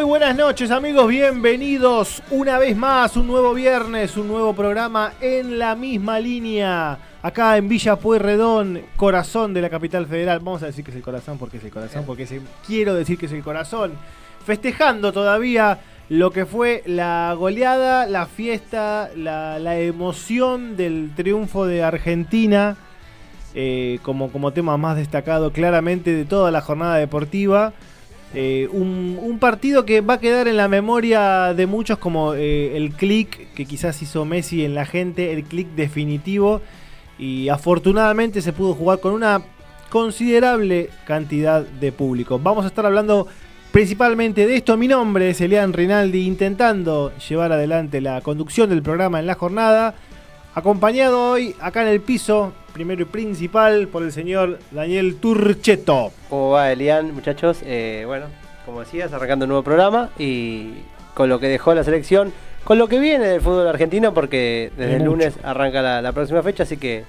Muy, buenas noches amigos, bienvenidos una vez más, un nuevo viernes, un nuevo programa en la misma línea, acá en Villa Pueyrredón, corazón de la capital federal, vamos a decir que es el corazón porque es el corazón, porque quiero decir que es el corazón, festejando todavía lo que fue la goleada, la fiesta, la, la emoción del triunfo de Argentina, eh, como, como tema más destacado claramente de toda la jornada deportiva. Eh, un, partido que va a quedar en la memoria de muchos como eh, el clic que quizás hizo Messi en la gente, el clic definitivo. Y afortunadamente se pudo jugar con una considerable cantidad de público. Vamos a estar hablando principalmente de esto. Mi nombre es Elian Rinaldi, intentando llevar adelante la conducción del programa en la jornada. Acompañado hoy acá en el piso, primero y principal, por el señor Daniel Turcheto. ¿Cómo va Elian, muchachos? Eh, bueno, como decías, arrancando un nuevo programa y con lo que dejó la selección, con lo que viene del fútbol argentino, porque desde el lunes arranca la, la próxima fecha, así que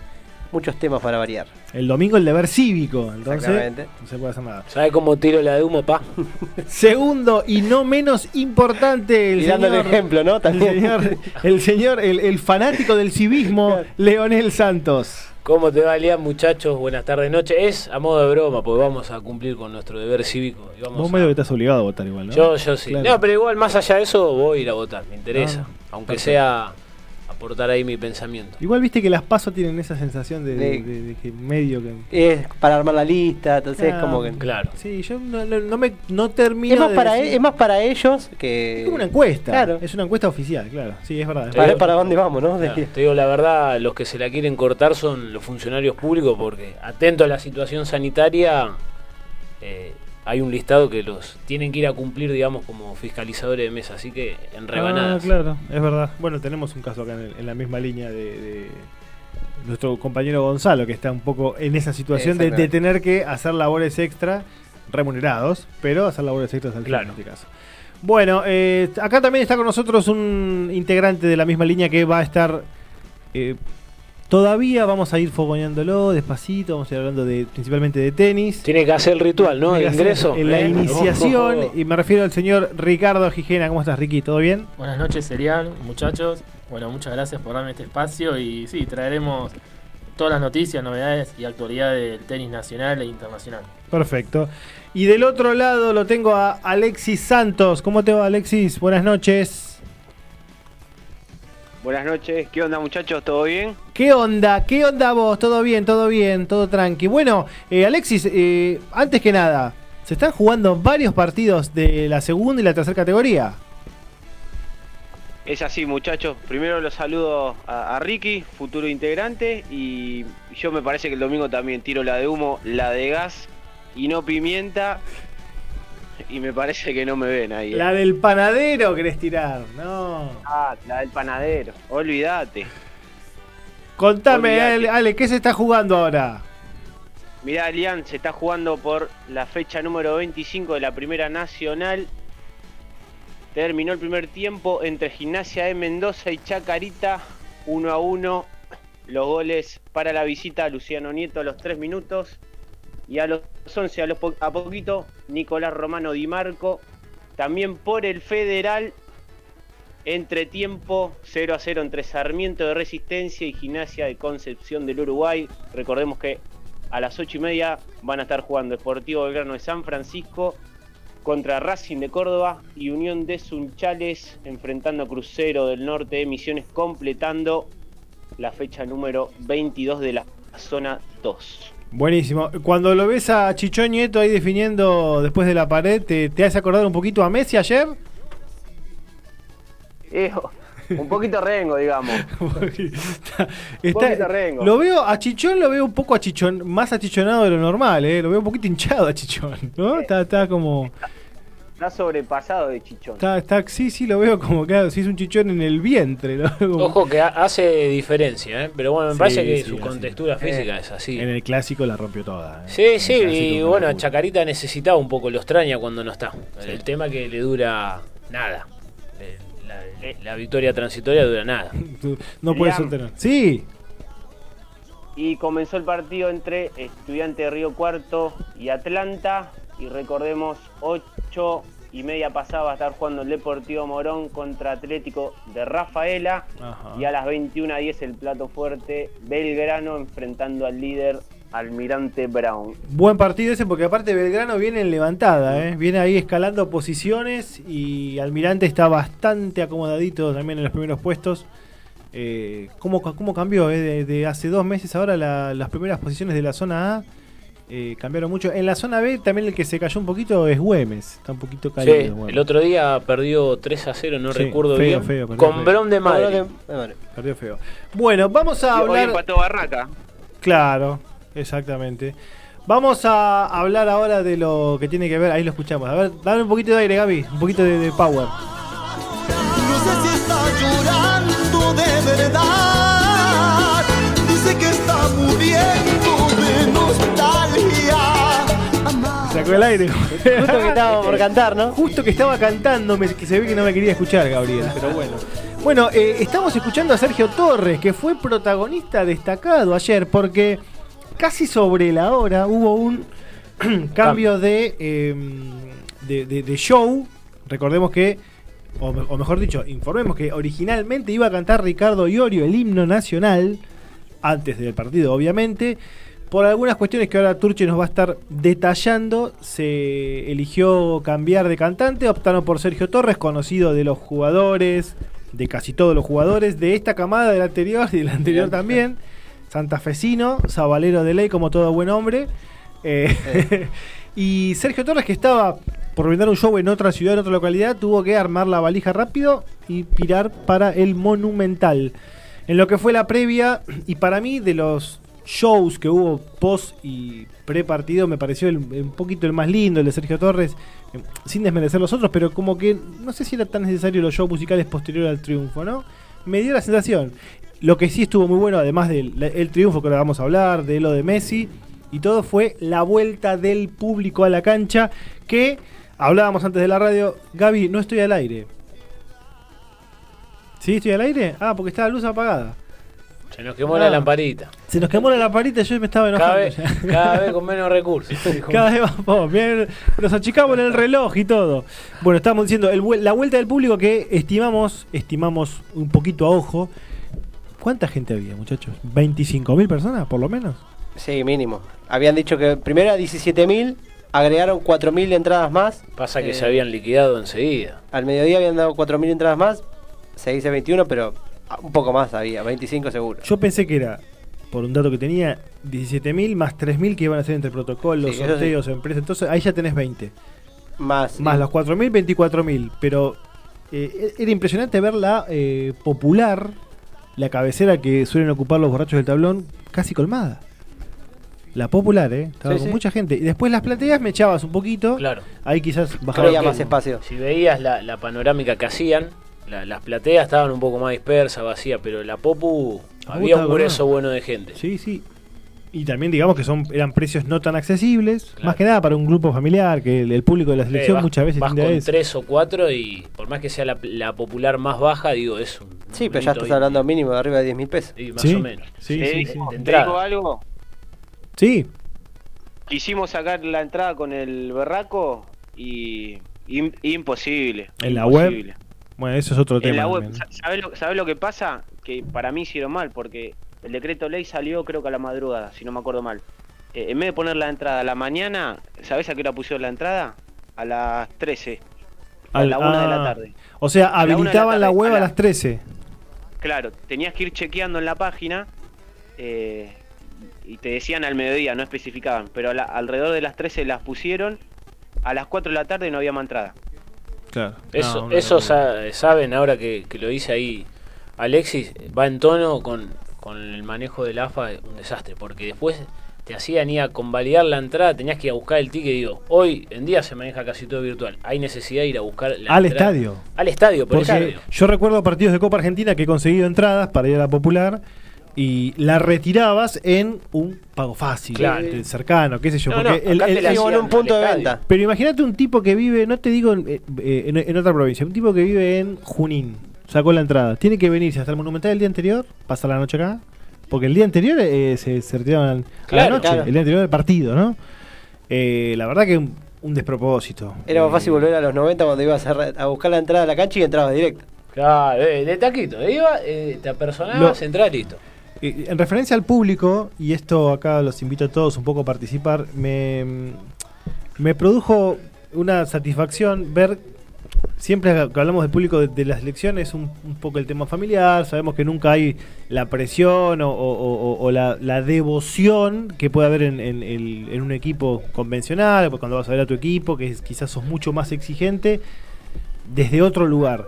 muchos temas para variar. El domingo el deber cívico, entonces Exactamente. no se puede hacer nada. ¿Sabe cómo tiro la de humo, pa? Segundo y no menos importante, el y dando el señor, ejemplo, ¿no? el señor, el, señor el, el fanático del civismo, Leonel Santos. ¿Cómo te va, Elian, muchachos? Buenas tardes, noche. Es a modo de broma, porque vamos a cumplir con nuestro deber cívico. y vamos Vos a- medio que estás obligado a votar igual, ¿no? Yo, yo sí. Claro. No, pero igual, más allá de eso, voy a ir a votar. Me interesa. Ah, aunque perfecto. sea aportar ahí mi pensamiento. Igual viste que las pasos tienen esa sensación de, de- De- de- de que medio que... Es para armar la lista, entonces Ah, como que... Claro. Sí, yo no, no- no me no termino Es más, de para, decir- e- es más para ellos que... Es como una encuesta. Claro. Es una encuesta oficial, claro. Sí, es verdad. es Para ver para dónde vamos, ¿no? Claro, te digo la verdad, los que se la quieren cortar son los funcionarios públicos porque atento a la situación sanitaria eh, hay un listado que los tienen que ir a cumplir, digamos, como fiscalizadores de mesa, así que en rebanadas. Ah, claro, es verdad. Bueno, tenemos un caso acá en, el- en la misma línea de, de nuestro compañero Gonzalo, que está un poco en esa situación de, tener que hacer labores extra, remunerados, pero hacer labores extras al Claro. en este caso. Bueno, eh, acá también está con nosotros un integrante de la misma línea que va a estar. eh, todavía vamos a ir fogoneándolo despacito, vamos a ir hablando de principalmente de tenis. Tiene que hacer el ritual, ¿no? El ingreso. En la iniciación, y me refiero al señor Ricardo Gijena. ¿Cómo estás, Ricky? ¿Todo bien? Buenas noches, Serial, muchachos. Bueno, muchas gracias por darme este espacio y sí, traeremos todas las noticias, novedades y actualidad del tenis nacional e internacional. Perfecto. Y del otro lado lo tengo a Alexis Santos. ¿Cómo te va, Alexis? Buenas noches. Buenas noches, ¿qué onda muchachos? ¿Todo bien? ¿Qué onda? ¿Qué onda vos? ¿Todo bien? ¿Todo bien? ¿Todo tranqui? Bueno, eh, Alexis, eh, antes que nada, se están jugando varios partidos de la segunda y la tercera categoría. Es así muchachos, primero los saludo a, a Ricky, futuro integrante, y yo me parece que el domingo también tiro la de humo, la de gas y no pimienta, y me parece que no me ven ahí. ¿eh? La del panadero querés tirar, no. Ah, la del panadero, olvídate. Contame. Ale, Ale, ¿qué se está jugando ahora? Mirá, Elian, se está jugando por la fecha número 25 de la Primera Nacional. Terminó el primer tiempo entre Gimnasia de Mendoza y Chacarita, 1 a 1. Los goles para la visita, Luciano Nieto a los 3 minutos. Y a los 11, a, los a poquito, Nicolás Romano Di Marco. También por el Federal, entre tiempo 0 a 0 entre Sarmiento de Resistencia y Gimnasia de Concepción del Uruguay. Recordemos que a las 8 y media van a estar jugando Deportivo Belgrano de San Francisco contra Racing de Córdoba y Unión de Sunchales enfrentando a Crucero del Norte de Misiones completando la fecha número 22 de la zona 2. Buenísimo. Cuando lo ves a Chichón Nieto ahí definiendo después de la pared, ¿te, te hace acordar un poquito a Messi ayer? un poquito rengo, digamos. Está- Un poquito rengo. lo veo a Chichón, lo veo un poco achichon, más achichonado de lo normal, ¿eh? lo veo un poquito hinchado a Chichón, ¿no? Está, está como, Está sobrepasado de chichón. está, está, sí, sí, lo veo como que si es un chichón en el vientre, como- Ojo que ha- hace diferencia, ¿eh? pero bueno, me Sí, parece que sí, su así. contextura física es así. en el clásico la rompió toda. ¿eh? Sí, sí, y bueno. Chacarita necesitaba un poco, lo extraña cuando no está. Sí. El tema que le dura nada. Eh, La, la victoria transitoria dura nada. No puedes Liam. sostener. Sí, Y comenzó el partido entre Estudiante de Río Cuarto y Atlanta. Y recordemos 8 y media pasada va a estar jugando el Deportivo Morón contra Atlético de Rafaela. Ajá. Y a las 21.10 el plato fuerte, Belgrano enfrentando al líder Almirante Brown. Buen partido ese porque aparte Belgrano viene en levantada, ¿eh? viene ahí escalando posiciones y Almirante está bastante acomodadito también en los primeros puestos. Eh, ¿cómo, cómo cambió? eh? De, de hace dos meses ahora la- las primeras posiciones de la zona A eh, cambiaron mucho. En la zona B también el que se cayó un poquito es Güemes, está un poquito Sí, caído. Güemes. el otro día perdió 3 a 0, no Sí, recuerdo feo, bien. feo, perdió con feo. Bron de madre. Perdió feo. Bueno, vamos a hoy hablar... empató Barraca. Claro, exactamente. Vamos a hablar ahora de lo que tiene que ver, ahí lo escuchamos. A ver, dame un poquito de aire, Gaby, un poquito de, de power. No sé si está llorando Sacó el aire. Justo que estábamos por cantar, ¿no? Justo que estaba cantando, me- que se ve que no me quería escuchar, Gabriel, pero bueno. Bueno, eh, estamos escuchando a Sergio Torres, que fue protagonista destacado ayer, porque casi sobre la hora hubo un cambio de, eh, de, de- de show. Recordemos que, o, me- o mejor dicho, informemos que originalmente iba a cantar Ricardo Iorio el himno nacional, antes del partido, obviamente. Por algunas cuestiones que ahora Turche nos va a estar detallando, se eligió cambiar de cantante, optaron por Sergio Torres, conocido de los jugadores, de casi todos los jugadores, de esta camada, del anterior y del anterior también, santafesino, sabalero de ley como todo buen hombre. Eh, y Sergio Torres, que estaba por brindar un show en otra ciudad, en otra localidad, tuvo que armar la valija rápido y pirar para el Monumental. En lo que fue la previa, y para mí de los shows que hubo post y pre partido, me pareció el- un poquito el más lindo, el de Sergio Torres, eh, sin desmerecer los otros, pero como que no sé si era tan necesario los shows musicales posterior al triunfo, ¿no? Me dio la sensación. Lo que sí estuvo muy bueno, además del el triunfo que ahora vamos a hablar, de lo de Messi, y todo fue la vuelta del público a la cancha, que hablábamos antes de la radio, Gaby, no estoy al aire. ¿Sí estoy al aire? Ah, porque está la luz apagada. Se nos quemó la lamparita. Se nos quemó la lamparita y yo me estaba enojando. Cada vez, cada vez con menos recursos. Cada vez vamos, bien, nos achicamos en el reloj y todo. Bueno, estamos diciendo el la vuelta del público que estimamos, estimamos un poquito a ojo. ¿Cuánta gente había, muchachos? ¿25.000 personas, por lo menos? Sí, mínimo. Habían dicho que primero era 17.000, agregaron 4.000 entradas más. Pasa que Eh, se habían liquidado enseguida. Al mediodía habían dado 4.000 entradas más, se dice 21, pero un poco más había, 25 seguro. Yo pensé que era, por un dato que tenía, 17.000 más 3.000 que iban a ser entre protocolos, Sí, eso sorteos, empresas. Entonces ahí ya tenés 20. Más, Más los 4.000, 24.000. Pero eh, era impresionante ver la eh, popular, la cabecera que suelen ocupar los borrachos del tablón, casi colmada. La popular, ¿eh? Estaba Sí, con sí. mucha gente. Y después las plateas me echabas un poquito. Claro. Ahí quizás bajaba. había más espacio. Si veías la, la panorámica que hacían, la- las plateas estaban un poco más dispersas, vacías, pero la Popu Ah, había un grueso bueno de gente. Sí, sí. Y también digamos que son eran precios no tan accesibles. Claro. Más que nada para un grupo familiar, que el, el público de la Eh, selección vas- muchas veces vas tiende a con eso. tres o cuatro y por más que sea la, la popular más baja, digo, es un. Sí, pero ya estás y- hablando mínimo de arriba de 10.000 pesos. y más Sí, o menos. Sí, sí, digo- sí. Te digo algo, Sí, quisimos sacar la entrada con el berraco y im- imposible. En la imposible. Bueno, eso es otro En tema. la web, también. sa- ¿sabés lo, que pasa? Que para mí hicieron mal, porque el decreto ley salió creo que a la madrugada, si no me acuerdo mal. Eh, en vez de poner la entrada a la mañana, ¿sabés a qué hora pusieron la entrada? A las 13. A Al- la 1 de ah. la tarde. O sea, la la habilitaban la, tarde, web a a la- las 13. Claro, tenías que ir chequeando en la página eh, y te decían al mediodía, no especificaban, pero a la- alrededor de las 13 las pusieron, a las 4 de la tarde no había más entrada. Claro. Eso, No, eso sa- saben ahora que, que lo dice ahí Alexis, va en tono con, con el manejo del AFA, un desastre, porque después te hacían ir a convalidar la entrada, tenías que ir a buscar el ticket, digo, hoy en día se maneja casi todo virtual, hay necesidad de ir a buscar la Al entrada- estadio. Al estadio, por Porque estadio. yo recuerdo partidos de Copa Argentina que he conseguido entradas para ir a la popular y la retirabas en un pago fácil, Claro. eh, cercano, qué sé yo. No, porque no, el- el- el- en un punto de venta. pero imagínate un tipo que vive, no te digo en, eh, en- en otra provincia, un tipo que vive en Junín, sacó la entrada, tiene que venirse hasta el Monumental el día anterior, pasar la noche acá, porque el día anterior eh, se, se retiraban a la noche, claro. el día anterior del partido, ¿no? Eh, la verdad que un un despropósito. Era más Eh, fácil volver a los 90 cuando ibas a, buscar la entrada a la cancha y entrabas directo. Claro, eh, de taquito, iba, eh, te apersonabas, entrás, listo. En referencia al público, y esto acá los invito a todos un poco a participar, me, me produjo una satisfacción ver, siempre que hablamos del público de, las elecciones, un, un poco el tema familiar, sabemos que nunca hay la presión o la, la devoción que puede haber en, en el- en un equipo convencional, pues cuando vas a ver a tu equipo, que es- quizás sos mucho más exigente, desde otro lugar.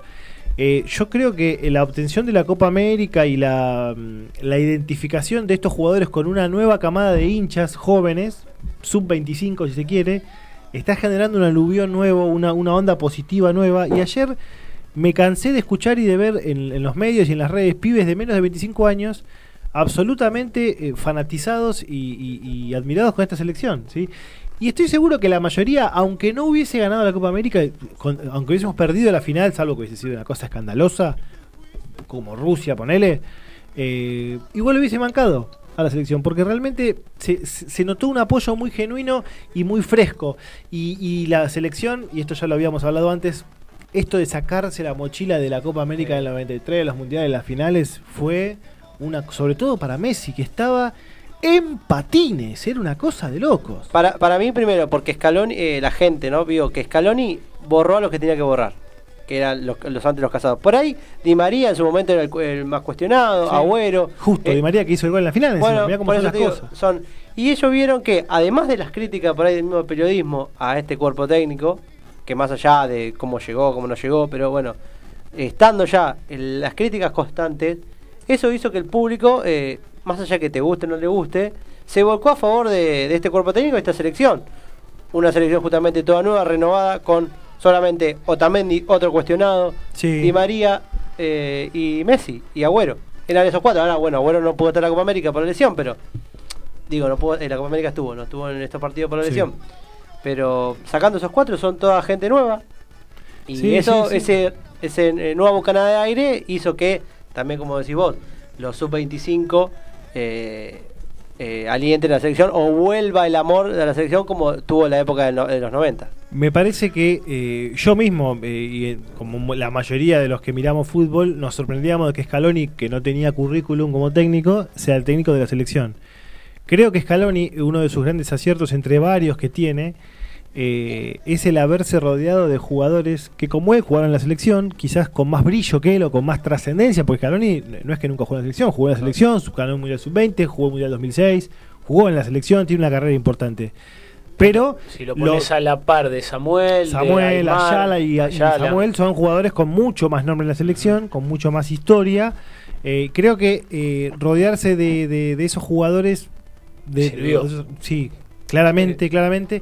Eh, yo creo que la obtención de la Copa América y la, mm, identificación de estos jugadores con una nueva camada de hinchas jóvenes, sub-25 si se quiere, está generando un aluvión nuevo, una, una onda positiva nueva. Y ayer me cansé de escuchar y de ver en, en los medios y en las redes pibes de menos de 25 años absolutamente eh, fanatizados y, y- y admirados con esta selección. ¿sí? Y estoy seguro que la mayoría, aunque no hubiese ganado la Copa América, con- aunque hubiésemos perdido la final, salvo que hubiese sido una cosa escandalosa, como Rusia, ponele, eh, igual hubiese mancado a la selección, porque realmente se, notó un apoyo muy genuino y muy fresco. Y, y la selección, y esto ya lo habíamos hablado antes, esto de sacarse la mochila de la Copa América del 93, de los mundiales, de las finales, fue una, sobre todo para Messi, que estaba en patines, era una cosa de locos. Para, para mí, primero, porque Scaloni, eh, la gente, ¿no? Vio que Scaloni borró a los que tenía que borrar. Que eran los, los antes los casados. Por ahí, Di María en su momento era el, más cuestionado, Sí. Agüero. Justo, Eh, Di María que hizo el gol en la final, encima, Bueno, mirá cómo son las digo, cosas. son. Y ellos vieron que, además de las críticas por ahí del mismo periodismo a este cuerpo técnico, que más allá de cómo llegó, cómo no llegó, pero bueno, estando ya en las críticas constantes, eso hizo que el público, eh, más allá que te guste o no le guste, se volcó a favor de, de este cuerpo técnico, de esta selección. Una selección justamente toda nueva, renovada, con solamente Otamendi, otro cuestionado, Sí. Di María eh, y Messi y Agüero. Eran esos cuatro. Ahora, bueno, Agüero no pudo estar en la Copa América por lesión, pero. Digo, no pudo, en la Copa América estuvo, no estuvo en estos partidos por Sí. lesión. Pero sacando esos cuatro son toda gente nueva. Y Sí, eso, ese, ese eh, nueva bocanada de aire hizo que, también como decís vos, los sub-25 eh, eh, alienten la selección o vuelva el amor de la selección como tuvo la época de los 90. Me parece que eh, yo mismo, eh, y eh, como la mayoría de los que miramos fútbol, nos sorprendíamos de que Scaloni, que no tenía currículum como técnico, sea el técnico de la selección. Creo que Scaloni, uno de sus grandes aciertos entre varios que tiene, eh, es el haberse rodeado de jugadores que como él jugaron en la selección, quizás con más brillo que él o con más trascendencia, porque Scaloni no es que nunca jugó en la selección, jugó en la selección, ganó el Mundial Sub-20, jugó el Mundial 2006, jugó en la selección, tiene una carrera importante. Pero Si lo lo- pones a la par de Samuel, de Samuel, Aymar, Ayala y, y Ayala. Samuel son jugadores con mucho más nombre en la selección, con mucho más historia. Eh, creo que eh, rodearse de, de- de esos jugadores de, Sirvió. sí, claramente, claramente.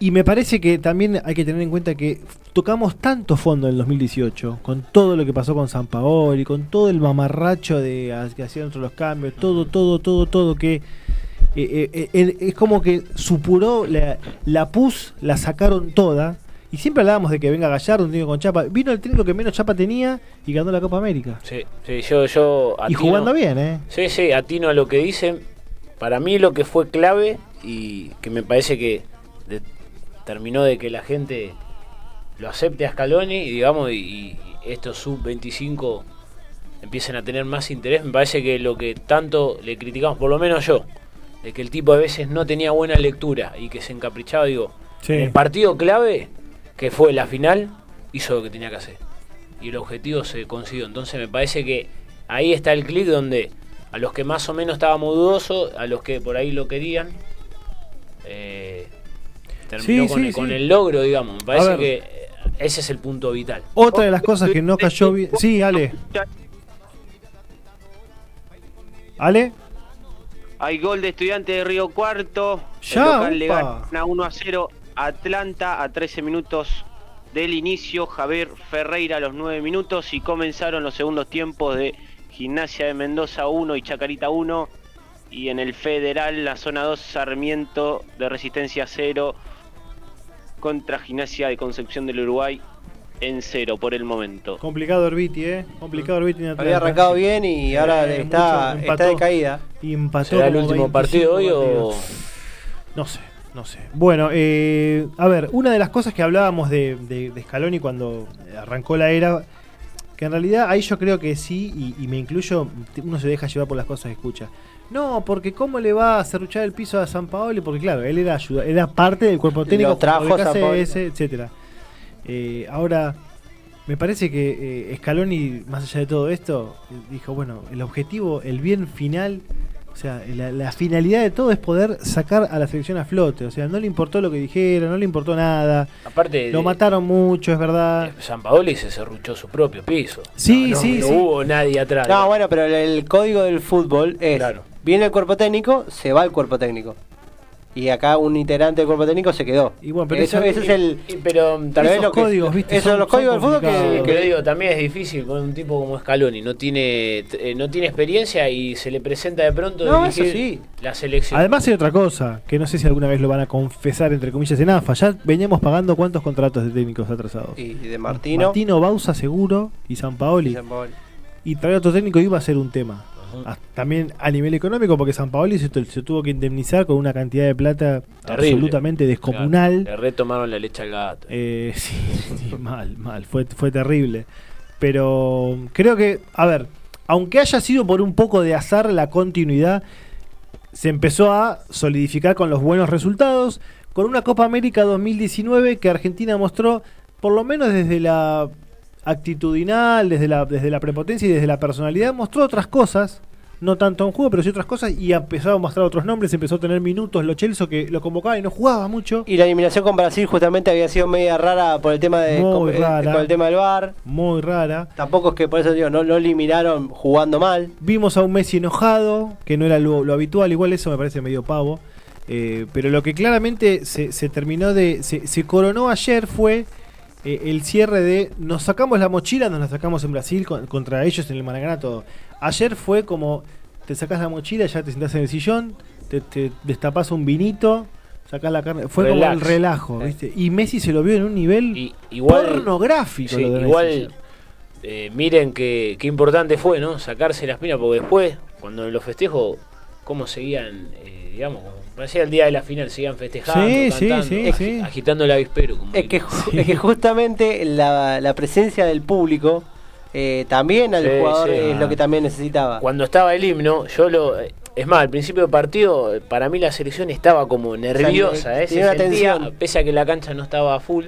Y me parece que también hay que tener en cuenta que tocamos tanto fondo en el 2018, con todo lo que pasó con San Paoli, con todo el mamarracho de que hacían otros los cambios, todo, todo, todo, todo que eh, eh, eh, es como que supuró la, la pus, la sacaron toda. Y siempre hablábamos de que venga Gallardo, un técnico con chapa. Vino el técnico que menos chapa tenía y ganó la Copa América. Sí, sí, yo, yo Y atino- jugando bien, ¿eh? Sí, sí, atino a lo que dicen. Para mí lo que fue clave y que me parece que de- terminó de que la gente lo acepte a Scaloni y digamos y, y estos sub-25 empiecen a tener más interés, me parece que lo que tanto le criticamos, por lo menos yo, de que el tipo a veces no tenía buena lectura y que se encaprichaba, digo, Sí. el partido clave, que fue la final, hizo lo que tenía que hacer. Y el objetivo se consiguió. Entonces me parece que ahí está el clic donde a los que más o menos estábamos dudosos, a los que por ahí lo querían, eh, terminó Sí, con, sí, el, con el logro, digamos. Me parece que ese es el punto vital. Otra de las cosas que no cayó bien. Sí, Ale. Ale. Hay gol de estudiante de Río Cuarto. Ya, el local le gana 1 a 0 Atlanta a 13 minutos del inicio. Javier Ferreira a los 9 minutos y comenzaron los segundos tiempos de Gimnasia de Mendoza 1 y Chacarita 1. Y en el Federal, la zona 2, Sarmiento de Resistencia 0 contra Gimnasia de Concepción del Uruguay en 0 por el momento. Complicado Orbiti, ¿eh? Complicado Orbiti. en Había arrancado bien y ahora Eh, está, mucho, está empató. de caída. Y empató ¿Será el último 25 partido hoy o.? No sé. No sé. Bueno, eh, a ver, una de las cosas que hablábamos de, de, de Scaloni cuando arrancó la era, que en realidad ahí yo creo que sí, y, y me incluyo, uno se deja llevar por las cosas que escucha. No, porque cómo le va a cerruchar el piso a San Paolo, porque claro, él era ayuda, era parte del cuerpo técnico, Lo trajo. BKCS, etcétera. Eh, ahora, me parece que eh, Scaloni, más allá de todo esto, dijo, bueno, el objetivo, el bien final, o sea, la, la finalidad de todo es poder sacar a la selección a flote. O sea, no le importó lo que dijeron, no le importó nada. Aparte, Lo de- mataron mucho, es verdad. eh, San Paoli se cerruchó su propio piso. Sí, No, no, sí, no sí. hubo nadie atrás. No, bueno, pero el, el código del fútbol es: Claro. Viene el cuerpo técnico, se va el cuerpo técnico. Y acá un integrante del cuerpo técnico se quedó. Y bueno, pero eso, eso- eso es el. Y- pero pero también es esos lo que- códigos, ¿viste? Esos son los códigos del fútbol que, que- Pero digo, también es difícil con un tipo como Scaloni, no tiene eh, no tiene experiencia y se le presenta de pronto No, eso sí. la selección. Además hay otra cosa, que no sé si alguna vez lo van a confesar entre comillas en AFA. Ya veníamos pagando cuántos contratos de técnicos atrasados. y de Martino. Martino Bausa seguro y San Paoli. y San Paoli. Y traer otro técnico iba a ser un tema. Ah, También a nivel económico, porque San Paoli se, tu- se tuvo que indemnizar con una cantidad de plata Terrible. absolutamente descomunal. Le retomaron la leche al gato. Eh, sí, sí, mal, mal, fue, fue terrible. Pero creo que, a ver, aunque haya sido por un poco de azar la continuidad, se empezó a solidificar con los buenos resultados, con una Copa América 2019 que Argentina mostró, por lo menos desde la actitudinal, desde la, desde la prepotencia y desde la personalidad, mostró otras cosas. No tanto en juego, pero sí otras cosas. Y empezó a mostrar otros nombres. Empezó a tener minutos. Lo Chelso que lo convocaba y no jugaba mucho. Y la eliminación con Brasil justamente había sido media rara por el tema de Muy con, eh, rara. con el tema del VAR. Muy rara. Tampoco es que por eso digo, no lo eliminaron jugando mal. Vimos a un Messi enojado, que no era lo, lo habitual, igual eso me parece medio pavo. Eh, pero lo que claramente se, se terminó de. Se, se coronó ayer fue eh, el cierre de. Nos sacamos la mochila, nos la sacamos en Brasil con- contra ellos en el Maracaná todo. Ayer fue como. Te sacás la mochila, ya te sentás en el sillón, te, te destapás un vinito, sacás la carne. Fue como el relajo, ¿viste? Y Messi se lo vio en un nivel Y, igual, pornográfico. sí, lo de Messi igual eh, miren qué, qué importante fue, ¿no? Sacarse la espina, porque después, cuando los festejos, cómo seguían, eh, digamos, parecía el día de la final, seguían festejando, Sí, sí, cantando, sí, ag- sí. agitando el avispero. Como Es que, ju- es que justamente la, la presencia del público eh, también al Sí, jugador sí. es Ah. lo que también necesitaba. Cuando estaba el himno, yo lo. eh, Es más, al principio del partido, eh, para mí la selección estaba como nerviosa, ¿eh? Se tenía una sentía, tensión. pese a que la cancha no estaba a full.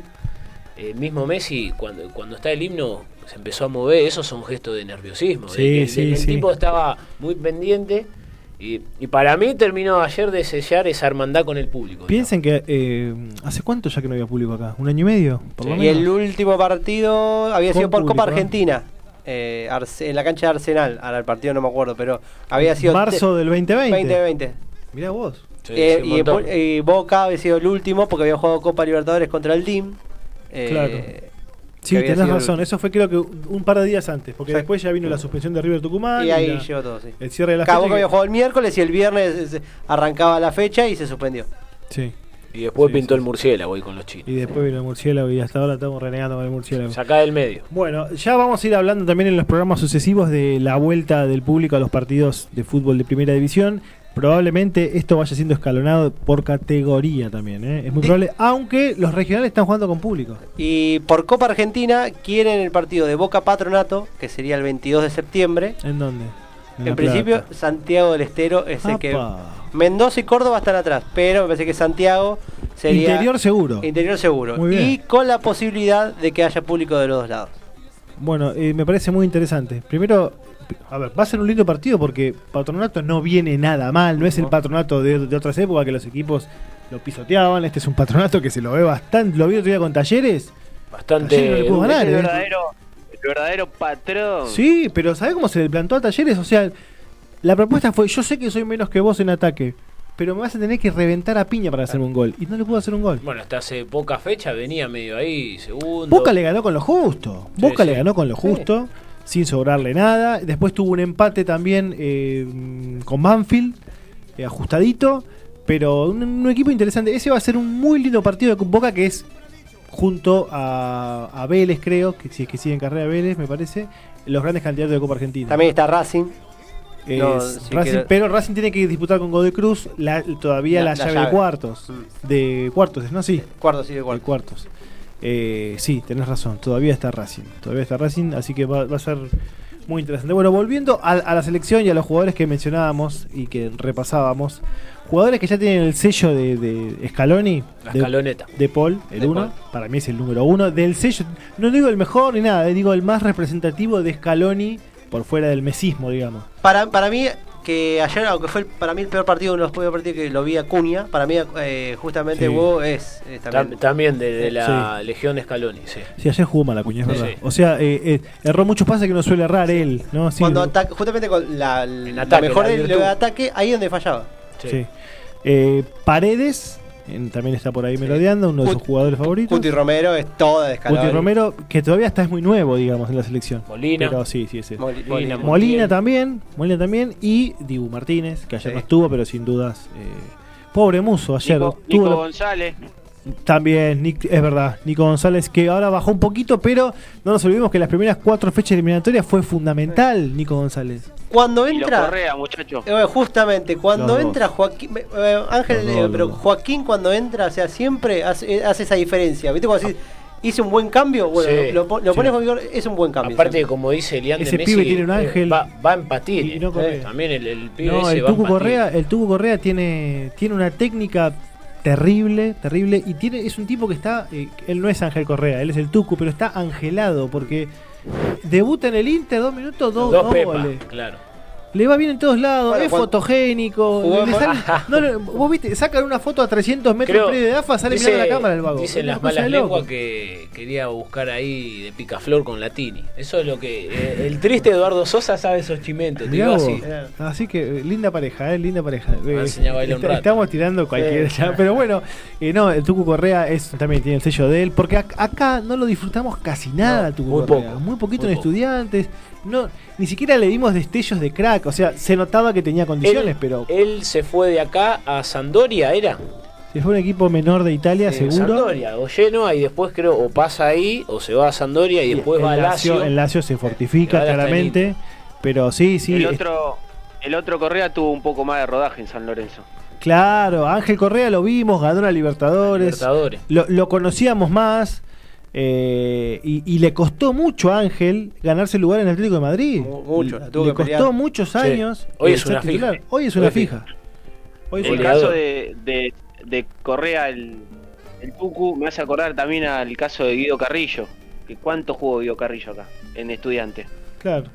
El mismo Messi, cuando, cuando está el himno, se empezó a mover. Esos son gestos de nerviosismo. de Sí, que el- sí, el sí. tipo estaba muy pendiente. Y, y para mí terminó ayer de sellar esa hermandad con el público. Piensen que. eh, ¿Hace cuánto ya que no había público acá? ¿Un año y medio? Por Sí. lo y el último partido había Con sido por Copa público, ¿eh? Argentina. eh, Arce- en la cancha de Arsenal. Ahora el partido no me acuerdo, pero había sido. Marzo del 2020. 2020. Mirá vos. Sí, Eh, sí, y, y Boca había sido el último porque había jugado Copa Libertadores contra el Team. Eh, Claro. Sí, tenés el razón. Eso fue creo que un par de días antes. Porque Sí. después ya vino la suspensión de River Tucumán. Y ahí la- llegó todo, sí. el cierre de la Cada fecha que- había jugado el miércoles y el viernes arrancaba la fecha y se suspendió. Sí. Y después Sí, pintó sí, el murciélago ahí con los chinos. Y después vino el murciélago y hasta ahora estamos renegando con el murciélago. Sacá del medio. Bueno, ya vamos a ir hablando también en los programas sucesivos de la vuelta del público a los partidos de fútbol de primera división. Probablemente esto vaya siendo escalonado por categoría también, ¿eh? es muy probable, aunque los regionales están jugando con público. Y por Copa Argentina quieren el partido de Boca Patronato, que sería el 22 de septiembre. ¿En dónde? En, principio, Plata. Santiago del Estero es el que. Mendoza y Córdoba están atrás, pero me parece que Santiago sería. Interior seguro. Interior seguro. Muy bien. Y con la posibilidad de que haya público de los dos lados. Bueno, eh, me parece muy interesante. Primero, a ver, va a ser un lindo partido porque Patronato no viene nada mal, no es el patronato de, de otras épocas que los equipos lo pisoteaban. Este es un patronato que se lo ve bastante. Lo vi otro día con talleres. Bastante. Ayer no le pudo Es ganar, el ¿eh? verdadero, el verdadero patrón. Sí, pero ¿sabés cómo se le plantó a talleres? O sea, la propuesta fue: Yo sé que soy menos que vos en ataque, pero me vas a tener que reventar a piña para hacerme un gol. Y no le pudo hacer un gol. Bueno, hasta hace poca fecha venía medio ahí, segundo. Boca le ganó con lo justo. Sí, Boca sí. le ganó con lo justo, sin sobrarle nada. Después tuvo un empate también eh, con Banfield, eh, ajustadito. Pero un, un equipo interesante. Ese va a ser un muy lindo partido de Boca que es junto a, a Vélez, creo, que si es que sigue en carrera Vélez, me parece, los grandes candidatos de Copa Argentina. También está Racing. Es No, sí Racing, que- pero Racing tiene que disputar con Godoy Cruz la- todavía la, La- la llave, de cuartos. Mm. De cuartos, ¿no? Sí. Cuarto, sí, de De cuarto. cuartos. Eh, sí, tenés razón. Todavía está Racing. Todavía está Racing, así que va, va a ser muy interesante. Bueno, volviendo a, a la selección y a los jugadores que mencionábamos y que repasábamos. Jugadores que ya tienen el sello de, de Scaloni. La de- escaloneta. de Paul, el De uno, Paul. para mí es el número uno. Del sello, no digo el mejor ni nada, eh, digo el más representativo de Scaloni por fuera del mesismo, digamos. Para, para mí, que ayer, aunque fue para mí el peor partido, uno de los peores partidos que lo vi a Cuña, para mí eh, justamente Sí. Hugo es, es Tam- también. También de, de la Legión de Scaloni, sí. Sí, ayer jugó mal Acuña, es verdad. sí. O sea, eh, eh, erró muchos pases que no suele errar él, ¿no? Sí, Cuando lo- ataca, justamente con la, la ataque, mejor la del ataque, ahí donde fallaba. Sí. sí. Eh, Paredes, en- también está por ahí merodeando, uno de sus jugadores favoritos. Cuti Romero es toda de. Guti Romero, que todavía está es muy nuevo, digamos, en la selección. Molina. Pero sí, sí, sí. Moli- Molina, Molina. También, Molina también y Dibu Martínez, que ayer Sí. no estuvo, pero sin dudas. eh, pobre Muso, ayer Nico, González. También, Nick- es verdad, Nico González que ahora bajó un poquito, pero no nos olvidemos que las primeras cuatro fechas eliminatorias fue fundamental Nico González. Cuando Y entra. Correa, muchacho. eh, justamente, cuando entra Joaquín. eh, eh, Ángel, eh, pero. Joaquín cuando entra, o sea, siempre hace, hace esa diferencia. ¿Viste? Cuando decís, hice un buen cambio, bueno, Sí. lo, lo, lo Sí. pones con vigor, es un buen cambio. Aparte, siempre. como dice Elian de Ese Messi, pibe tiene un ángel. va, va en patines. Y no Correa. Eh, También el, el pibe No, ese el va en Tucu patines. Correa, el Tucu Correa tiene, tiene una técnica terrible, terrible, y tiene, es un tipo que está, eh, él no es Ángel Correa, él es el Tucu, pero está angelado, porque debuta en el Inter, dos minutos, dos, Dos dos pepas, goles. claro. Le va bien en todos lados, Bueno, es fotogénico. Le no, vos viste, sacan una foto a 300 metros de AFA, sale dice- mirando la cámara el vago. Dicen las malas lenguas que quería buscar ahí de picaflor con Latini. Eso es lo que. eh, el triste Eduardo Sosa sabe esos chimentos. digo así. Así que eh, linda pareja, eh, linda pareja. Me Eh, est- estamos tirando cualquier ya, pero bueno, eh, no, el Tucu Correa es también tiene el sello de él, porque ac- acá no lo disfrutamos casi nada, No, Tucu muy Correa, poco, muy poquito muy en poco. estudiantes, no, ni siquiera le dimos destellos de crack, o sea, se notaba que tenía condiciones, Él, pero él se fue de acá a Sandoria, ¿era? si fue un equipo menor de Italia, Eh, seguro. Sandoria, o Genoa, y después creo, o pasa ahí, o se va a Sandoria y después va a el Lazio. el Lazio se fortifica claramente, pero sí, sí, el otro el otro Correa tuvo un poco más de rodaje en San Lorenzo. claro, Ángel Correa lo vimos, ganó la Libertadores. Libertadores. lo, lo conocíamos más eh, y, y le costó mucho a Ángel ganarse el lugar en el Atlético de Madrid. Mu- mucho, la le que costó pelear. muchos Sí. años. Hoy eh, es una fija. Hoy es una fija. Hoy es El una caso de, de, de Correa, el, el Tucu, me hace acordar también al caso de Guido Carrillo. Que ¿Cuánto jugó Guido Carrillo acá? En estudiante. Claro.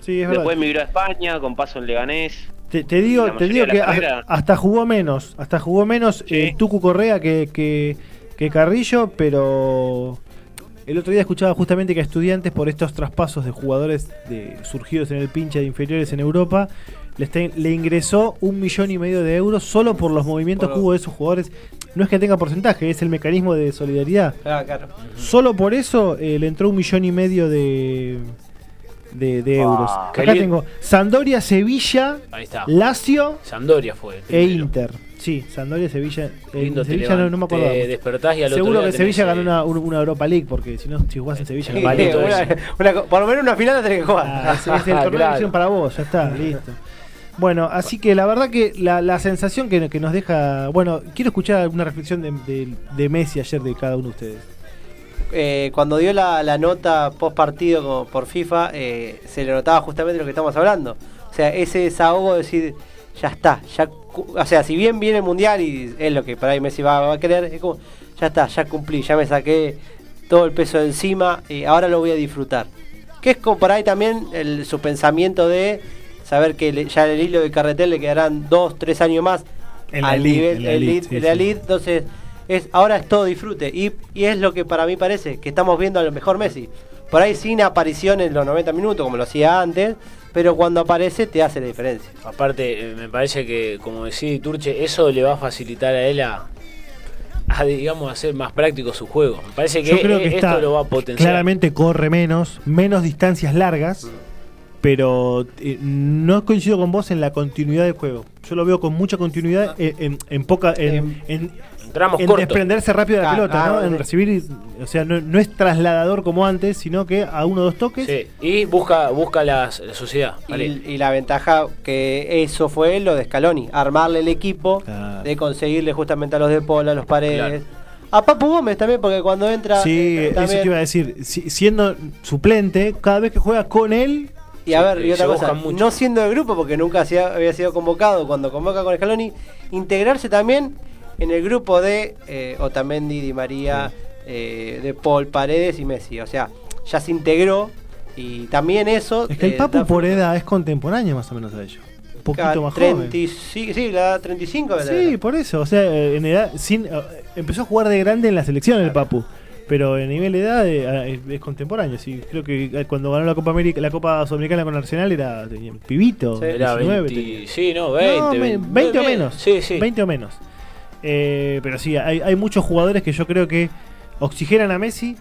Sí, es verdad. Después migró a España, con paso en Leganés. Te, te digo, te digo que carrera- hasta jugó menos, hasta jugó menos Sí. el Tucu Correa que, que, que Carrillo, pero el otro día escuchaba justamente que a estudiantes por estos traspasos de jugadores de, surgidos en el pinche de inferiores en Europa, le, ingresó un millón y medio de euros solo por los movimientos Por- que hubo de esos jugadores. No es que tenga porcentaje, es el mecanismo de solidaridad. Ah, claro. Solo por eso eh, le entró un millón y medio de, de, de euros. Acá tengo Sandoria, Sevilla, Ahí está. Lazio Sandoria fue. el e. Inter. Sí, Sandoria, Sevilla. eh, Lindo te Sevilla no, no me acuerdo. te despertás y al otro Seguro día que tenés, Sevilla ganó una, un- una Europa League, porque si no, si jugás en Sevilla, Sí, no Vale. Palito una- por lo menos una final la tenés que jugar. Ah, es el torneo Claro. que hicieron para vos, ya está, listo. Bueno, así que la verdad que la, la sensación que, que nos deja. Bueno, quiero escuchar alguna reflexión de, de- de Messi ayer de cada uno de ustedes. Eh, cuando dio la, la nota post partido por FIFA, eh, se le notaba justamente lo que estamos hablando. O sea, ese desahogo de decir, ya está, ya, o sea, si bien viene el mundial y es lo que por ahí Messi va, va a querer, es como, ya está, ya cumplí, ya me saqué todo el peso de encima, y ahora lo voy a disfrutar. Que es como por ahí también el- su pensamiento de saber que le- ya el hilo de carretel le quedarán dos, tres años más En la al elite, nivel elite, elite, sí, sí. elite, entonces es ahora es todo disfrute y, y es lo que para mí parece que estamos viendo a lo mejor Messi por ahí sin aparición en los 90 minutos como lo hacía antes pero cuando aparece te hace la diferencia Aparte, eh, me parece que, como decía Turche, eso le va a facilitar a él a, a, digamos, hacer más práctico su juego. Me parece que, Yo creo eh, que esto está lo va a potenciar. claramente corre menos, menos distancias largas. pero eh, no coincido con vos en la continuidad del juego. Yo lo veo con mucha continuidad eh, en, en poca en, en, Entramos en cortos. desprenderse rápido de la pelota, ¿no? En recibir, y- o sea, no, no es trasladador como antes, sino que a uno o dos toques. Sí, y busca, busca la, la sociedad. Y, Vale. y la ventaja que eso fue lo de Scaloni, armarle el equipo, Claro. de conseguirle justamente a los de Pola, a los paredes. A Papu Gómez también, porque cuando entra. Sí, eh, eso te iba a decir. Si- siendo suplente, cada vez que juega con él, Y a ver, y otra cosa, no siendo del grupo, porque nunca había sido convocado cuando convoca con Scaloni, integrarse también en el grupo de eh, Otamendi, Di María, eh, de Paul, Paredes y Messi. O sea, ya se integró y también eso. es que el eh, Papu da- por edad es contemporáneo más o menos a ellos. Un poquito más 30 joven. Sí, sí, la edad 35. debe Sí, tener. por eso. O sea, eh, en edad, sin, empezó a jugar de grande en la selección el Papu. Pero en nivel de edad eh, es, es contemporáneo. Sí, creo que cuando ganó la Copa América, la Copa Sudamericana con Arsenal era pibito. Sí. Era 19 20, tenía. sí, no, 20. No, me- 20, 20 o menos. Sí, sí. 20 o menos. Eh, pero sí, hay, hay muchos jugadores que yo creo que oxigenan a Messi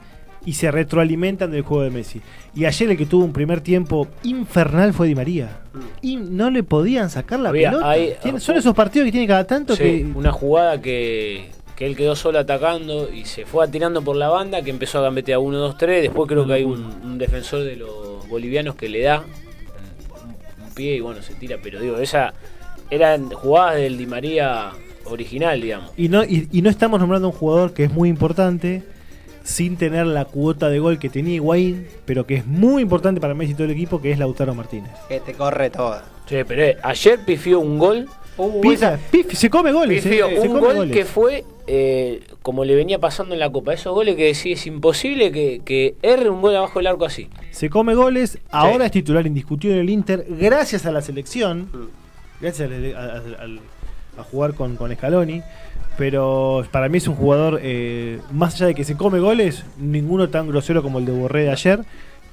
y se retroalimentan del juego de Messi. Y ayer el que tuvo un primer tiempo infernal fue Di María. Y no le podían sacar la Había- pelota. hay- son esos partidos que tiene cada tanto Sí, que. una jugada que, que él quedó solo atacando y se fue atirando por la banda, que empezó a gambetear 1, 2, 3. Después creo que hay un, un defensor de los bolivianos que le da un, un pie y bueno, se tira. Pero digo, esa eran jugadas del Di María original, digamos. Y no, y, y no estamos nombrando a un jugador que es muy importante sin tener la cuota de gol que tenía Higuaín, pero que es muy importante para Messi y todo el equipo, que es Lautaro Martínez. Que te corre todo. Sí, pero eh, ayer pifió un gol. Uh, Pisa- pif- se come goles, Pifió eh, se un come gol goles. que fue eh, como le venía pasando en la Copa. Esos goles que decís, es imposible que, que erre un gol abajo del arco así. Se come goles, ahora es titular indiscutido en el Inter, gracias a la selección, gracias al- al- al- a, jugar con, con Scaloni. Pero para mí es un jugador, eh, más allá de que se come goles, ninguno tan grosero como el de Borré de ayer.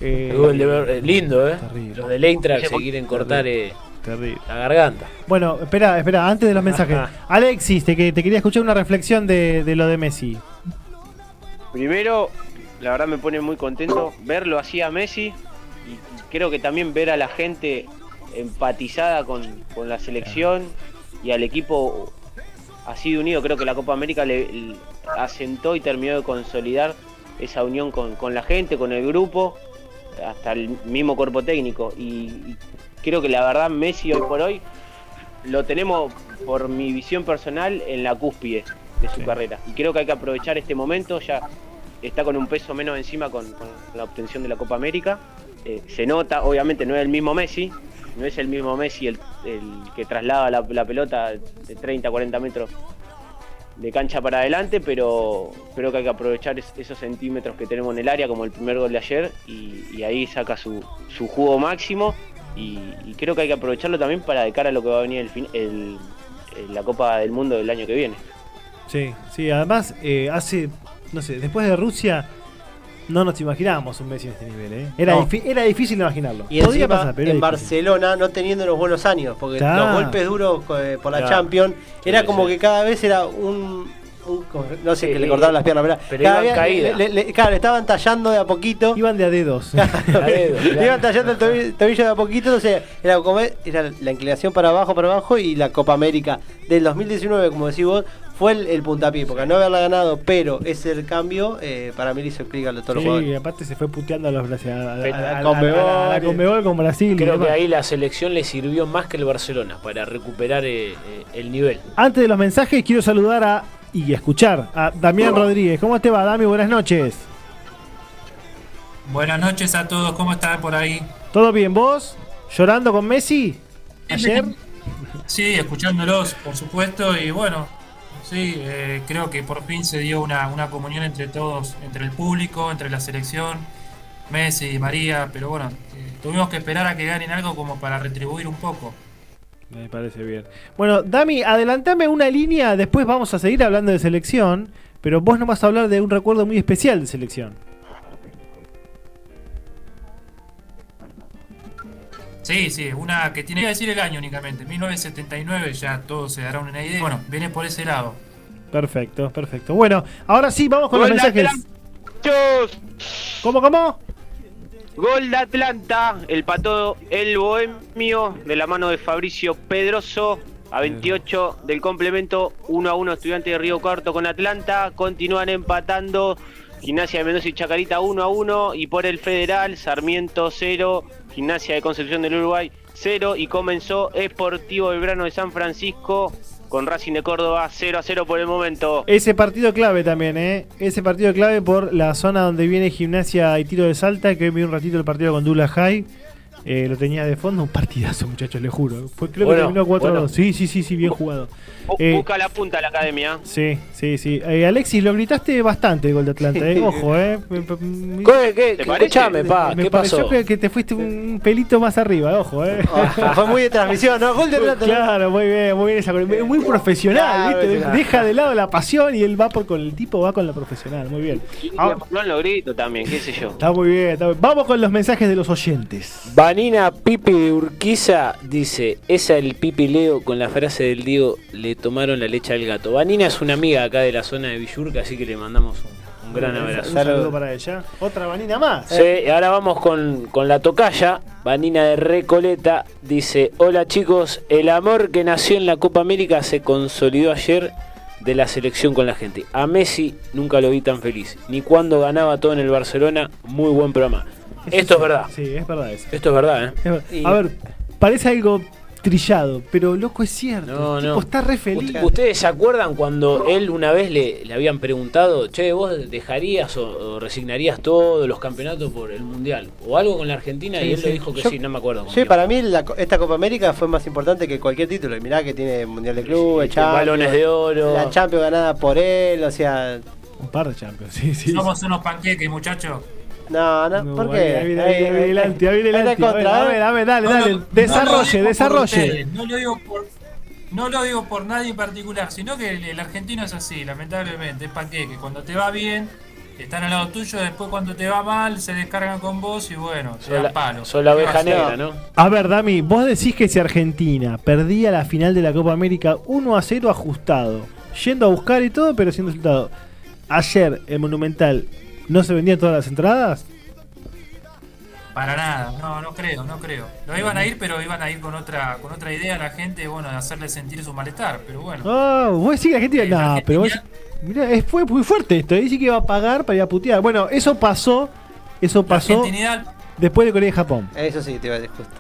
Eh, El de lindo, ¿eh? Terrible. Los del Eintracht se quieren cortar eh, terrible. la garganta. Bueno, espera, espera, antes de los mensajes. Alexis, te, que- te quería escuchar una reflexión de, de lo de Messi. Primero, la verdad me pone muy contento verlo así a Messi y creo que también ver a la gente empatizada con, con la selección y al equipo así de unido. Creo que la Copa América le, le asentó y terminó de consolidar esa unión con, con la gente, con el grupo, hasta el mismo cuerpo técnico. Y, y creo que la verdad Messi hoy por hoy lo tenemos, por mi visión personal, en la cúspide de su carrera. Y creo que hay que aprovechar este momento, ya está con un peso menos encima con, con la obtención de la Copa América. Eh, se nota, obviamente no es el mismo Messi, no es el mismo Messi el, el que traslada la, pelota de 30 a 40 metros de cancha para adelante, pero creo que hay que aprovechar es- esos centímetros que tenemos en el área, como el primer gol de ayer, y, ahí saca su, su jugo máximo. Y, creo que hay que aprovecharlo también para de cara a lo que va a venir el fin- el- la Copa del Mundo del año que viene. Sí, sí, además, eh, hace, no sé, después de Rusia, no nos imaginábamos un Messi en este nivel, ¿eh? Era, No. difi- era difícil imaginarlo. Y Podía encima, pasar, pero en. Barcelona no teniendo los buenos años, porque Claro. los golpes duros eh, por la Claro. Champions era Sí, como sí. que cada vez era un, un- no sé, Sí, que le cortaban las piernas, pero, pero cada iban caída. le- le- claro, estaban tallando de a poquito. Iban de a dedos. A Le iban tallando el tobillo, tobillo de a poquito, entonces era, como, era la inclinación para abajo, para abajo y la Copa América del 2019, como decís vos, fue el, el puntapié, porque al no haberla ganado, pero ese el cambio, eh, para mí le hizo clic a todos los Sí, y aparte se fue puteando a los brasileños. A, a- a- a- a Conmebol, a- a la Conmebol con Brasil. Creo que ahí la selección le sirvió más que el Barcelona para recuperar eh, eh, el nivel. Antes de los mensajes, quiero saludar a y escuchar a Damián Rodríguez. ¿Cómo te va, Dami? Buenas noches. Buenas noches a todos, ¿cómo están por ahí? ¿Todo bien? ¿Vos? ¿Llorando con Messi? ¿Ayer? Sí, escuchándolos, por supuesto, y bueno, sí, eh, creo que por fin se dio una, una comunión entre todos, entre el público, entre la selección, Messi y María, pero bueno, eh, tuvimos que esperar a que ganen algo como para retribuir un poco. Me parece bien. Bueno, Dami, adelantame una línea, después vamos a seguir hablando de selección, pero vos no vas a hablar de un recuerdo muy especial de selección. Sí, sí, una que tiene que decir el año únicamente, 1979, ya todos se darán una idea. Bueno, viene por ese lado. Perfecto, perfecto. Bueno, ahora sí, vamos con los Hola, mensajes. Muchachos. ¿Cómo, cómo? Gol de Atlanta, el pató el bohemio de la mano de Fabricio Pedroso a 28 del complemento 1 a 1 estudiante de Río Cuarto con Atlanta. Continúan empatando Gimnasia de Mendoza y Chacarita 1 a 1 y por el Federal Sarmiento 0, Gimnasia de Concepción del Uruguay 0 y comenzó Esportivo Belgrano de San Francisco con Racing de Córdoba 0 a 0 por el momento. Ese partido clave también, ¿eh? Ese partido clave por la zona donde viene gimnasia y tiro de salta, que hoy vi un ratito el partido con Dula High. Eh, lo tenía de fondo, un partidazo, muchachos, le juro. Fue, creo Bueno, que terminó 4 bueno. Sí, sí, sí, sí, bien jugado. Bu- Eh, Busca la punta de la academia. Sí, sí, sí. Eh, Alexis, lo gritaste bastante el gol de Atlanta, ¿eh? Ojo, ¿eh? ¿Qué, qué, ¿Te escuchame, pa, me ¿qué pasó? que, que te fuiste un pelito más arriba, ojo, ¿eh? Fue muy de transmisión, ¿no? Gol de Atlanta. Claro, muy bien, muy bien esa Muy, muy profesional, ¿viste? Deja de lado la pasión y él va por con el tipo va con la profesional, muy bien. Y Ah, lo grito también, qué sé yo. está muy bien, está muy- Vamos con los mensajes de los oyentes. Vanina Pipi de Urquiza dice, esa el Pipi Leo con la frase del Diego, le tomaron la leche al gato. Vanina es una amiga acá de la zona de Villurca, así que le mandamos un, un gran Un abrazo. saludo para ella. Otra vanina más. Sí, y ahora vamos con, con la tocaya. Vanina de Recoleta dice: Hola chicos, el amor que nació en la Copa América se consolidó ayer de la selección con la gente. A Messi nunca lo vi tan feliz, ni cuando ganaba todo en el Barcelona. Muy buen programa. Esto es sí, verdad. Sí, es verdad eso. Esto es verdad, ¿eh? Es verdad. Y- A ver, parece algo trillado, pero loco es cierto. No, el tipo no. está re feliz. Ust- ¿Ustedes se acuerdan cuando él una vez le, le habían preguntado, che, vos dejarías o, o resignarías todos los campeonatos por el Mundial? O algo con la Argentina Sí, y él sí. le dijo que Yo- sí, no me acuerdo. Sí, quién. para mí la co- esta Copa América fue más importante que cualquier título. Y mirá que tiene Mundial de Clubes, Este, balones de oro. La Champions ganada por él, o sea... Un par de champions, sí, sí. Somos unos panqueques, muchachos. No, no, No, ¿por qué? Ahí viene, ahí viene ahí Ahí a ¿eh? ver, dale, dale. Desarrolle, desarrolle. No lo digo por. No lo digo por nadie en particular, sino que el, el argentino es así, lamentablemente, es panqueque. Cuando te va bien, están al lado tuyo, después cuando te va mal, se descargan con vos y bueno, Sos dan la, palo. sos la ¿Qué va a oveja negra, ¿no? A ver, Dami, vos decís que si Argentina perdía la final de la Copa América 1 a 0 ajustado, yendo a buscar y todo, pero sin resultado. Ayer, el Monumental, ¿no se vendían todas las entradas? Para nada, no, no creo, no creo. Lo iban a ir, pero iban a ir con otra, con otra idea a la gente, bueno, de hacerle sentir su malestar, pero bueno. Oh, vos decís que la gente iba. No, pero vos. Mirá, es- fue muy fuerte esto. Dice que iba a pagar para ir a putear. Bueno, eso pasó. Eso pasó después de Corea y Japón. Eso sí, te iba a decir justo.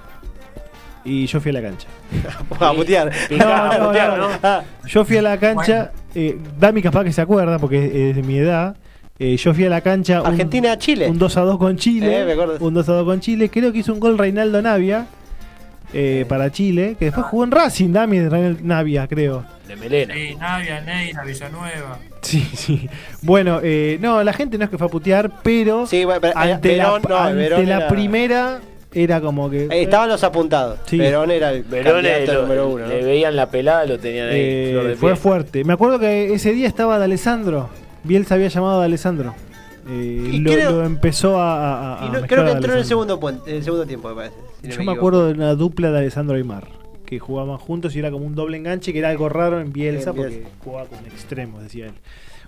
Y yo fui a la cancha. A putear. No, no, putear, no. ¿no? Yo fui a la cancha. Eh, Dami capaz que se acuerda porque es de mi edad. Eh, yo fui a la cancha. un- Argentina-Chile. Un 2 a 2 con Chile. Eh, me acuerdo. un 2 a 2 con Chile. Creo que hizo un gol Reinaldo Navia. eh, para Chile. Que después jugó en Racing, Dami, Reinaldo Navia, creo. De melena. sí, Navia, Neira, Villanueva. Sí, sí. Bueno, eh, no, la gente no es que fue a putear, pero Sí, bueno, pero, ante, Verón, la, no, ante Verón la era- primera era como que... Eh, estaban los apuntados. Sí. Verón era el Verón le, candidato lo- número uno. ¿no? le veían la pelada, lo tenían ahí. eh, flor de fue fuerte. Me acuerdo que ese día estaba de Alessandro. Bielsa había llamado a Alessandro. Eh, Y lo, creo- lo empezó a, a- a Y no- mezclar creo que entró en el Alessandro. segundo, puente, en el segundo tiempo, me parece. si no Yo me equivoco. acuerdo de una dupla de Alessandro Aymar. Que jugaban juntos y era como un doble enganche, que era algo raro en Bielsa, En Bielsa. porque jugaba con extremos, decía él.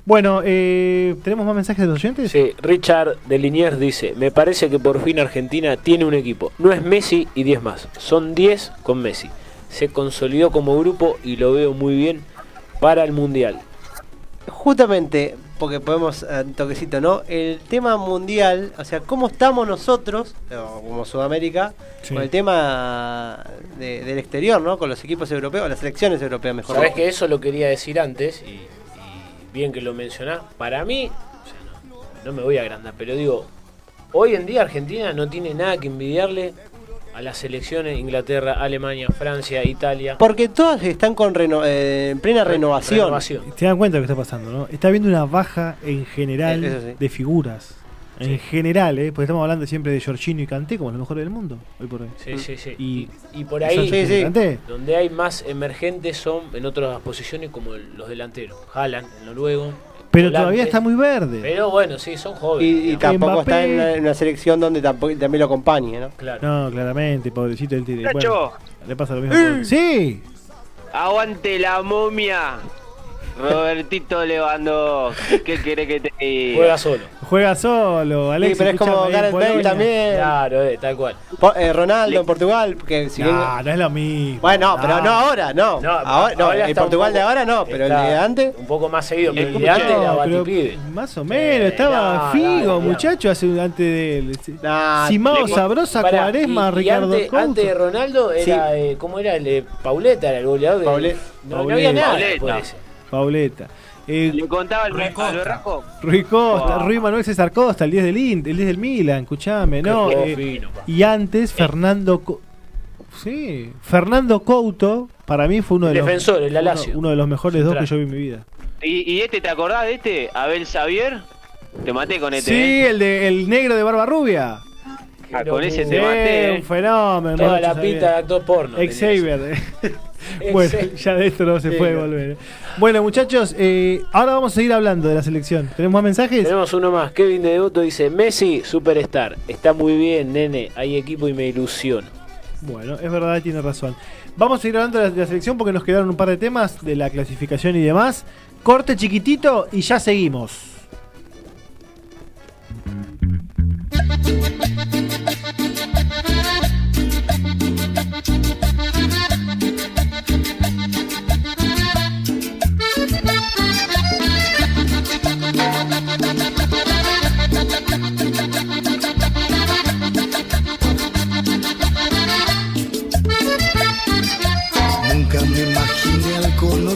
Bueno, eh, ¿tenemos más mensajes de los oyentes? Sí, Richard de Liniers dice, me parece que por fin Argentina tiene un equipo. No es Messi y 10 más, son 10 con Messi. Se consolidó como grupo y lo veo muy bien para el Mundial. Justamente, porque podemos, eh, un toquecito, ¿no? El tema mundial, o sea, ¿cómo estamos nosotros, como Sudamérica, Sí. con el tema de- del exterior, ¿no? Con los equipos europeos, las selecciones europeas, mejor Sabes que eso lo quería decir antes y, y bien que lo mencionás. Para mí, o sea, no, no me voy a agrandar, pero digo, hoy en día Argentina no tiene nada que envidiarle a las selecciones Inglaterra, Alemania, Francia, Italia. Porque todas están con reno- eh, en plena renovación. Renovación. Se dan cuenta de lo que está pasando, ¿no? Está habiendo una baja en general sí. de figuras. En general, ¿eh? Porque estamos hablando siempre de Jorginho y Kanté como los mejores del mundo, hoy por hoy. Sí, sí, sí. Y- Y, y por ahí, sí. Donde hay más emergentes son en otras posiciones como los delanteros. Haaland, el noruego. Pero volante. todavía está muy verde. Pero bueno, sí, son jóvenes. Y, tampoco Mbappé. está en una, en una selección donde tampoco, también lo acompañe, ¿no? Claro. No, claramente, pobrecito. Él tiene, bueno, le pasa lo mismo. con- Sí, aguante la momia. Robertito Lewandowski, ¿qué querés que te diga? Juega solo. Juega solo, Alex. Sí, pero es como Gareth Bale también. Claro, eh, tal cual. Po- eh, Ronaldo en Portugal, porque si bien- No, es lo mismo. Bueno, pero no ahora, no. No, ahora, no, ahora el Portugal de ahora no, pero el de antes. Un poco más seguido, pero el de antes era batipibe. más o menos, Eh, estaba no, Figo, no, no. muchacho, hace un- antes de él. Nah, Simao Sabrosa, Cuaresma, Ricardo antes, antes de Ronaldo era, eh, ¿cómo era? El de Pauleta, era el goleador. de- Paule- no, no había nada Pauleta. Eh, Le contaba el, Rui Costa. Rui Costa. Rui Manuel César Costa, el 10 del Int, el 10 del Milan, escuchame, ¿no? Eh, fino, y antes Fernando Co- Sí, Fernando Couto para mí fue uno de El los defensor, el uno, de los mejores dos que yo vi en mi vida. ¿Y, y este, te acordás de este? Abel Xavier. Te maté con este, Sí, ¿eh? el de el negro de barba rubia. Ah, con ese te maté, un fenómeno. Toda la Xavier. pinta de actor porno. Xavier. bueno, ya de esto no se puede volver. Bueno, muchachos, eh, ahora vamos a seguir hablando de la selección. ¿Tenemos más mensajes? Tenemos uno más. Kevin de Devoto dice: Messi, superstar. Está muy bien, nene. Hay equipo y me ilusiono. Bueno, es verdad, tiene razón. Vamos a seguir hablando de la, de la selección porque nos quedaron un par de temas de la clasificación y demás. Corte chiquitito y ya seguimos.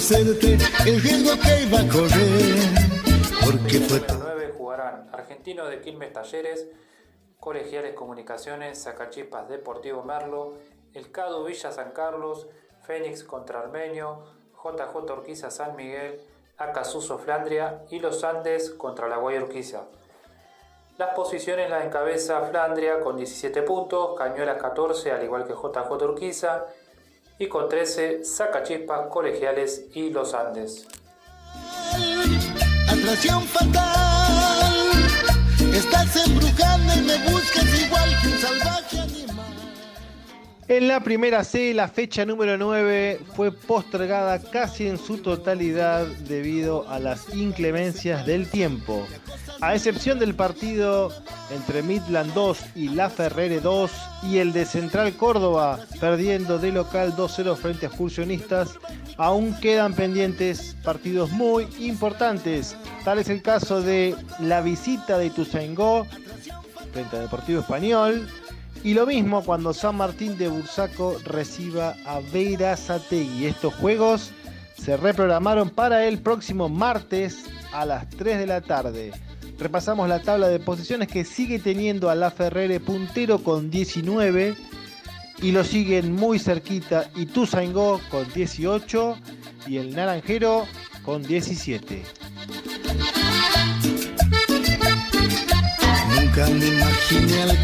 Conocerte el riesgo que iba a correr, porque fue tan 9 jugarán Argentino de Quilmes Talleres, Colegiales Comunicaciones, Sacachispas Deportivo Merlo, El Cado Villa San Carlos, Fénix contra Armenio, JJ Urquiza San Miguel, Acasuso Flandria y Los Andes contra la Guaya Urquiza. Las posiciones las encabeza Flandria con 17 puntos, Cañuelas 14 al igual que JJ Urquiza y con 13 Sacachispas, Colegiales y Los Andes. En la primera C, la fecha número 9 fue postergada casi en su totalidad debido a las inclemencias del tiempo. A excepción del partido entre Midland 2 y La Ferrere 2 y el de Central Córdoba perdiendo de local 2-0 frente a excursionistas, aún quedan pendientes partidos muy importantes. Tal es el caso de la visita de Ituzaingó frente a Deportivo Español, y lo mismo cuando San Martín de Bursaco reciba a Verazategui. Estos juegos se reprogramaron para el próximo martes a las 3 de la tarde. Repasamos la tabla de posiciones que sigue teniendo a La Ferrere puntero con 19 y lo siguen muy cerquita Ituzaingó con 18 y el Naranjero con 17.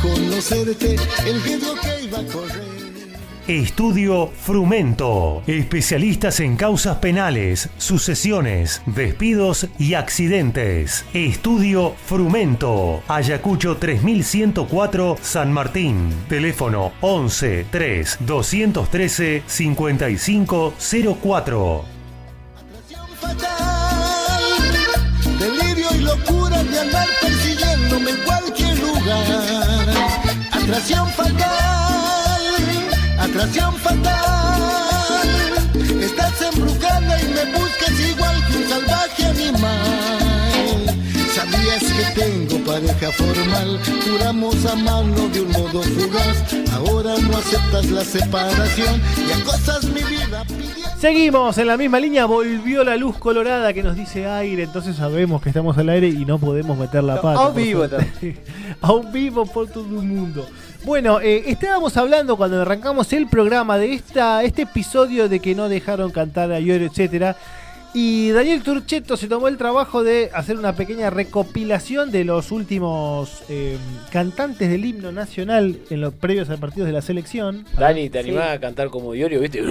Conocerte el que correr. Estudio Frumento. Especialistas en causas penales, sucesiones, despidos y accidentes. Estudio Frumento. Ayacucho 3104 San Martín. Teléfono 11 3 213 5504. Atracción fatal, atracción fatal. Estás embrujada y me buscas igual que un salvaje animal. Sabías que tengo pareja formal, juramos amarnos de un modo fugaz. Ahora no aceptas la separación y acosas mi vida pidiendo. Seguimos en la misma línea, volvió la luz colorada que nos dice aire, entonces sabemos que estamos al aire y no podemos meter la No, pata. a un por vivo suerte. a un vivo por todo el mundo. Bueno, eh, estábamos hablando cuando arrancamos el programa de esta, este episodio de que no dejaron cantar a Yor, etcétera. Y Daniel Turcheto se tomó el trabajo de hacer una pequeña recopilación de los últimos eh, cantantes del himno nacional en los previos a partidos de la selección. Dani, ¿te animás a cantar como Diorio, viste?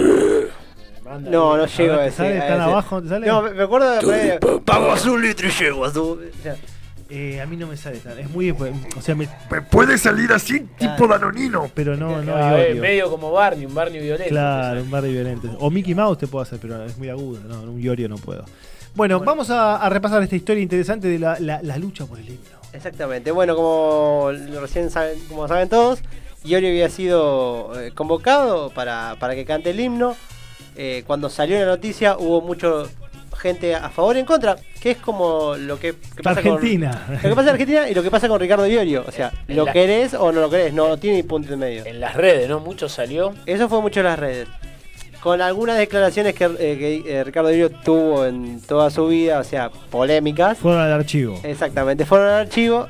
Manda No, no llego ver, a ¿te ese. sale a tan ese. abajo? ¿Te sale? No, me me acuerdo de. Pago un litro y llego a su. o sea, Eh, a mí no me sale tan. Es muy. O sea, me, Puede salir así, tipo danonino. pero no, no Ah, eh, medio como Barney, un Barney violento. Claro, un Barney violento. O Mickey Mouse te puedo hacer, pero es muy agudo. No, un Iorio no puedo. Bueno, vamos a, a repasar esta historia interesante de la, la- la lucha por el himno. Exactamente. Bueno, como recién saben, como saben todos, Iorio había sido eh, convocado para, para que cante el himno. Eh, cuando salió la noticia hubo mucha gente a favor y en contra, que es como lo que, que pasa Argentina. con lo que pasa en Argentina y lo que pasa con Ricardo Iorio. O sea, En lo la- querés o no lo querés, no tiene ni punto en medio. En las redes, ¿no? Mucho salió. Eso fue mucho en las redes. Con algunas declaraciones que, eh, que, eh, Ricardo Iorio tuvo en toda su vida, o sea, polémicas. Fueron al archivo. Exactamente, fueron al archivo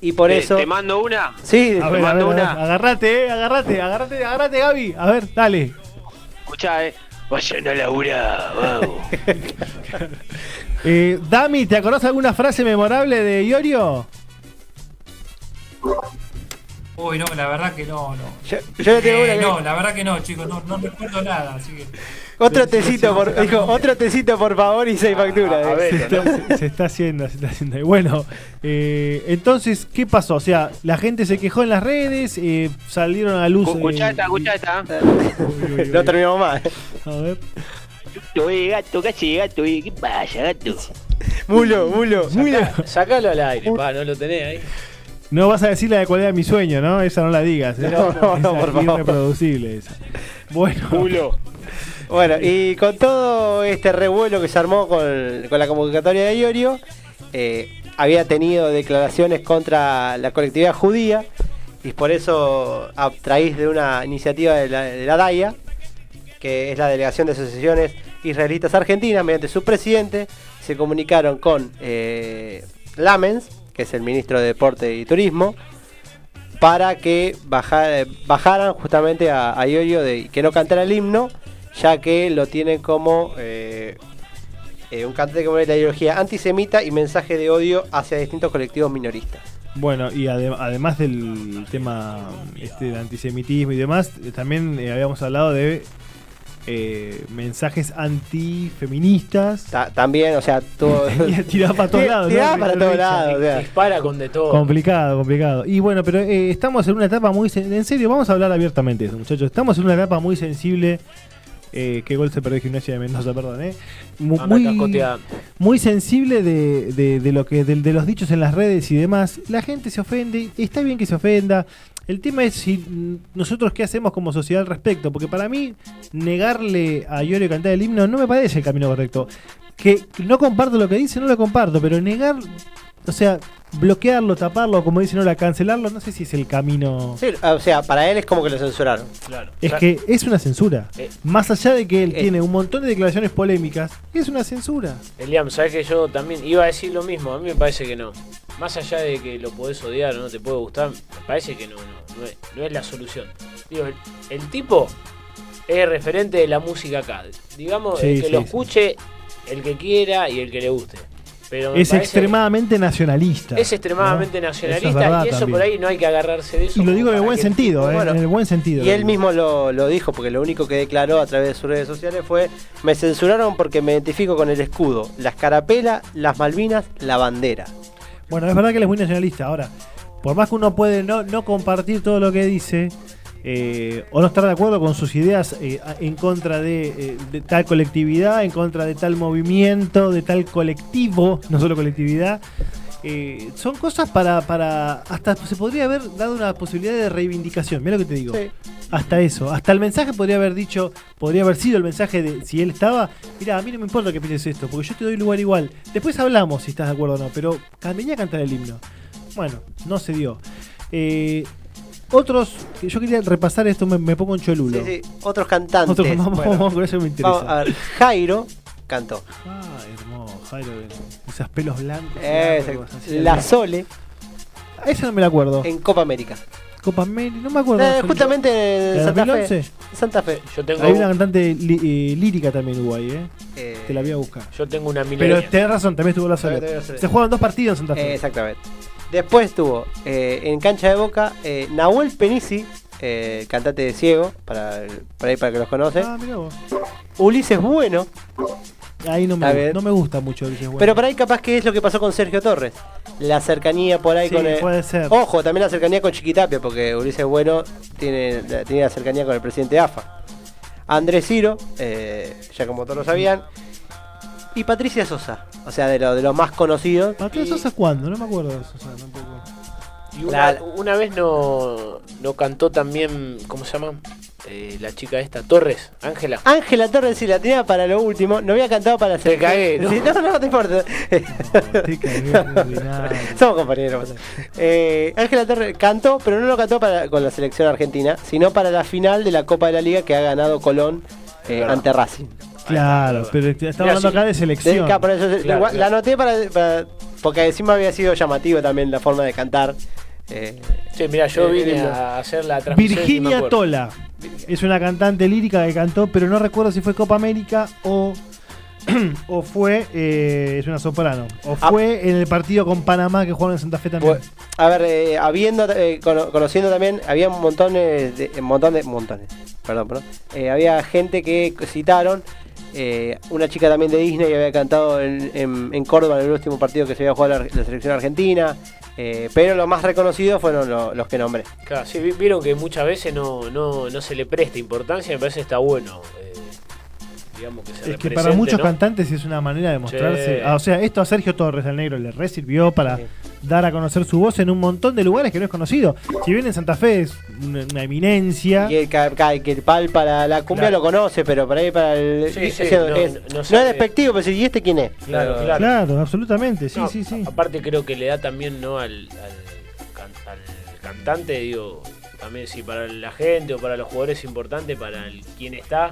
y por Te- eso... ¿Te mando una? Sí, A Te ver, mando ver, a ver, una. agarrate, eh, agarrate, agarrate, agarrate, Gaby. A ver, dale. Escuchá, eh. Vayan a laburar, vamos. Eh, Dami, ¿te acordás alguna frase memorable de Iorio? Uy, no, la verdad que no, no. Yo, yo tengo Eh, una que- no, la verdad que no, chicos, no, no recuerdo nada, así que. Otro tecito, por, dijo, otro tecito por favor y seis facturas. a eh. ver. Se está, se está haciendo, se está haciendo. Bueno, eh, entonces, ¿qué pasó? O sea, la gente se quejó en las redes, eh, salieron a la luz. Escuchá eh, esta, escuchá esta. uy, uy, uy. No terminamos más. A ver. Gato, eh, gato, casi gato, eh. ¿Qué pasa, gato? Mulo, mulo. Saca- Sacalo al aire, pa, no lo tenés ahí. No vas a decir la de cuál era mi sueño, ¿no? Esa no la digas. ¿eh? No, no, no, por es favor. irreproducible esa. Bueno, Bueno, y con todo este revuelo que se armó con, la convocatoria de Iorio, eh, había tenido declaraciones contra la colectividad judía y por eso, a través de una iniciativa de la, de DAIA, que es la Delegación de Asociaciones Israelitas Argentinas, mediante su presidente, se comunicaron con eh, Lamens, que es el ministro de Deporte y Turismo, para que baja- bajaran justamente a, a Iorio de que no cantara el himno, ya que lo tienen como eh, eh, un cantante con una ideología antisemita y mensaje de odio hacia distintos colectivos minoristas. bueno, y ade- además del tema este, del antisemitismo y demás, eh, también eh, habíamos hablado de eh, mensajes antifeministas. Ta- también, o sea, todo. Tiraba para todos lados. ¿no? Tiraba para todos lados, o sea. Dispara con de todo. Complicado, complicado. Y bueno, pero eh, estamos en una etapa muy... En serio, vamos a hablar abiertamente de eso, muchachos. Estamos en una etapa muy sensible. Eh, ¿Qué gol se perdió Gimnasia de Mendoza? Perdón, ¿eh? Muy, cascoteando. muy sensible de, de- de lo que de, de los dichos en las redes y demás. La gente se ofende, está bien que se ofenda. El tema es si nosotros qué hacemos como sociedad al respecto, porque para mí negarle a Iorio cantar el himno no me parece el camino correcto. Que no comparto lo que dice, no lo comparto, pero negar, o sea, bloquearlo, taparlo, como dicen ahora, cancelarlo, no sé si es el camino. Sí, o sea, para él es como que lo censuraron. Claro. Es que es una censura. Eh. Más allá de que él Eh. tiene un montón de declaraciones polémicas, es una censura. Eliam, sabes que yo también iba a decir lo mismo. A mí me parece que no. Más allá de que lo podés odiar o no te puede gustar, me parece que no, no, no es, no es la solución. Digo, el, el tipo es referente de la música acá. Digamos, Sí, el que sí, lo sí. escuche, el que quiera y el que le guste. Pero Es extremadamente nacionalista. es extremadamente ¿no? nacionalista Eso es verdad y eso también. por ahí no hay que agarrarse de eso. Y lo digo en el buen sentido, ¿eh? bueno, en el buen sentido. Y él mismo lo, lo dijo, porque lo único que declaró a través de sus redes sociales fue: Me censuraron porque me identifico con el escudo, la escarapela, las Malvinas, la bandera. Bueno, es verdad que él es muy nacionalista. Ahora, por más que uno puede no, no compartir todo lo que dice, eh, o no estar de acuerdo con sus ideas eh, en contra de, eh, de tal colectividad, en contra de tal movimiento, de tal colectivo, no solo colectividad, son cosas para, para. Hasta se podría haber dado una posibilidad de reivindicación. Mira lo que te digo. Sí. Hasta eso. Hasta el mensaje podría haber dicho, podría haber sido el mensaje de si él estaba, mira, a mí no me importa que pienses esto, porque yo te doy lugar igual. Después hablamos si estás de acuerdo o no, pero venía a cantar el himno. Bueno, no se dio. Eh, otros, yo quería repasar esto, me, me pongo en cholulo. Sí, sí, otros cantantes. Otros, vamos, Bueno, vamos, con eso me interesa. vamos a ver, Jairo cantó. Ah, hermoso, Jairo, esos pelos blancos. La. Sole Esa no me la acuerdo. en Copa América. Copa América, no me acuerdo. Eh, justamente ¿La en de Santa 2011? Fe. Santa Fe. Yo tengo, Hay una cantante li- eh, lírica también en Uruguay, ¿eh? Eh, Te la voy a buscar. yo tengo una Pero tenés razón, también estuvo la Sole. Se jugaron dos partidos en Santa Fe. eh, exactamente. Después estuvo eh, en cancha de boca eh, Nahuel Penisi, eh, cantante de ciego, para, para ahí para que los conoce. Ah, mirá vos. Ulises Bueno, ahí no me, no me gusta mucho Ulises Bueno. Pero por ahí capaz que es lo que pasó con Sergio Torres. La cercanía por ahí Sí, con el... puede ser. Ojo, también la cercanía con Chiquitapia, porque Ulises Bueno tiene, tiene la cercanía con el presidente AFA. Andrés Ciro, eh, ya como todos lo sabían. Y Patricia Sosa, o sea, de, lo, de los más conocidos. ¿Patricia Sosa cuándo? No me acuerdo de Sosa tampoco. Y una, La- una vez no, no cantó también, ¿cómo se llama? Eh, la chica esta, Torres, Ángela. Ángela Torres, si la tenía para lo último, no había cantado para Te cagué, ¿no? Sí, no, no, te importa. Te cagué, ordinario. Somos compañeros. Eh, Ángela Torres cantó, pero no lo cantó para, con la selección argentina, sino para la final de la Copa de la Liga que ha ganado Colón eh, ante Racing. Claro, pero estamos hablando sí. acá de selección. De- claro, por eso, Claro, la, claro. la anoté para, para- porque encima había sido llamativo también la forma de cantar. Eh, Sí, mira, yo Eh, vine a hacer la transmisión. Virginia. Tola es una cantante lírica que cantó, pero no recuerdo si fue Copa América o, o fue. eh, es una soprano. O Ah. fue en el partido con Panamá que jugaron en Santa Fe también. Pues, a ver, eh, habiendo, eh, cono- conociendo también, había un montón de, de- un montón de, montones, perdón, perdón. Eh, había gente que citaron, eh, una chica también de Disney que había cantado en, en- en Córdoba en el último partido que se había jugado la, la selección argentina, eh, pero los más reconocidos fueron lo- los que nombré. Claro, sí, vi- vieron que muchas veces no, no, no se le presta importancia, me parece que está bueno. eh, digamos que se es que para muchos ¿no? cantantes es una manera de mostrarse. Ah, o sea, esto a Sergio Torres, el negro, le re sirvió para Sí. dar a conocer su voz en un montón de lugares que no es conocido. Si bien en Santa Fe es una, una eminencia. Y el, que el pal para la cumbia Claro. lo conoce, pero para ahí para el. Sí, sí, es, no- es- no no es despectivo, pero si, ¿y este quién es? Claro, claro. Claro, absolutamente, sí, No, sí, sí. Aparte creo que le da también no al, al, can- al cantante, digo, también si para la gente o para los jugadores es importante, para el, quien está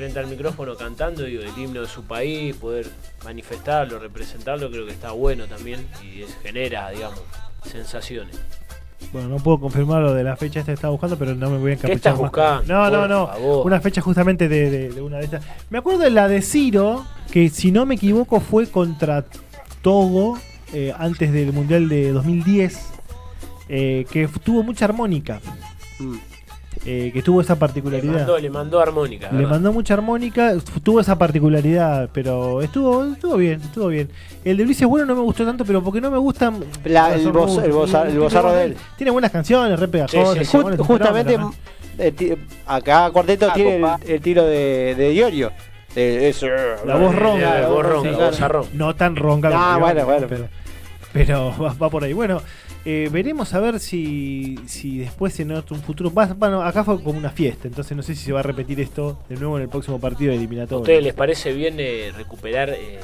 frente al micrófono cantando, digo, el himno de su país, poder manifestarlo, representarlo, creo que está bueno también y es- genera, digamos, sensaciones. Bueno, no puedo confirmar lo de la fecha esta que estaba buscando, pero no me voy a encapuchar estás más. buscando? No, no, no. favor. Una fecha justamente de, de- de una de estas. Me acuerdo de la de Ciro, que si no me equivoco fue contra Togo eh, antes del Mundial de 2010, eh, que tuvo mucha armónica, Mm. Eh, que tuvo esa Le particularidad. mandó, le mandó armónica. Le ¿verdad? mandó mucha armónica, tuvo esa particularidad, pero estuvo estuvo bien, estuvo bien. El de Ulises Bueno no me gustó tanto, pero porque no me gustan La- el voz- el buenas- de él. Tiene buenas canciones, re pegajosas. Sí, sí, sí. chabones, Just- un justamente eh, acá Cuarteto Ah, tiene el, el tiro de, de Diorio. De eso. La voz ronca. La voz ronca, Sí, la voz arrón. No tan ronca. Ah, como bueno, bueno, Pero, pero va, va por ahí. Bueno, eh, veremos a ver si, si después en otro un futuro. va- bueno, acá fue como una fiesta, entonces no sé si se va a repetir esto de nuevo en el próximo partido ¿A eliminatorio. ustedes les parece bien eh, recuperar eh,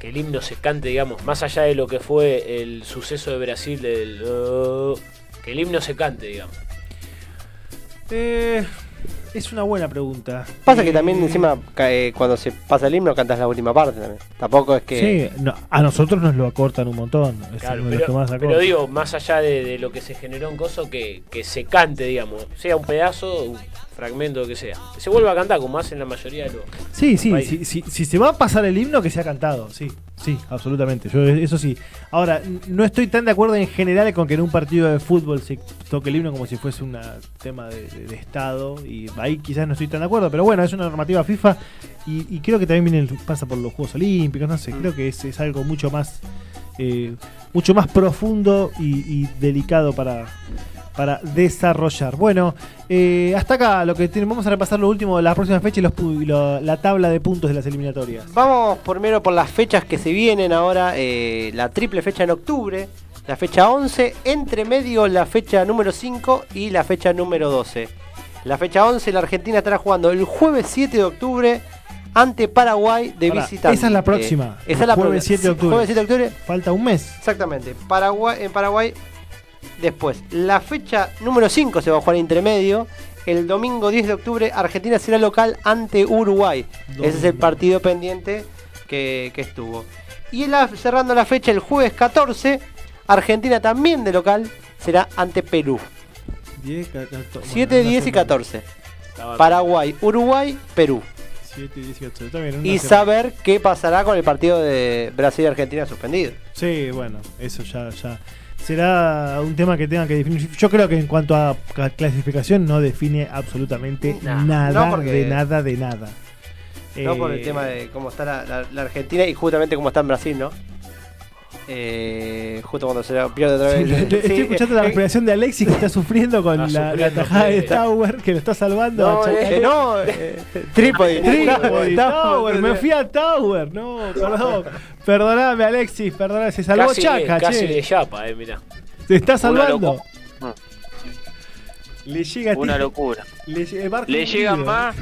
que el himno se cante, digamos, más allá de lo que fue el suceso de Brasil, del, que el himno se cante, digamos? Eh, es una buena pregunta. Pasa que Eh, también encima eh, cuando se pasa el himno cantas la última parte también. Tampoco es que... Sí, no, a nosotros nos lo acortan un montón. Es Claro, uno de los que pero, más pero acortan. digo, más allá de, de lo que se generó en Coso, que, que se cante, digamos, sea un pedazo, fragmento, que sea. Que se vuelva a cantar, como hacen la mayoría de los. Sí, sí, sí, sí, si se va a pasar el himno que sea cantado, sí, sí, absolutamente. Yo eso sí. Ahora, no estoy tan de acuerdo en general con que en un partido de fútbol se toque el himno como si fuese un tema de, de- de Estado y ahí quizás no estoy tan de acuerdo, pero bueno, es una normativa FIFA y, y creo que también viene el- pasa por los Juegos Olímpicos, no sé, creo que es, es algo mucho más eh, mucho más profundo y, y delicado para para desarrollar. Bueno, eh, hasta acá lo que tenemos. Vamos a repasar lo último la próxima fecha y, los, lo- la tabla de puntos de las eliminatorias. Vamos primero por las fechas que se vienen ahora. eh, la triple fecha en octubre, la fecha 11, entre medio la fecha número 5 y la fecha número 12. La fecha 11, la Argentina estará jugando el jueves 7 de octubre ante Paraguay de Pará, visitante. esa es la próxima. Eh, esa es la Jueves próxima. 7 de octubre. Jueves 7 de octubre, Falta un mes. exactamente. Paraguay, en Paraguay, después. La fecha número 5 se va a jugar intermedio. El domingo 10 de octubre, Argentina será local ante Uruguay. Ese es el partido pendiente que, que estuvo. Y la- cerrando la fecha el jueves 14, Argentina también de local será ante Perú. 10, 14, 7, 10 y 14. Estaba- Paraguay, Uruguay, Perú. 7 y 18. Está bien, una Y saber qué pasará con el partido de Brasil y Argentina suspendido. Sí, bueno, eso ya, ya. Será un tema que tenga que definir. Yo creo que en cuanto a ca- clasificación no define absolutamente Nah, nada no, porque- de nada de nada. No por el Eh, tema de cómo está la, la- la Argentina y justamente cómo está en Brasil, ¿no? Eh, justo cuando se la pierde otra vez. le- le- estoy escuchando la eh, respiración de Alexis que está sufriendo con la, la tajada de. Tower que lo está salvando. No, eh, no, eh, No, Tower, me fui a Tower, no, perdón. Perdoname, Alexis, perdoname, se salvó casi, Chaca, casi che. de chapa, eh, mirá. Se está salvando. Le llega Una locura. Le, Le llegan más.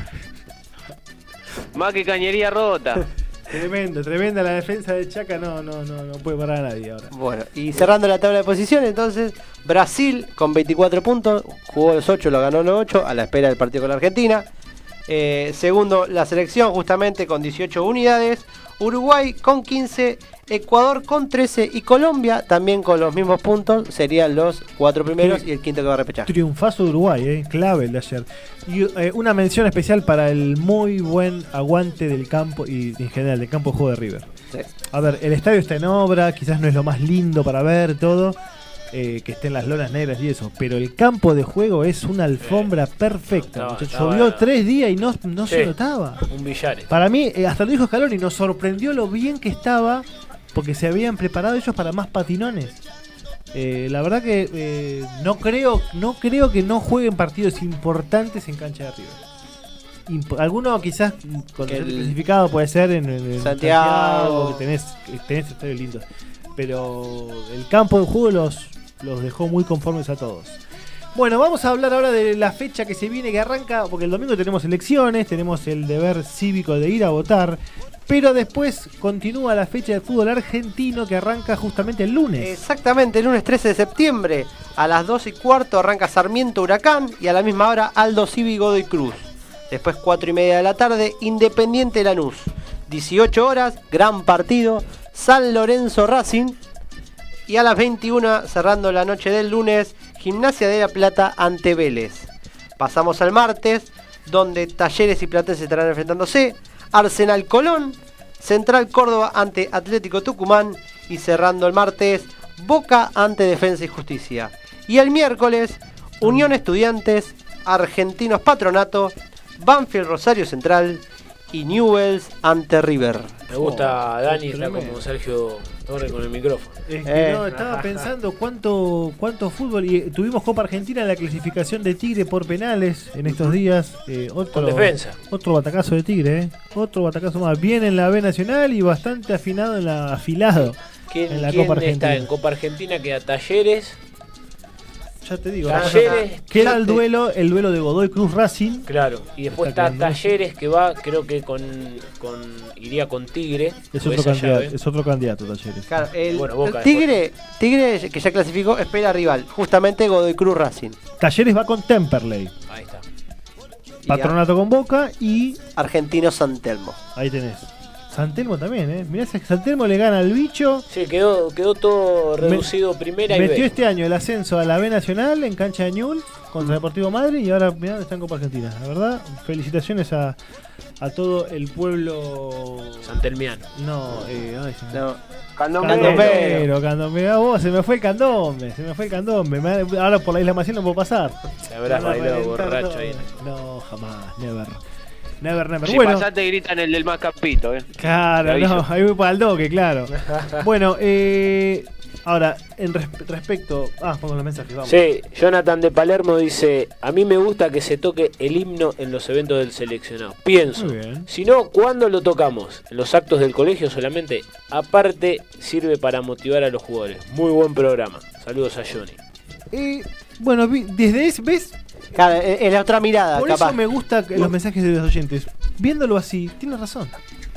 Más que cañería rota. Tremendo, tremenda la defensa de Chaca, no, no, no, no puede parar a nadie ahora. Bueno, y cerrando la tabla de posiciones, entonces, Brasil con 24 puntos, jugó los 8, lo ganó los 8, a la espera del partido con la Argentina. Eh, segundo, la selección, justamente con 18 unidades. Uruguay con 15, Ecuador con 13 y Colombia también con los mismos puntos. Serían los cuatro primeros y el quinto que va a repechar. Triunfazo de Uruguay, eh, clave el de ayer. Y eh, una mención especial para el muy buen aguante del campo y en general del campo de juego de River. Sí. A ver, el estadio está en obra, quizás no es lo más lindo para ver todo, eh, que estén las lonas negras y eso, pero el campo de juego es una alfombra perfecta. Estaba- Llovió tres días y no, no se notaba. Un Villares. Para mí, eh, hasta lo dijo Scaloni, nos sorprendió lo bien que estaba porque se habían preparado ellos para más patinones. Eh, la verdad que eh, no creo no creo que no jueguen partidos importantes en cancha de River. Imp- Alguno quizás mm, con el clasificado puede ser en, en- en Santiago. que tenés, que tenés estadios lindos. Pero el campo de juego los, los dejó muy conformes a todos. Bueno, vamos a hablar ahora de la fecha que se viene, que arranca, porque el domingo tenemos elecciones, tenemos el deber cívico de ir a votar, pero después continúa la fecha de fútbol argentino que arranca justamente el lunes. Exactamente, el lunes 13 de septiembre a las 2 y cuarto arranca Sarmiento Huracán y a la misma hora Aldo Civi Godoy Cruz. Después 4 y media de la tarde Independiente Lanús. 18 horas, gran partido, San Lorenzo Racing. Y a las 21 cerrando la noche del lunes, Gimnasia de la Plata ante Vélez. Pasamos al martes, donde Talleres y Platense estarán enfrentándose. Arsenal Colón, Central Córdoba ante Atlético Tucumán y cerrando el martes, Boca ante Defensa y Justicia. Y el miércoles, Unión Estudiantes, Argentinos Patronato, Banfield Rosario Central y Newells ante River. Me gusta Oh, Dani, está como Sergio Torre con el micrófono. Es que Eh. no, estaba pensando cuánto, cuánto fútbol. Y eh, tuvimos Copa Argentina en la clasificación de Tigre por penales en estos días. eh, otro, Con defensa. Otro batacazo de Tigre, eh. Otro batacazo más. Bien en la B Nacional y bastante afinado en la afilado. ¿Quién, En la quién Copa Argentina. está en Copa Argentina? Queda Talleres. Ya te digo. Talleres. Queda el duelo, el duelo de Godoy Cruz Racing. Claro. Y después Está. Talleres que va, creo que con, con iría con Tigre. Es otro, candidato, llave. es otro candidato, Talleres. Claro, el, Bueno, Boca el Tigre, Tigre que ya clasificó, espera rival, justamente Godoy Cruz Racing. Talleres va con Temperley. Ahí está. Patronato con Boca y Argentino San Telmo. ahí tenés. Santelmo también, ¿eh? Mirá, Santelmo le gana al bicho. Sí, quedó, quedó todo Me- reducido primera y Metió B. este año el ascenso a la B Nacional en cancha de Ñul contra Deportivo Madrid y ahora mirá, está en Copa Argentina. La verdad, felicitaciones a, a todo el pueblo. Santelmiano. No, eh, ay, se me- No, Candombero. Candombero, candombero. Ah, vos, se me fue el candombe, se me fue el candombe. Ahora por la isla Maciel no puedo pasar. Te habrás bailado borracho ahí. No, jamás, never. Never, never. Si bueno, pasaste gritan el del más capito, eh. claro, no, ahí voy para el doque, claro. bueno, eh, ahora, en res- respecto. Ah, pongo los mensajes, vamos. Sí, Jonathan de Palermo dice, a mí me gusta que se toque el himno en los eventos del seleccionado. Pienso, si no, ¿cuándo lo tocamos? ¿En los actos del colegio solamente? Aparte, sirve para motivar a los jugadores. Muy buen programa. Saludos a Johnny. Eh, bueno, desde ese, ¿ves? Claro, es es la otra mirada, Por capaz. eso me gustan los mensajes de los oyentes. Viéndolo así, tienes razón.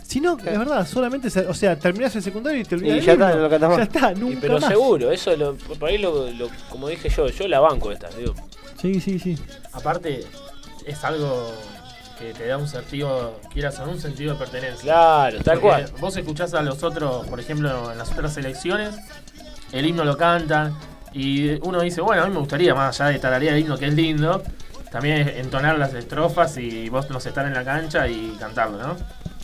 Si no, es verdad, solamente, se- o sea, terminás el secundario y te olvidas Y ya está, lo cantás más. Ya está, Y nunca pero más. seguro, eso lo, por ahí lo, lo- como dije yo, yo la banco esta, digo. Sí, sí, sí. Aparte, es algo que te da un sentido, quieras o no, un sentido de pertenencia. Claro, tal Porque cual. Vos escuchás a los otros, por ejemplo, en las otras selecciones, el himno lo cantan y uno dice, bueno, a mí me gustaría, más allá de tararear el himno que es lindo, también entonar las estrofas y vos no sé, estar en la cancha y cantarlo, ¿no?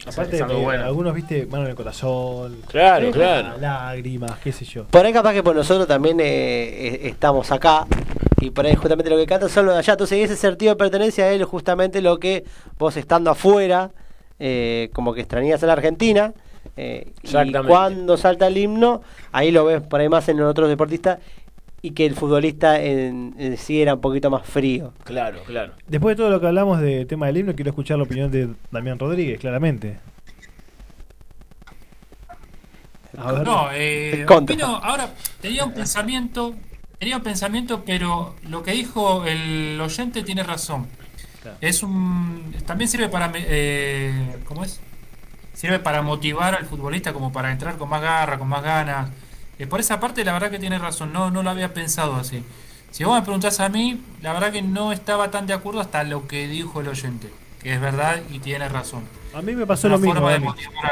Aparte, es algo eh, bueno. algunos, viste, mano en el corazón. Claro, claro. Lágrimas, qué sé yo. Por ahí capaz que por nosotros también eh, eh, estamos acá y por ahí justamente lo que cantan son los de allá. Entonces ese sentido de pertenencia es justamente lo que vos estando afuera eh, como que extrañas a la Argentina. eh, y cuando salta el himno, ahí lo ves por ahí más en los otros deportistas y que el futbolista en, en sí era un poquito más frío. Claro, claro. Después de todo lo que hablamos del tema del himno, quiero escuchar la opinión de Damián Rodríguez, claramente. A ver. No, eh, opino- ahora tenía un pensamiento, tenía un pensamiento, pero lo que dijo el oyente tiene razón. Es un, también sirve para, me- eh, ¿cómo es? Sirve para motivar al futbolista como para entrar con más garra, con más ganas. Eh, por esa parte, la verdad que tiene razón. No, no lo había pensado así. Si vos me preguntás a mí, la verdad que no estaba tan de acuerdo hasta lo que dijo el oyente, que es verdad y tiene razón. A mí me pasó Una lo mismo, forma de Dami. motivar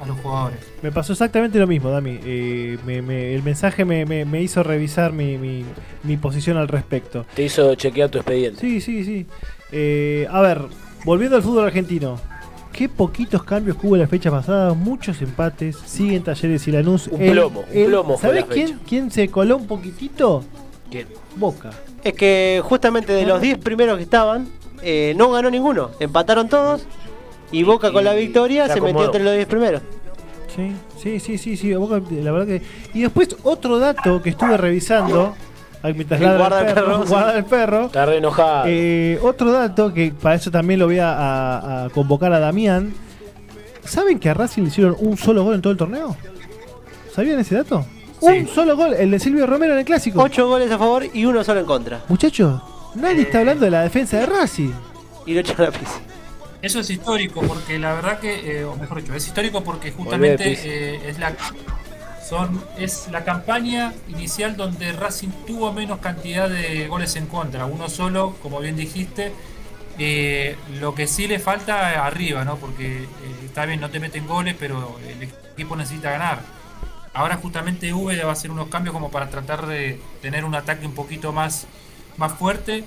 a, a los jugadores. Me pasó exactamente lo mismo, Dami. Eh, me- me- el mensaje me, me- me hizo revisar mi, mi- mi posición al respecto. Te hizo chequear tu expediente. Sí, sí, sí. Eh, a ver, volviendo al fútbol argentino. Qué poquitos cambios que hubo la fecha pasada, muchos empates, siguen Talleres y Lanús. Un plomo, un plomo ¿Sabés quién, quién se coló un poquitito? ¿Quién? Boca. Es que justamente de los 10 primeros que estaban, eh, no ganó ninguno. Empataron todos y Boca con la victoria se se metió entre los 10 primeros. Sí, sí, sí, sí, sí, Boca, la verdad que... Y después otro dato que estuve revisando, mientras ladra Guarda el el perro, perro, sí. guarda el perro. Está re enojado. Eh, otro dato que para eso también lo voy a, a- a convocar a Damián. ¿Saben que a Racing le hicieron un solo gol en todo el torneo? ¿Sabían ese dato? Un solo gol, el de Silvio Romero en el clásico. 8 goles a favor y uno solo en contra. Muchachos, nadie está hablando de la defensa de Racing. Y lo echaron a Pizzi. Eso es histórico porque la verdad que, eh, o mejor dicho, es histórico porque Volvé, justamente Pizzi. eh, es la son es la campaña inicial donde Racing tuvo menos cantidad de goles en contra, uno solo, como bien dijiste. Eh, lo que sí le falta arriba, ¿no? Porque eh, está bien, no te meten goles, pero el equipo necesita ganar. Ahora justamente V va a hacer unos cambios como para tratar de tener un ataque un poquito más, más fuerte.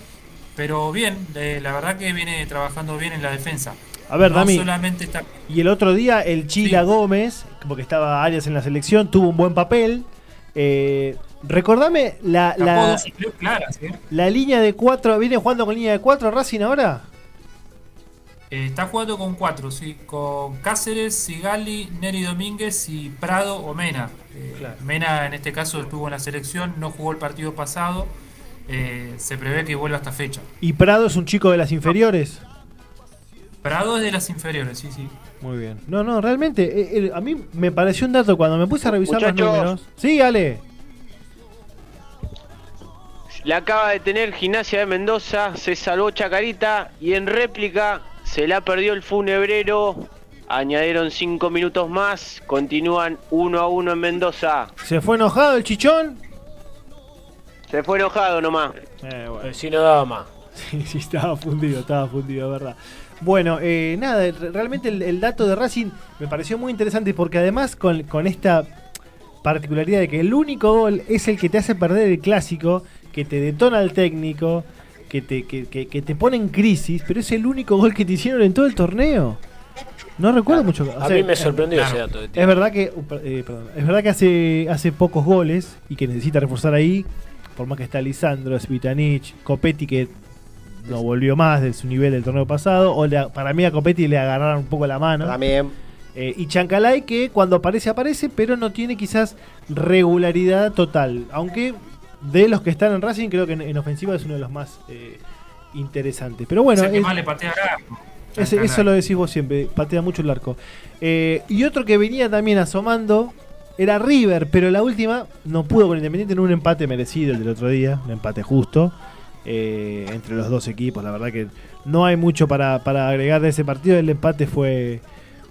Pero bien, eh, la verdad que viene trabajando bien en la defensa. A ver, no Dami. solamente está Y el otro día el Chila Gómez, porque estaba Arias en la selección, tuvo un buen papel. Eh, recordame la, la, claras, ¿eh? la línea de cuatro. ¿Viene jugando con línea de cuatro Racing ahora? Eh, está jugando con cuatro, sí, con Cáceres, Sigali, Neri Domínguez y Prado o Mena. Eh, Mena en este caso estuvo en la selección, no jugó el partido pasado. se prevé que vuelva esta fecha. Y Prado es un chico de las inferiores. Prado es de las inferiores, sí, sí. Muy bien. No, no, realmente, eh, eh, a mí me pareció un dato cuando me puse a revisar Muchachos. los números. Sí, Ale. La acaba de tener Gimnasia de Mendoza, se salvó Chacarita y en réplica se la perdió el funebrero. Añadieron 5 minutos más, continúan 1 a 1 en Mendoza. ¿Se fue enojado el chichón? Se fue enojado nomás. Eh, bueno. Eh, Si no daba más. Sí, sí, estaba fundido, estaba fundido, es verdad. Bueno, eh, nada, re- realmente el, el dato de Racing me pareció muy interesante porque además con, con esta particularidad de que el único gol es el que te hace perder el clásico, que te detona al técnico, que te, que, que- que te pone en crisis, pero es el único gol que te hicieron en todo el torneo. No recuerdo mucho. o A mí me sorprendió claro. ese dato de ti. es verdad que eh, perdón, es verdad que hace hace pocos goles y que necesita reforzar ahí, por más que está Lisandro, Svitanich, Copetti que no volvió más de su nivel del torneo pasado, o le- para mí a Copetti le agarraron un poco la mano. También. Eh, y Chancalay que cuando aparece aparece, pero no tiene quizás regularidad total, aunque de los que están en Racing creo que en, en ofensiva es uno de los más eh, interesantes. Pero bueno, es el que es- más le patea eso lo decís vos siempre, patea mucho el arco. Eh, y otro que venía también asomando era River, pero la última no pudo con Independiente en un empate merecido el del otro día, un empate justo eh, entre los dos equipos. La verdad que no hay mucho para, para agregar de ese partido, el empate fue,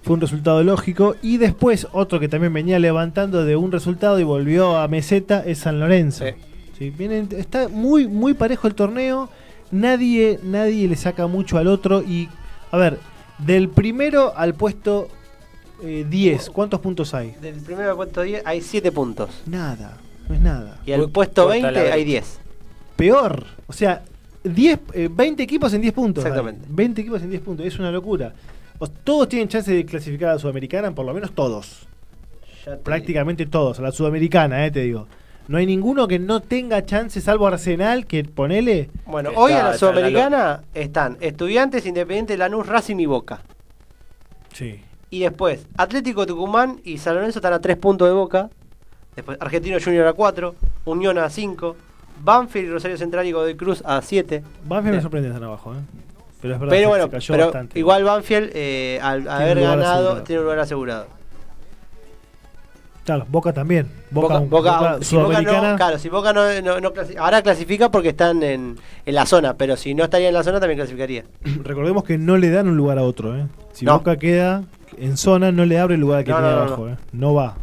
fue un resultado lógico. Y después otro que también venía levantando de un resultado y volvió a meseta es San Lorenzo. Sí. Sí, vienen- está muy, muy parejo el torneo. Nadie, nadie le saca mucho al otro. Y, a ver, del primero al puesto eh, 10, ¿cuántos puntos hay? Del primero al puesto 10 hay 7 puntos. Nada, no es nada. Y al puesto corta la 20 brecha. hay 10. Peor, o sea, 10, eh, 20 equipos en 10 puntos. Exactamente. hay. 20 equipos en 10 puntos, es una locura. O- todos tienen chance de clasificar a la Sudamericana, por lo menos todos. Ya te- Prácticamente todos, a la Sudamericana, eh, te digo. No hay ninguno que no tenga chance, salvo Arsenal, que ponele. Bueno, Está- hoy en la está la Sudamericana están Estudiantes, Independiente, Lanús, Racing y Boca. Sí. Y después, Atlético Tucumán y San Lorenzo están a 3 puntos de Boca. Después, Argentino Junior a 4, Unión a 5, Banfield y Rosario Central y Godoy Cruz a 7. Banfield me sorprende estar abajo, ¿eh? Pero es verdad Pero bueno, se cayó pero bastante. igual Banfield, eh, al haber ganado, asegurado. tiene un lugar asegurado. Claro, Boca también. Boca, Boca, Boca- Boca si Boca no, claro, si Boca no, no- no clasi- ahora clasifica porque están en, en la zona, pero si no estaría en la zona también clasificaría. Recordemos que no le dan un lugar a otro, ¿eh? Si No. Boca queda en zona, no le abre el lugar que tiene abajo. ¿eh? No va.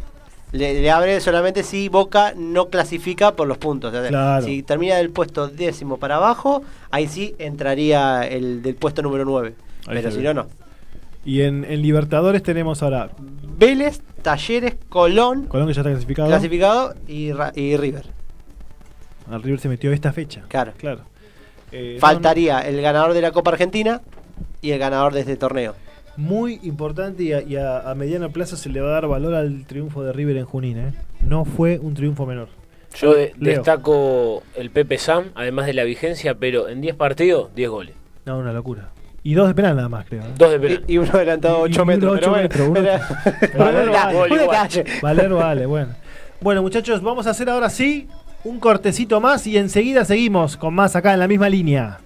Le, le abre solamente si Boca no clasifica por los puntos. Claro. Si termina del puesto décimo para abajo, ahí sí entraría el del puesto número 9. Ahí Pero si no, no. Y en, en Libertadores tenemos ahora Vélez, Talleres, Colón, Colón que ya está clasificado. clasificado y, y River. Al River se metió esta fecha. Claro. Claro. Eh, Faltaría el ganador de la Copa Argentina y el ganador de este torneo. No, muy importante y, a, y a- a mediano plazo se le va a dar valor al triunfo de River en Junín, ¿eh? No fue un triunfo menor. Yo de- Leo. destaco el Pepe Sam, además de la vigencia, pero en 10 partidos, 10 goles. No, una locura. Y dos de penal nada más, creo. ¿eh? Dos de penal. Y, y uno adelantado Y- y 8 uno metros. ocho pero bueno, metros, Valer un vale. Valer vale, bueno. Bueno, muchachos, vamos a hacer ahora sí un cortecito más y enseguida seguimos con más acá en la misma línea.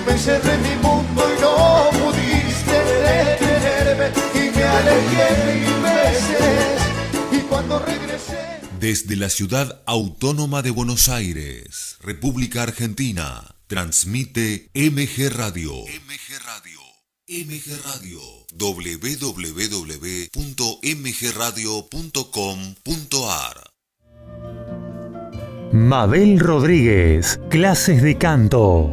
No verte y me encerré en mi mundo y no pudiste detenerme y me alejé mil veces y cuando regresé Desde la ciudad autónoma de Buenos Aires, República Argentina, transmite MG Radio. MG Radio. MG Radio. www.mgradio.com.ar Mabel Rodríguez, clases de canto,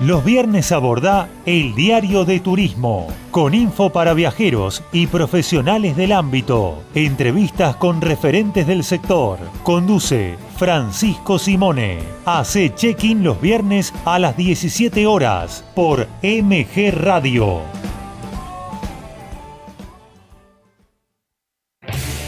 Los viernes aborda El Diario de Turismo, con info para viajeros y profesionales del ámbito. Entrevistas con referentes del sector. Conduce Francisco Simone. Hace check-in los viernes a las 17 horas por MG Radio.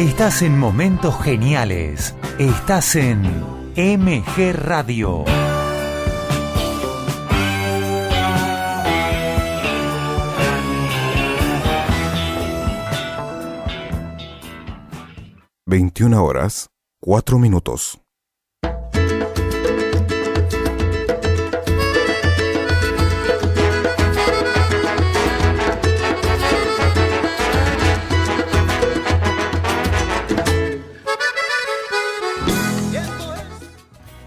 Estás en momentos geniales. Estás en MG Radio. Veintiuna horas, cuatro minutos.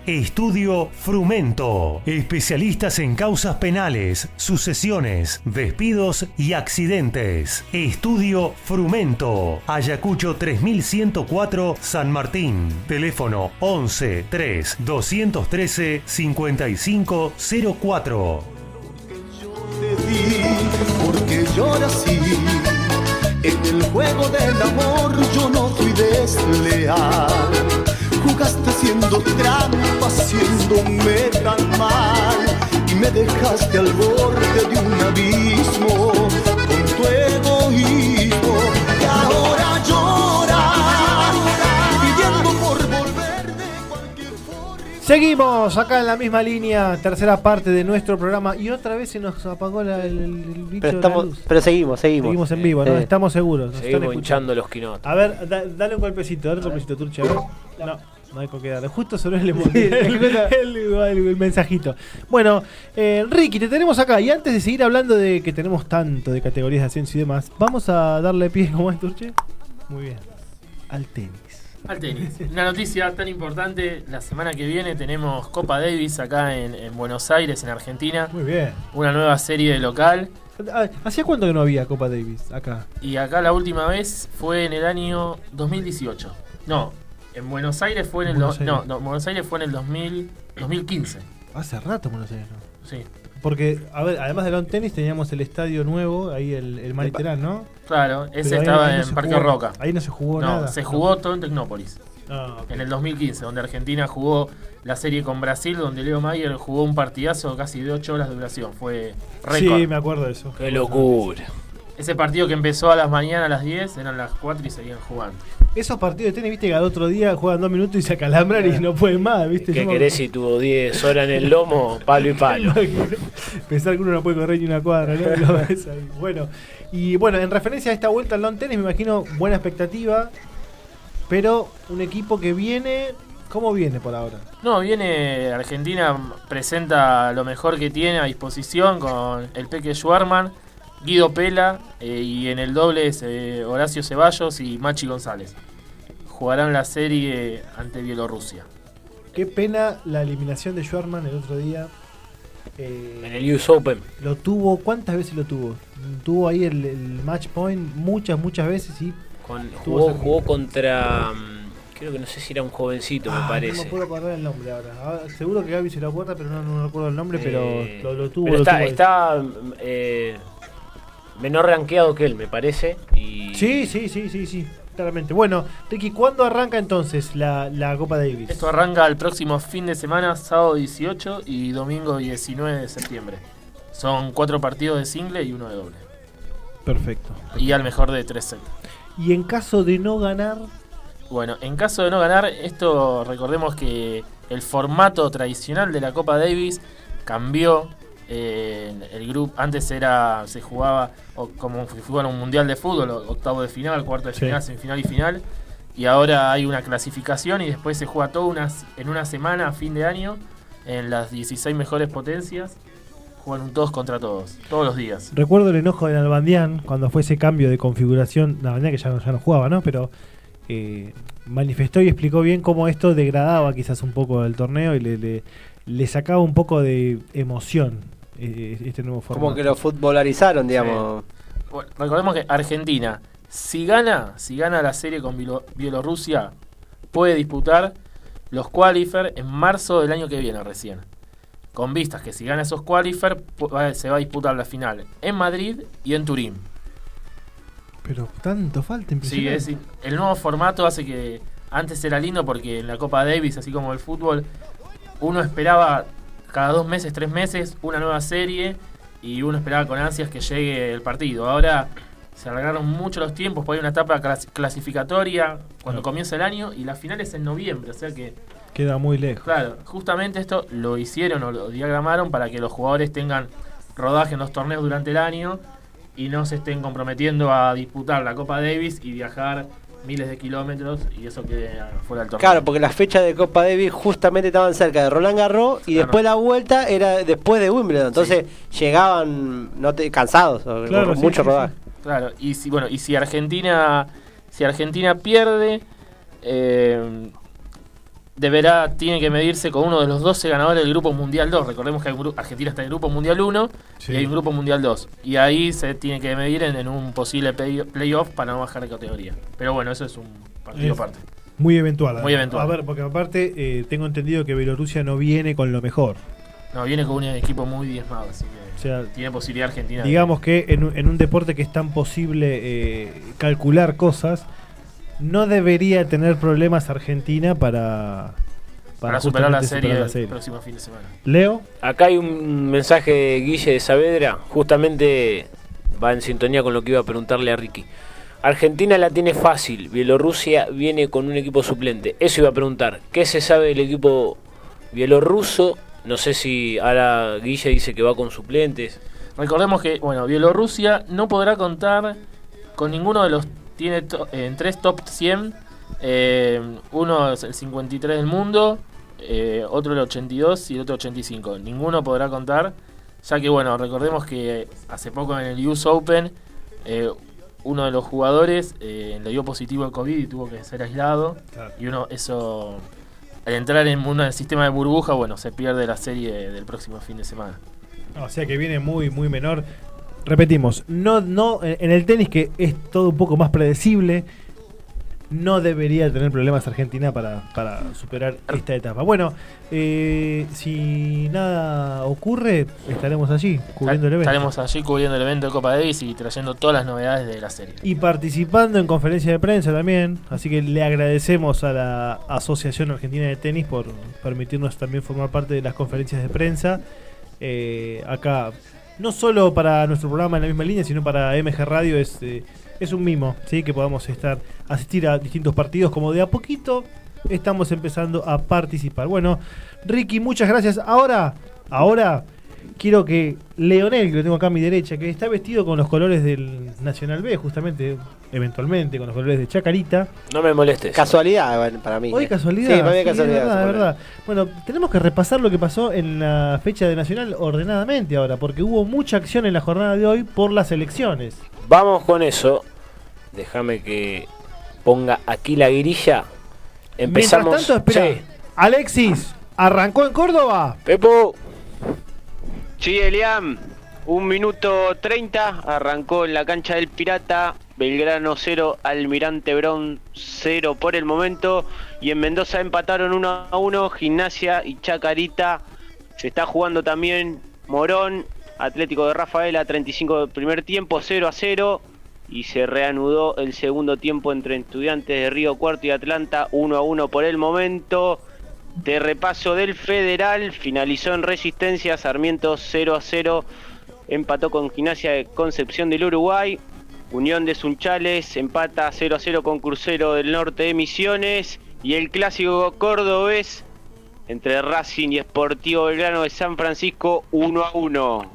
Estudio Frumento. Especialistas en causas penales, sucesiones, despidos y accidentes. Estudio Frumento. Ayacucho 3104 San Martín. Teléfono 11 3 213 5504. porque yo nací en el juego del amor yo no fui desleal jugaste haciendo trampa haciéndome tan mal y me dejaste al borde de un abismo con tu egoísmo y ahora lloras pidiendo por volver Seguimos acá en la misma línea, tercera parte de nuestro programa y otra vez se nos apagó la- el, el bicho Pero, de la estamos, luz. pero seguimos, seguimos. Seguimos en vivo, ¿no? Eh, Estamos seguros. nos están Seguimos escuchando. hinchando los quinotos. A ver, da- dale un golpecito, dale un golpecito, Turche. a ver. No, no hay con qué darle. Justo sobre el, el, el- el- el mensajito. Bueno, eh, Ricky, te tenemos acá. Y antes de seguir hablando de que tenemos tanto de categorías de ascenso y demás, vamos a darle pie, ¿cómo es, Turche? Muy bien. Al tenis. Al tenis. Una noticia tan importante, la semana que viene tenemos Copa Davis acá en, en Buenos Aires, en Argentina. Muy bien. Una nueva serie local. Ah, ¿Hacía cuánto que no había Copa Davis acá? Y acá la última vez fue en el año 2018. No, en Buenos Aires fue en el... Buenos do- no, Aires. no, Buenos Aires fue en el 2000, 2015. Hace rato, Buenos Aires, ¿no? Sí. Porque, a ver, además del lawn tenis teníamos el estadio nuevo, ahí el, el Mariterán, ¿no? Claro, ese Pero estaba ahí no en Parque jugó- Roca. Ahí no se jugó No, nada. se jugó todo en Tecnópolis. Ah, ok. En el 2015, donde Argentina jugó la serie con Brasil, donde Leo Mayer jugó un partidazo casi de 8 horas de duración. Fue récord. Sí, me acuerdo de eso. Qué locura. Ese partido que empezó a las mañanas a las 10, eran las 4 y seguían jugando. Esos partidos de tenis, viste, que al otro día juegan dos minutos y se acalambran y no pueden más, viste. ¿Qué querés si tuvo 10 horas en el lomo? Palo y palo. Pensar que uno no puede correr ni una cuadra, ¿no? Bueno, y bueno, en referencia a esta vuelta al lawn tenis, me imagino buena expectativa, pero un equipo que viene, ¿cómo viene por ahora? No, viene Argentina, presenta lo mejor que tiene a disposición con el Peque Schwarman, Guido Pela eh, y en el doble es, eh, Horacio Ceballos y Machi González. Jugarán la serie ante Bielorrusia. Qué pena la eliminación de Schwarman el otro día. Eh, En el US Open. Lo tuvo, ¿cuántas veces lo tuvo? Tuvo ahí el, el match point muchas, muchas veces y Con- jugó, jugó contra. mm, Creo que no sé si era un jovencito, Ah, me No parece. me puedo acordar el nombre ahora. Ah, seguro que Gaby se lo acuerda, pero no, no recuerdo el nombre, Eh, pero lo, lo tuvo. pero lo está, tuvo está, mm, eh, menor rankeado que él, me parece. Y Sí, sí, sí, sí, sí, claramente. Bueno, Ricky, ¿cuándo arranca entonces la, la Copa Davis? Esto arranca el próximo fin de semana, sábado 18 y domingo 19 de septiembre. Son cuatro partidos de single y uno de doble. Perfecto. Y al mejor de tres sets. Y en caso de no ganar, Bueno, en caso de no ganar, esto recordemos que el formato tradicional de la Copa Davis cambió. Eh, el grupo antes era se jugaba o como si fuera un mundial de fútbol, octavo de final, cuarto de Sí. final, semifinal y final. Y ahora hay una clasificación y después se juega todo unas, en una semana a fin de año en las 16 mejores potencias. Juegan un todos contra todos, todos los días. recuerdo el enojo de Nalbandián cuando fue ese cambio de configuración. Nalbandián que ya, no- ya no jugaba, ¿no? Pero eh, manifestó y explicó bien cómo esto degradaba quizás un poco el torneo y le, le, le sacaba un poco de emoción eh, este nuevo formato. Como que lo futbolarizaron, digamos. Bueno, recordemos que Argentina, si gana, si gana la serie con Bielo- Bielorrusia, puede disputar los qualifier en marzo del año que viene recién. Con vistas que si gana esos qualifier, se va a disputar la final en Madrid y en Turín. Pero tanto falta, Sí, es el nuevo formato hace que antes era lindo porque en la Copa Davis, así como el fútbol, uno esperaba cada dos meses, tres meses, una nueva serie y uno esperaba con ansias que llegue el partido. Ahora se alargaron mucho los tiempos, porque hay una etapa clas- clasificatoria cuando Claro. comienza el año y la final es en noviembre, o sea que, Queda muy lejos. claro, justamente esto lo hicieron o lo diagramaron para que los jugadores tengan rodaje en los torneos durante el año y no se estén comprometiendo a disputar la Copa Davis y viajar miles de kilómetros y eso quede fuera del torneo. Claro, porque las fechas de Copa Davis justamente estaban cerca de Roland Garros y Claro. después la vuelta era después de Wimbledon. Entonces llegaban no te, cansados, Claro, con sí, mucho sí, rodaje. Claro, y si bueno, y si Argentina si Argentina pierde eh, deberá, tiene que medirse con uno de los 12 ganadores del Grupo Mundial 2. Recordemos que Argentina está en el Grupo Mundial 1 Sí. y hay un Grupo Mundial 2. Y ahí se tiene que medir en, en un posible play- playoff para no bajar de categoría. Pero bueno, eso es un partido aparte. Muy eventual. Muy además. eventual. A ver, porque aparte eh, tengo entendido que Bielorrusia no viene con lo mejor. No, viene con un equipo muy diezmado, así que O sea, tiene posibilidad Argentina. de- Digamos que en, un- en un deporte que es tan posible eh, calcular cosas, no debería tener problemas Argentina para, para superar la serie superar la el serie. próximo fin de semana. Leo, Acá hay un mensaje de Guille de Saavedra, justamente va en sintonía con lo que iba a preguntarle a Ricky. Argentina la tiene fácil, Bielorrusia viene con un equipo suplente. Eso iba a preguntar, ¿qué se sabe del equipo bielorruso? No sé si ahora Guille dice que va con suplentes. Recordemos que, bueno, Bielorrusia no podrá contar con ninguno de los. Tiene to- en tres top 100. eh, uno es el 53 del mundo, eh, otro el 82 y el otro 85. Ninguno podrá contar, ya que, bueno, recordemos que hace poco en el US Open, eh, uno de los jugadores eh, le dio positivo al COVID y tuvo que ser aislado. Y uno, eso. Al entrar en un sistema de burbuja, bueno, se pierde la serie del próximo fin de semana. o sea que viene muy, muy menor. Repetimos, no, no, en el tenis que es todo un poco más predecible, no debería tener problemas Argentina para, para superar esta etapa. Bueno, eh, si nada ocurre, estaremos allí cubriendo el evento. Estaremos allí cubriendo el evento de Copa Davis y trayendo todas las novedades de la serie. Y participando en conferencia de prensa también. Así que le agradecemos a la Asociación Argentina de Tenis por permitirnos también formar parte de las conferencias de prensa. Eh, acá, no solo para nuestro programa en la misma línea, sino para MG Radio es, eh, es un mimo, ¿sí? que podamos estar asistir a distintos partidos como de a poquito estamos empezando a participar. Bueno, Ricky, muchas gracias. Ahora, ahora quiero que Leonel, que lo tengo acá a mi derecha, que está vestido con los colores del Nacional B, justamente, eventualmente, con los colores de Chacarita. No me molestes. Casualidad para mí. Hoy eh. casualidad. Sí, para mí sí, casualidad. Es verdad, es verdad. Bueno, tenemos que repasar lo que pasó en la fecha de Nacional ordenadamente ahora, porque hubo mucha acción en la jornada de hoy por las elecciones. Vamos con eso. Déjame que ponga aquí la grilla. Empezamos. Mientras tanto, espera. Sí. Alexis, ¿arrancó en Córdoba? Pepo. Sí, Eliam. Un minuto 30. Arrancó en la cancha del Pirata. Belgrano 0, Almirante Brown 0 por el momento. Y en Mendoza empataron 1 a 1. Gimnasia y Chacarita. Se está jugando también Morón. Atlético de Rafaela 35 del primer tiempo 0 a 0. Y se reanudó el segundo tiempo entre estudiantes de Río Cuarto y Atlanta 1 a 1 por el momento. De repaso del Federal, finalizó en Resistencia, Sarmiento 0 a 0, empató con Gimnasia de Concepción del Uruguay, Unión de Sunchales empata 0 a 0 con Crucero del Norte de Misiones y el clásico cordobés entre Racing y Sportivo Belgrano de San Francisco 1 a 1.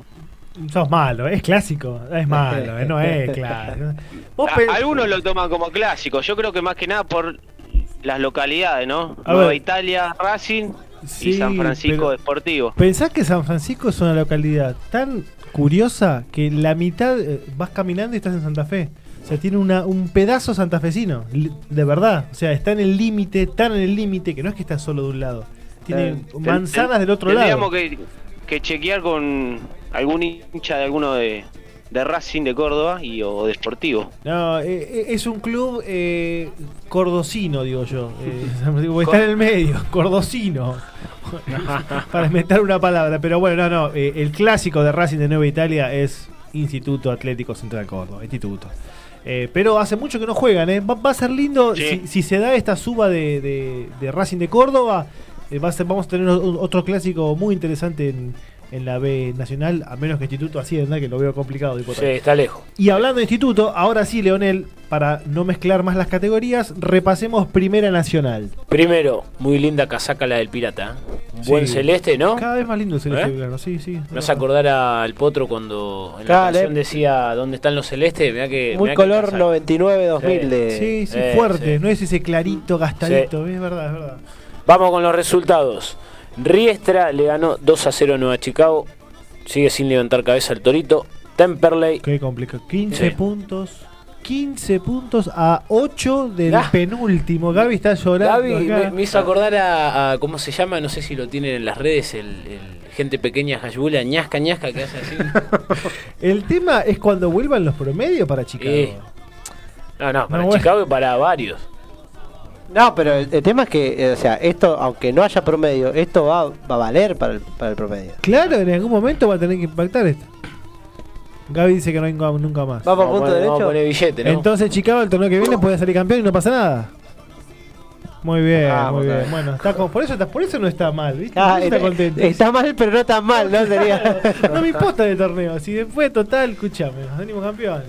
Sos malo, es clásico, es malo, eh, no es claro. Algunos lo toman como clásico, yo creo que más que nada por las localidades, ¿no? A Nueva ver. Italia, Racing Sí, y San Francisco Deportivo. Pensás que San Francisco es una localidad tan curiosa que la mitad eh, vas caminando y estás en Santa Fe. O sea, tiene una, un pedazo santafesino, de verdad. O sea, está en el límite, tan en el límite que no es que está solo de un lado. Tiene Ten- manzanas del otro tendríamos lado. que, que chequear con algún hincha de alguno de, de Racing de Córdoba y o de Sportivo. No, eh, eh, es un club eh, cordocino, digo yo. Eh, está en el medio, cordocino. Para inventar una palabra. Pero bueno, no, no. eh, el clásico de Racing de Nueva Italia es Instituto Atlético Central Córdoba. Instituto. Eh, pero hace mucho que no juegan, ¿eh? Va, va a ser lindo Sí. si, si se da esta suba de, de- de Racing de Córdoba. va a ser- vamos a tener otro clásico muy interesante en, en la B Nacional, a menos que Instituto Hacienda, que lo veo complicado. Sí, está lejos. Y hablando de instituto, ahora sí, Leonel, para no mezclar más las categorías, repasemos Primera Nacional. Primero, muy linda casaca la del pirata. ¿eh? Sí. buen celeste, ¿no? Cada vez más lindo el celeste ¿Eh? Belgrano, sí, sí. No se acordara al potro cuando en la Claro, canción eh. decía dónde están los celestes. Mirá que, Muy mirá color casaca. 99-2000 de... Sí, sí, Eh, fuerte, sí. no es ese clarito gastadito, es verdad, es verdad. Vamos con los resultados. Riestra le ganó 2 a 0 a Nueva Chicago. Sigue sin levantar cabeza el Torito. Temperley. Qué complicado. 15 Sí. puntos 15 puntos a 8 del Ah. penúltimo. Gaby está llorando. Gaby acá. me, me hizo acordar a, a- ¿cómo se llama? No sé si lo tienen en las redes, el, el gente pequeña Hashbula, ñasca ñasca que hace así. El tema es cuando vuelvan los promedios para Chicago. Eh, No, no, para No, bueno. Chicago y para varios. No, pero el, el tema es que, eh, o sea, esto, aunque no haya promedio, esto va, va a valer para el, para el promedio. Claro, en algún momento va a tener que impactar esto. Gaby dice que no hay nunca más. Va por punto poner- derecho. vamos a poner billete, ¿no? Entonces Chicago el torneo que viene puede salir campeón y no pasa nada. Muy bien, Ah, muy bueno. bien. Bueno, está con- por eso está, por eso no está mal, ¿viste? Ah, está está, contento. está mal, pero no tan mal, ¿no? Sería. no me importa el torneo. Si después, total, escuchame, nos venimos campeones.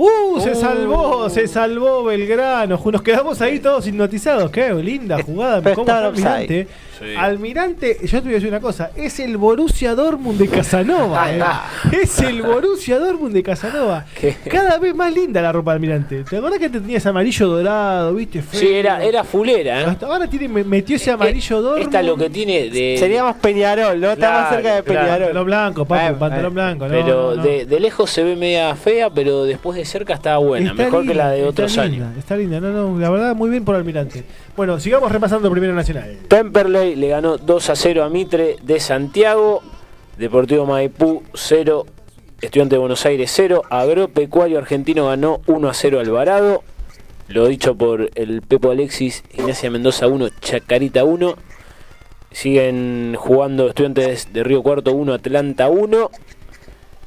¡Uh! Se Uh. salvó, se salvó Belgrano. Nos quedamos ahí todos hipnotizados. Qué linda jugada. ¿Cómo fue? Sí. Almirante, yo te voy a decir una cosa. Es el Borussia Dortmund de Casanova. eh. Es el Borussia Dortmund de Casanova. ¿Qué? Cada vez más linda la ropa de Almirante. ¿Te acordás que te tenías amarillo dorado, viste? Feo. Sí, era, era fulera, ¿eh? Hasta ahora tiene, me- metió ese amarillo Dortmund. Esta lo que tiene de. Sería más Peñarol, ¿no? Está más Claro, cerca de claro. Peñarol. Pantalón blanco, papu, Bueno, pantalón blanco. no, pero no, no. De, de lejos se ve media fea, pero después de cerca estaba buena. Está mejor que la de otros está años. linda, Está linda, no, no, la verdad, muy bien por Almirante. Bueno, sigamos repasando Primera Nacional. Temperley le ganó 2 a 0 a Mitre de Santiago. Deportivo Maipú 0. Estudiante de Buenos Aires 0. Agropecuario Argentino ganó 1 a 0 Alvarado. Lo dicho por el Pepo Alexis, Ignacia Mendoza 1, Chacarita 1. Siguen jugando Estudiantes de Río Cuarto 1, Atlanta 1.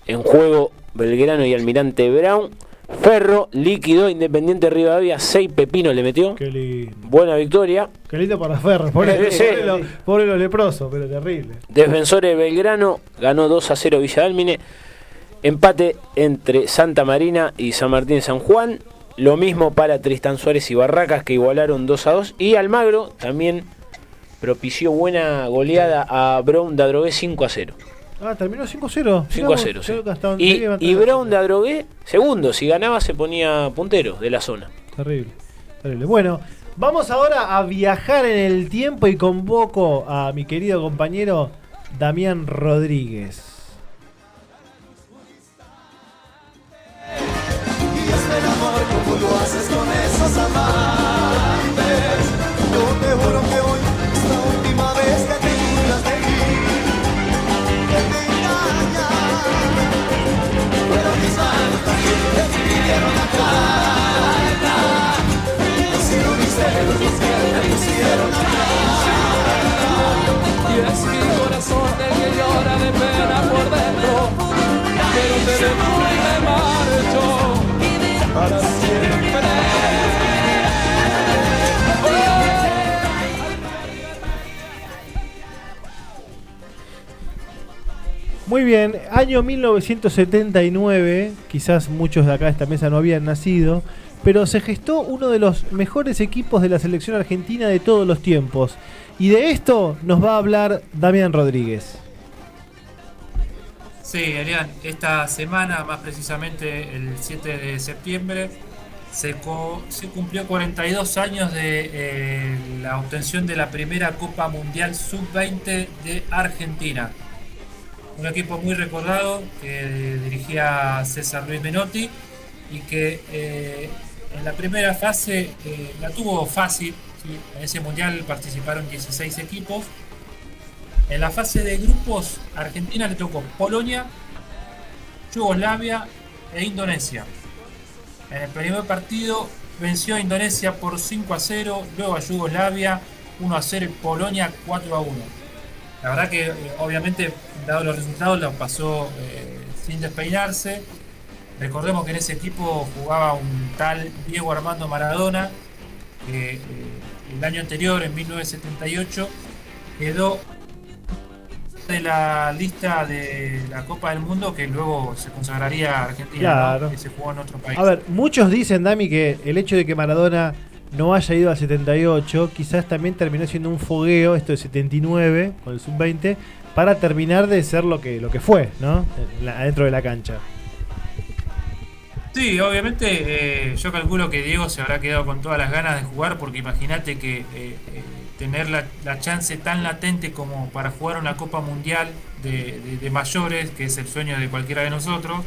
En juego Belgrano y Almirante Brown. Ferro líquido, Independiente Rivadavia 6 Pepino le metió. Qué lindo. Buena victoria. Qué lindo para Ferro. Pobre, pobre los, pobre los leprosos, pero terrible. Defensores Belgrano ganó 2 a 0 Villa Dálmine. Empate entre Santa Marina y San Martín de San Juan. Lo mismo para Tristán Suárez y Barracas que igualaron 2 a 2. Y Almagro también propició buena goleada a Brown de Adrogué 5 a 0. Ah, terminó 5-0. 5 a 0, sí. Creo que hasta donde Y, y Brown de Adrogué, segundo. Si ganaba se ponía puntero de la zona. Terrible, terrible. Bueno, vamos ahora a viajar en el tiempo y convoco a mi querido compañero Damián Rodríguez. Y es el amor como lo haces con esos amantes. Muy bien, año 1979, quizás muchos de acá de esta mesa no habían nacido, pero se gestó uno de los mejores equipos de la selección argentina de todos los tiempos. Y de esto nos va a hablar Damián Rodríguez. Sí, Arián, esta semana, más precisamente el 7 de septiembre, se, co- se cumplió 42 años de eh, la obtención de la primera Copa Mundial Sub-20 de Argentina. Un equipo muy recordado que dirigía César Luis Menotti y que eh, en la primera fase eh, la tuvo fácil. En ese mundial participaron 16 equipos. En la fase de grupos, Argentina le tocó Polonia, Yugoslavia e Indonesia. En el primer partido venció a Indonesia por 5 a 0, luego a Yugoslavia 1 a 0 y Polonia 4 a 1. La verdad que eh, obviamente, dado los resultados, lo pasó eh, sin despeinarse. Recordemos que en ese equipo jugaba un tal Diego Armando Maradona, que eh, el año anterior, en 1978, quedó de la lista de la Copa del Mundo que luego se consagraría a Argentina, ¿no? Claro. que se jugó en otro país. A ver, muchos dicen, Dami, que el hecho de que Maradona no haya ido al 78, quizás también terminó siendo un fogueo, esto de 79, con el sub-20, para terminar de ser lo que, lo que fue, ¿no? Adentro de la cancha. Sí, obviamente eh, yo calculo que Diego se habrá quedado con todas las ganas de jugar porque imagínate que eh, eh, tener la, la chance tan latente como para jugar una Copa Mundial de- de mayores, que es el sueño de cualquiera de nosotros,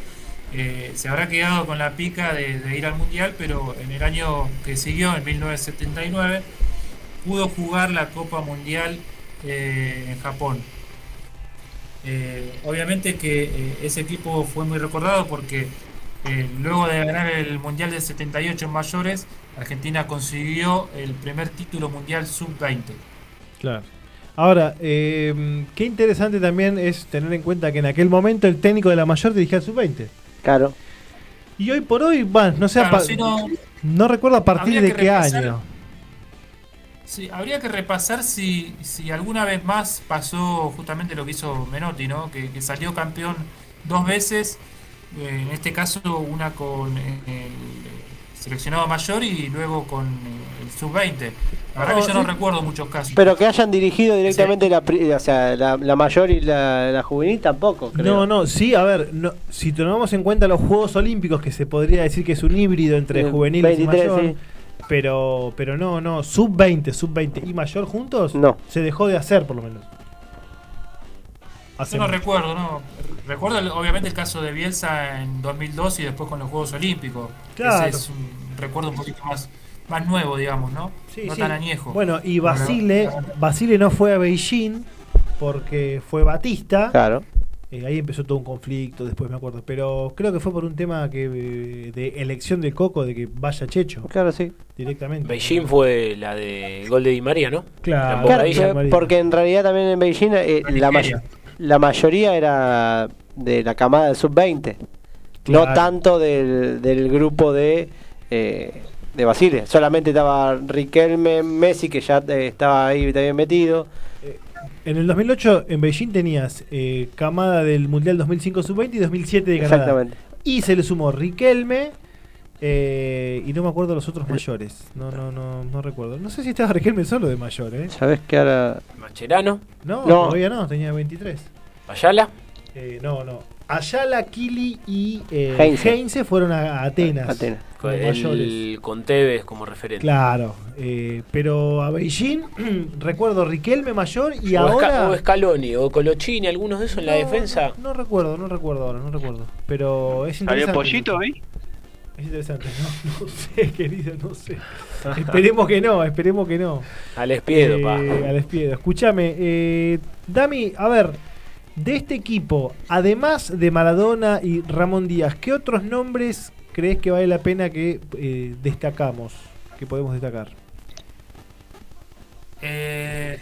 eh, se habrá quedado con la pica de, de ir al Mundial, pero en el año que siguió, en 1979, pudo jugar la Copa Mundial eh, en Japón. Eh, obviamente que ese equipo fue muy recordado porque luego de ganar el Mundial del 78 en mayores, Argentina consiguió el primer título mundial sub-20. Claro. Ahora, qué interesante también es tener en cuenta que en aquel momento el técnico de la mayor dirigía el sub-20. Claro. Y hoy por hoy, bueno, no sé, a Claro, si no- no recuerdo a partir de que qué repasar- año. Sí, habría que repasar si, si alguna vez más pasó justamente lo que hizo Menotti, ¿no? Que, que salió campeón dos veces, eh, en este caso una con el seleccionado mayor y luego con eh, el sub-20. La verdad que yo no Sí. recuerdo muchos casos. Pero que hayan dirigido directamente la, pri- o sea, la, la mayor y la, la juvenil tampoco, creo. No, no, sí, a ver, no, si tomamos en cuenta los Juegos Olímpicos, que se podría decir que es un híbrido entre juveniles 23, y mayor, sí. pero, pero no, no, sub-20, sub-20 y mayor juntos, No. se dejó de hacer por lo menos. Hace Yo no recuerdo, ¿no? Recuerdo obviamente el caso de Bielsa en 2002 y después con los Juegos Olímpicos. Claro. Ese es un recuerdo un poquito más, más nuevo, digamos, ¿no? Sí, no sí. tan añejo. Bueno, y Basile, Basile no fue a Beijing porque fue Batista. Claro. Eh, ahí empezó todo un conflicto, después me acuerdo. Pero creo que fue por un tema que eh, de elección del Coco, de que vaya Checho. Claro, sí. Directamente. Beijing fue la de gol de Di María, ¿no? Claro. La Claro, porque en realidad también en Beijing eh, la, may- la mayoría era de la camada del sub-20. No tanto del, del grupo de, eh, de Basile. Solamente estaba Riquelme, Messi, que ya eh, estaba ahí también metido. En el 2008 en Beijing tenías eh, camada del Mundial 2005 Sub-20 y 2007 de Canadá. Exactamente. Y se le sumó Riquelme eh, y no me acuerdo los otros mayores. No, no, no, no recuerdo. No sé si estaba Riquelme solo de mayor, ¿eh? ¿Sabes que ahora.? Macherano, No, No. todavía no, tenía 23. Ayala. Eh, no, no. Ayala, Kili y eh, Heinze. Heinze fueron a, a Atenas. Atenas. como El, con Tevez como referente. Claro, eh, pero a Beijing recuerdo Riquelme mayor y o, ahora... Esca- o Scaloni o Colochini, algunos de esos en la defensa. No, no recuerdo, no recuerdo ahora, no recuerdo. Pero es ¿Salió interesante. pollito ahí? Es interesante, no, no sé, querido, no sé. esperemos que no, esperemos que no. Al espiedo, pa. Eh, al espiedo. Escúchame, eh, Dami, a ver, de este equipo, además de Maradona y Ramón Díaz, ¿qué otros nombres crees que vale la pena que eh, destacamos, que podemos destacar? Eh,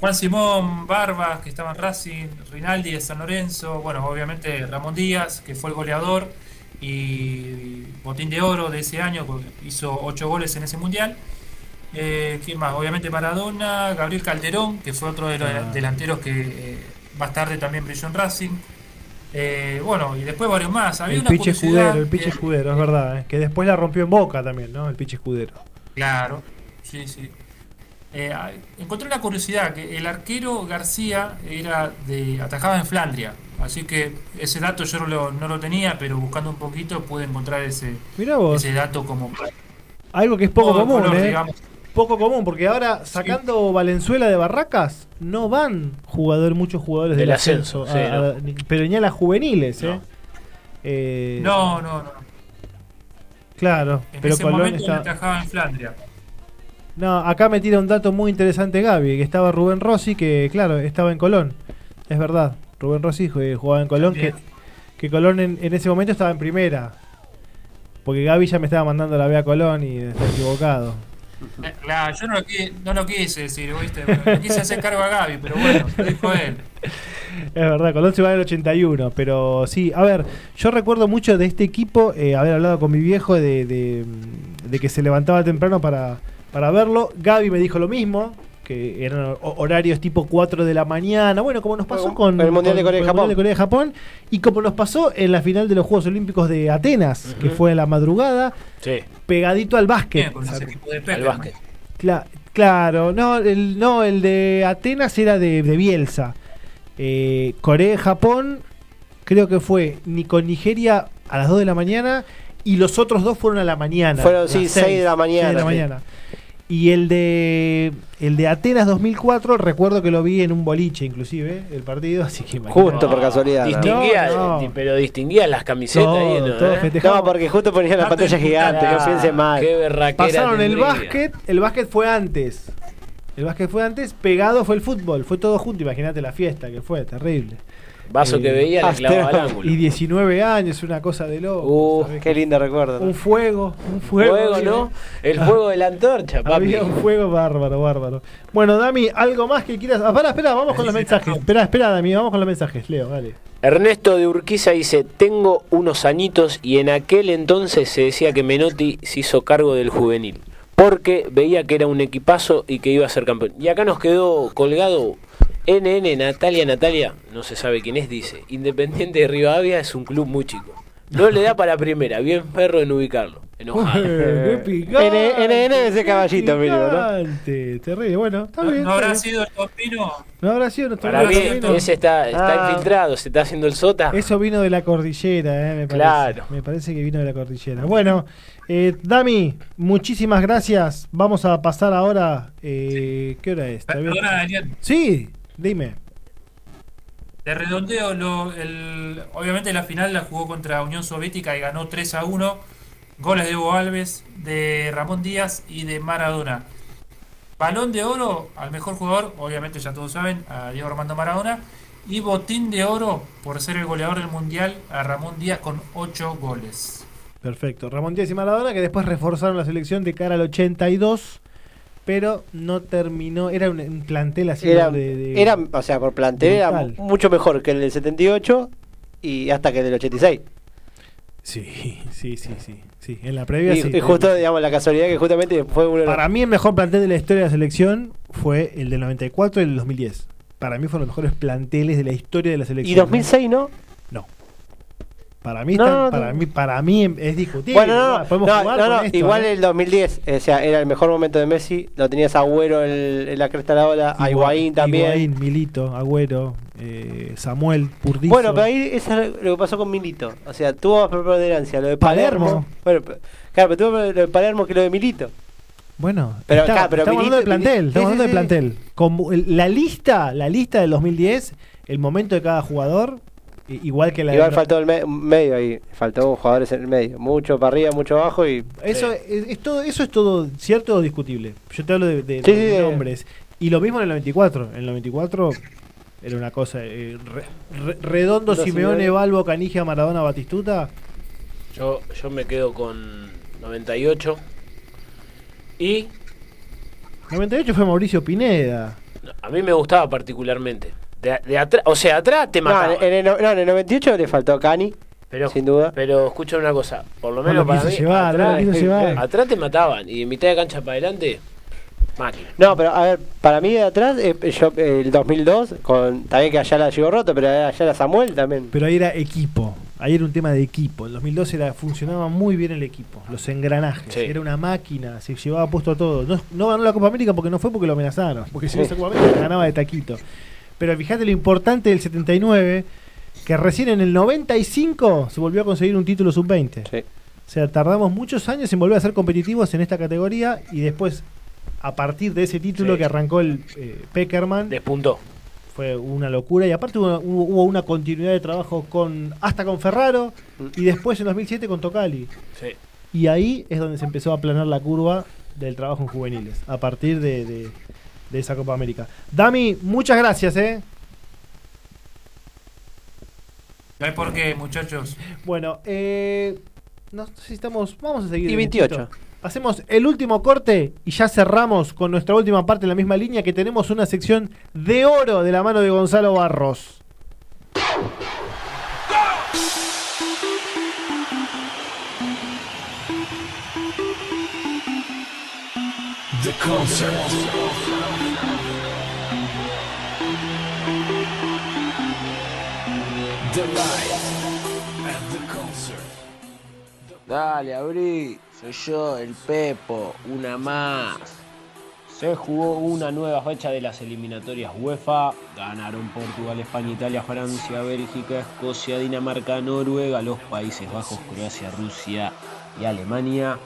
Juan Simón, Barbas, que estaba en Racing, Rinaldi de San Lorenzo, bueno, obviamente Ramón Díaz, que fue el goleador y botín de oro de ese año, hizo ocho goles en ese mundial. Eh, ¿Quién más? Obviamente Maradona, Gabriel Calderón, que fue otro de los Ah. delanteros que eh, más tarde también brilló en Racing. Eh, bueno, y después varios más. Había el una Piche Escudero, el Piche Escudero, es verdad, eh, que después la rompió en Boca también, ¿no? El Piche Escudero. Claro, sí, sí. Eh, encontré una curiosidad, que el arquero García era de atajaba en Flandria, así que ese dato yo no lo, no lo tenía, pero buscando un poquito pude encontrar ese, ese dato como... Algo que es poco común, color, ¿eh? digamos. Poco común, porque ahora sacando Valenzuela de Barracas, no van jugador, muchos jugadores del, Del ascenso, ascenso, sí, a- a- ni- pero ni a las juveniles, ¿eh? Eh, No, no, no. Claro, En pero ese Colón momento está... atajaba en Flandria. No, acá me tira un dato muy interesante Gaby, que estaba Rubén Rossi, que claro, estaba en Colón. Es verdad, Rubén Rossi jue- jugaba en Colón, que, que Colón en, en ese momento estaba en primera. Porque Gaby ya me estaba mandando la B a Colón y está equivocado. Eh, Claro, yo no lo, qui- no lo quise decir, ¿viste? Quise hacer cargo a Gaby, pero bueno, lo dijo él. Es verdad, Colón se va en el 81, pero sí, a ver, yo recuerdo mucho de este equipo, eh, haber hablado con mi viejo de, de, de que se levantaba temprano para, para verlo. Gaby me dijo lo mismo, que eran ho- horarios tipo 4 de la mañana, bueno, como nos pasó con, el Mundial de Corea y con el Mundial Japón. de Corea y Japón, y como nos pasó en la final de los Juegos Olímpicos de Atenas, que fue en la madrugada, Sí, pegadito al básquet. Bien, con ese de al básquet. Cla- claro, no el, no, el de Atenas era de, de Bielsa. Eh, Corea y Japón, creo que fue ni con Nigeria a las 2 de la mañana y los otros dos fueron a la mañana. Fueron, sí, seis de la mañana, seis de la sí. mañana. Y el de el de Atenas 2004, recuerdo que lo vi en un boliche inclusive, el partido, así que Justo por casualidad. ¿no? Distinguía, No, no. di- pero distinguía las camisetas ahí, Todo, ¿no? todo ¿Eh? No, porque justo ponían la pantalla gigante, no piense mal. Qué Pasaron el básquet, el básquet fue antes. El básquet fue antes, pegado fue el fútbol, fue todo junto, imagínate la fiesta que fue, terrible. Vaso que veía, le clavaba al ángulo. Y 19 años, una cosa de loco. Uh. Qué lindo recuerdo. ¿no? Un fuego, un fuego. Fuego. ¿no? El fuego de la antorcha, papi. Había un fuego bárbaro, bárbaro. Bueno, Dami, ¿algo más que quieras? Ah, espera, espera, vamos con los mensajes. Espera, espera, Dami, vamos con los mensajes. Leo, dale. Ernesto de Urquiza dice, tengo unos añitos y en aquel entonces se decía que Menotti se hizo cargo del juvenil, porque veía que era un equipazo y que iba a ser campeón. Y acá nos quedó colgado NN Natalia Natalia, no se sabe quién es, dice, Independiente de Rivadavia es un club muy chico. No le da para primera, bien perro en ubicarlo. Enojado. ¡Qué picante! NN ese caballito mínimo, ¿no? Terrible, bueno, está ¿No, bien. no habrá sido el Topino? No habrá sido nuestro Para mí ese está, está Ah. infiltrado, se está haciendo el sota. Eso vino de la cordillera, eh, me parece. Claro. Me parece que vino de la cordillera. Bueno, eh, Dami, muchísimas gracias. Vamos a pasar ahora. eh, ¿Qué hora es? ¿Todavía- Perdona, Daniel. Sí, dime. De redondeo, lo- el- obviamente la final la jugó contra Unión Soviética y ganó 3 a 1. Goles de Hugo Alves, de Ramón Díaz y de Maradona. Balón de oro al mejor jugador, obviamente ya todos saben, a Diego Armando Maradona. Y botín de oro por ser el goleador del mundial a Ramón Díaz con 8 goles. Perfecto. Ramón Díaz y Maradona, que después reforzaron la selección de cara al 82, pero no terminó. Era un, un plantel así Era, de, de- era, o sea, por plantel era mucho mejor que el del 78 y hasta que el del 86. Sí, sí, sí, sí. sí. En la previa, Y, sí. y justo, digamos, la casualidad que justamente fue uno Para mí, el mejor plantel de la historia de la selección fue el del 94 y el del 2010. Para mí, fueron los mejores planteles de la historia de la selección. Y 2006, ¿no? Para mí, No, están- no, no. para mí, para mí es discutible. Bueno, no, no, podemos no, jugar no, con esto, igual ¿eh? el 2010, o sea, era el mejor momento de Messi, lo tenías Agüero en, en la cresta de la ola, a Higuaín también. Higuaín, Milito, Agüero, eh, Samuel, Purdizo. Bueno, pero ahí es lo que pasó con Milito. O sea, tuvo más preponderancia lo de Palermo. Palermo. Bueno, claro, pero tuvo lo de Palermo que lo de Milito. Bueno, Pero está- acá, pero estamos Milito- hablando de plantel, estamos hablando de plantel. Con el- la lista, la lista del 2010, el momento de cada jugador, igual que la Igual de- faltó el me- medio ahí, faltó jugadores en el medio. Mucho para arriba, mucho abajo y. Eso, es, es todo, eso es todo cierto o discutible. Yo te hablo de, de- Sí, de sí, de- nombres. Y lo mismo en el 94. En el 94 era una cosa. eh, re- re- redondo, Simeone. Balbo, Canigia, Maradona, Batistuta. Yo, yo me quedo con 98. Y 98 fue Mauricio Pineda. a mí me gustaba particularmente. De, de atrás, o sea, atrás te No, mataba. en el, no, en el 98 le faltó Cani, Pero, sin duda. pero escucha una cosa, por lo No menos para mí, llevar, no atrás, llevar. atrás te mataban y de mitad de cancha para adelante, máquina. No, pero a ver, para mí de atrás, eh, yo, eh, el 2002, con, también que Ayala llegó roto, pero Ayala Samuel también. Pero ahí era equipo. Ahí era un tema de equipo. En 2012 era, funcionaba muy bien el equipo. Los engranajes. Sí. Era una máquina. Se llevaba puesto todo. No, no ganó la Copa América porque no fue porque lo amenazaron. Porque si no esa Copa América ganaba de taquito. Pero fíjate lo importante del 79. Que recién en el 95 se volvió a conseguir un título sub-20. Sí. O sea, tardamos muchos años en volver a ser competitivos en esta categoría. Y después, a partir de ese título Sí. que arrancó el eh, Peckerman, Despuntó. fue una locura y aparte hubo, una continuidad de trabajo con hasta con Ferraro y después en 2007 con Tocali Sí. y ahí es donde se empezó a aplanar la curva del trabajo en juveniles a partir de, de- de esa Copa América Dami muchas gracias eh No hay por qué, muchachos. bueno eh, no sé si estamos vamos a seguir Y un 28. poquito. hacemos el último corte y ya cerramos con nuestra última parte en la misma línea que tenemos una sección de oro de la mano de Gonzalo Barros The concert. Dale, abrí. Soy yo, el Pepo. Una más. Se jugó una nueva fecha de las eliminatorias UEFA. Ganaron Portugal, España, Italia, Francia, Bélgica, Escocia, Dinamarca, Noruega, los Países Bajos, Croacia, Rusia y Alemania.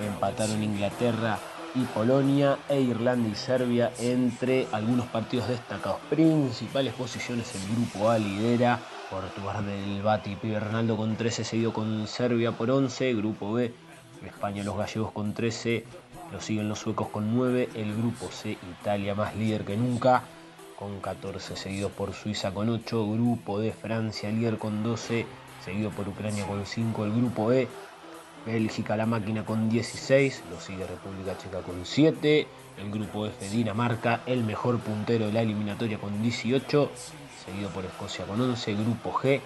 Empataron Inglaterra y Polonia e Irlanda y Serbia entre algunos partidos destacados. Principales posiciones el grupo A lidera Portugal del Bati Pibe Ronaldo con 13, seguido con Serbia por 11, grupo B España los gallegos con 13, lo siguen los suecos con 9, el grupo C Italia más líder que nunca con 14, seguido por Suiza con 8, grupo D Francia líder con 12, seguido por Ucrania con 5, el grupo E Bélgica la máquina con 16, lo sigue República Checa con 7, el grupo F Dinamarca, el mejor puntero de la eliminatoria con 18, seguido por Escocia con 11, grupo G,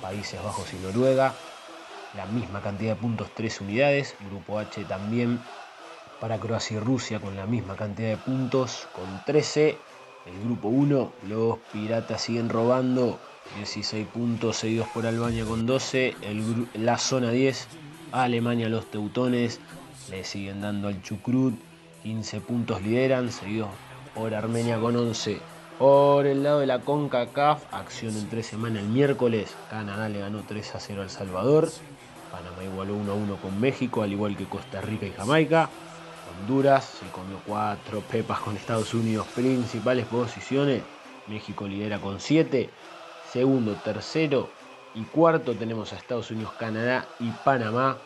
Países Bajos y Noruega, la misma cantidad de puntos, 3 unidades, grupo H también para Croacia y Rusia con la misma cantidad de puntos, con 13, el grupo 1, los Piratas siguen robando, 16 puntos seguidos por Albania con 12, el, la zona 10, Alemania los Teutones le siguen dando al Chukrut, 15 puntos lideran, seguidos por Armenia con 11. Por el lado de la CONCACAF, acción en tres semanas el miércoles, Canadá le ganó 3 a 0 al Salvador, Panamá igualó 1 a 1 con México, al igual que Costa Rica y Jamaica. Honduras se comió 4 pepas con Estados Unidos, principales posiciones. México lidera con 7. Segundo, tercero y cuarto tenemos a Estados Unidos, Canadá y Panamá,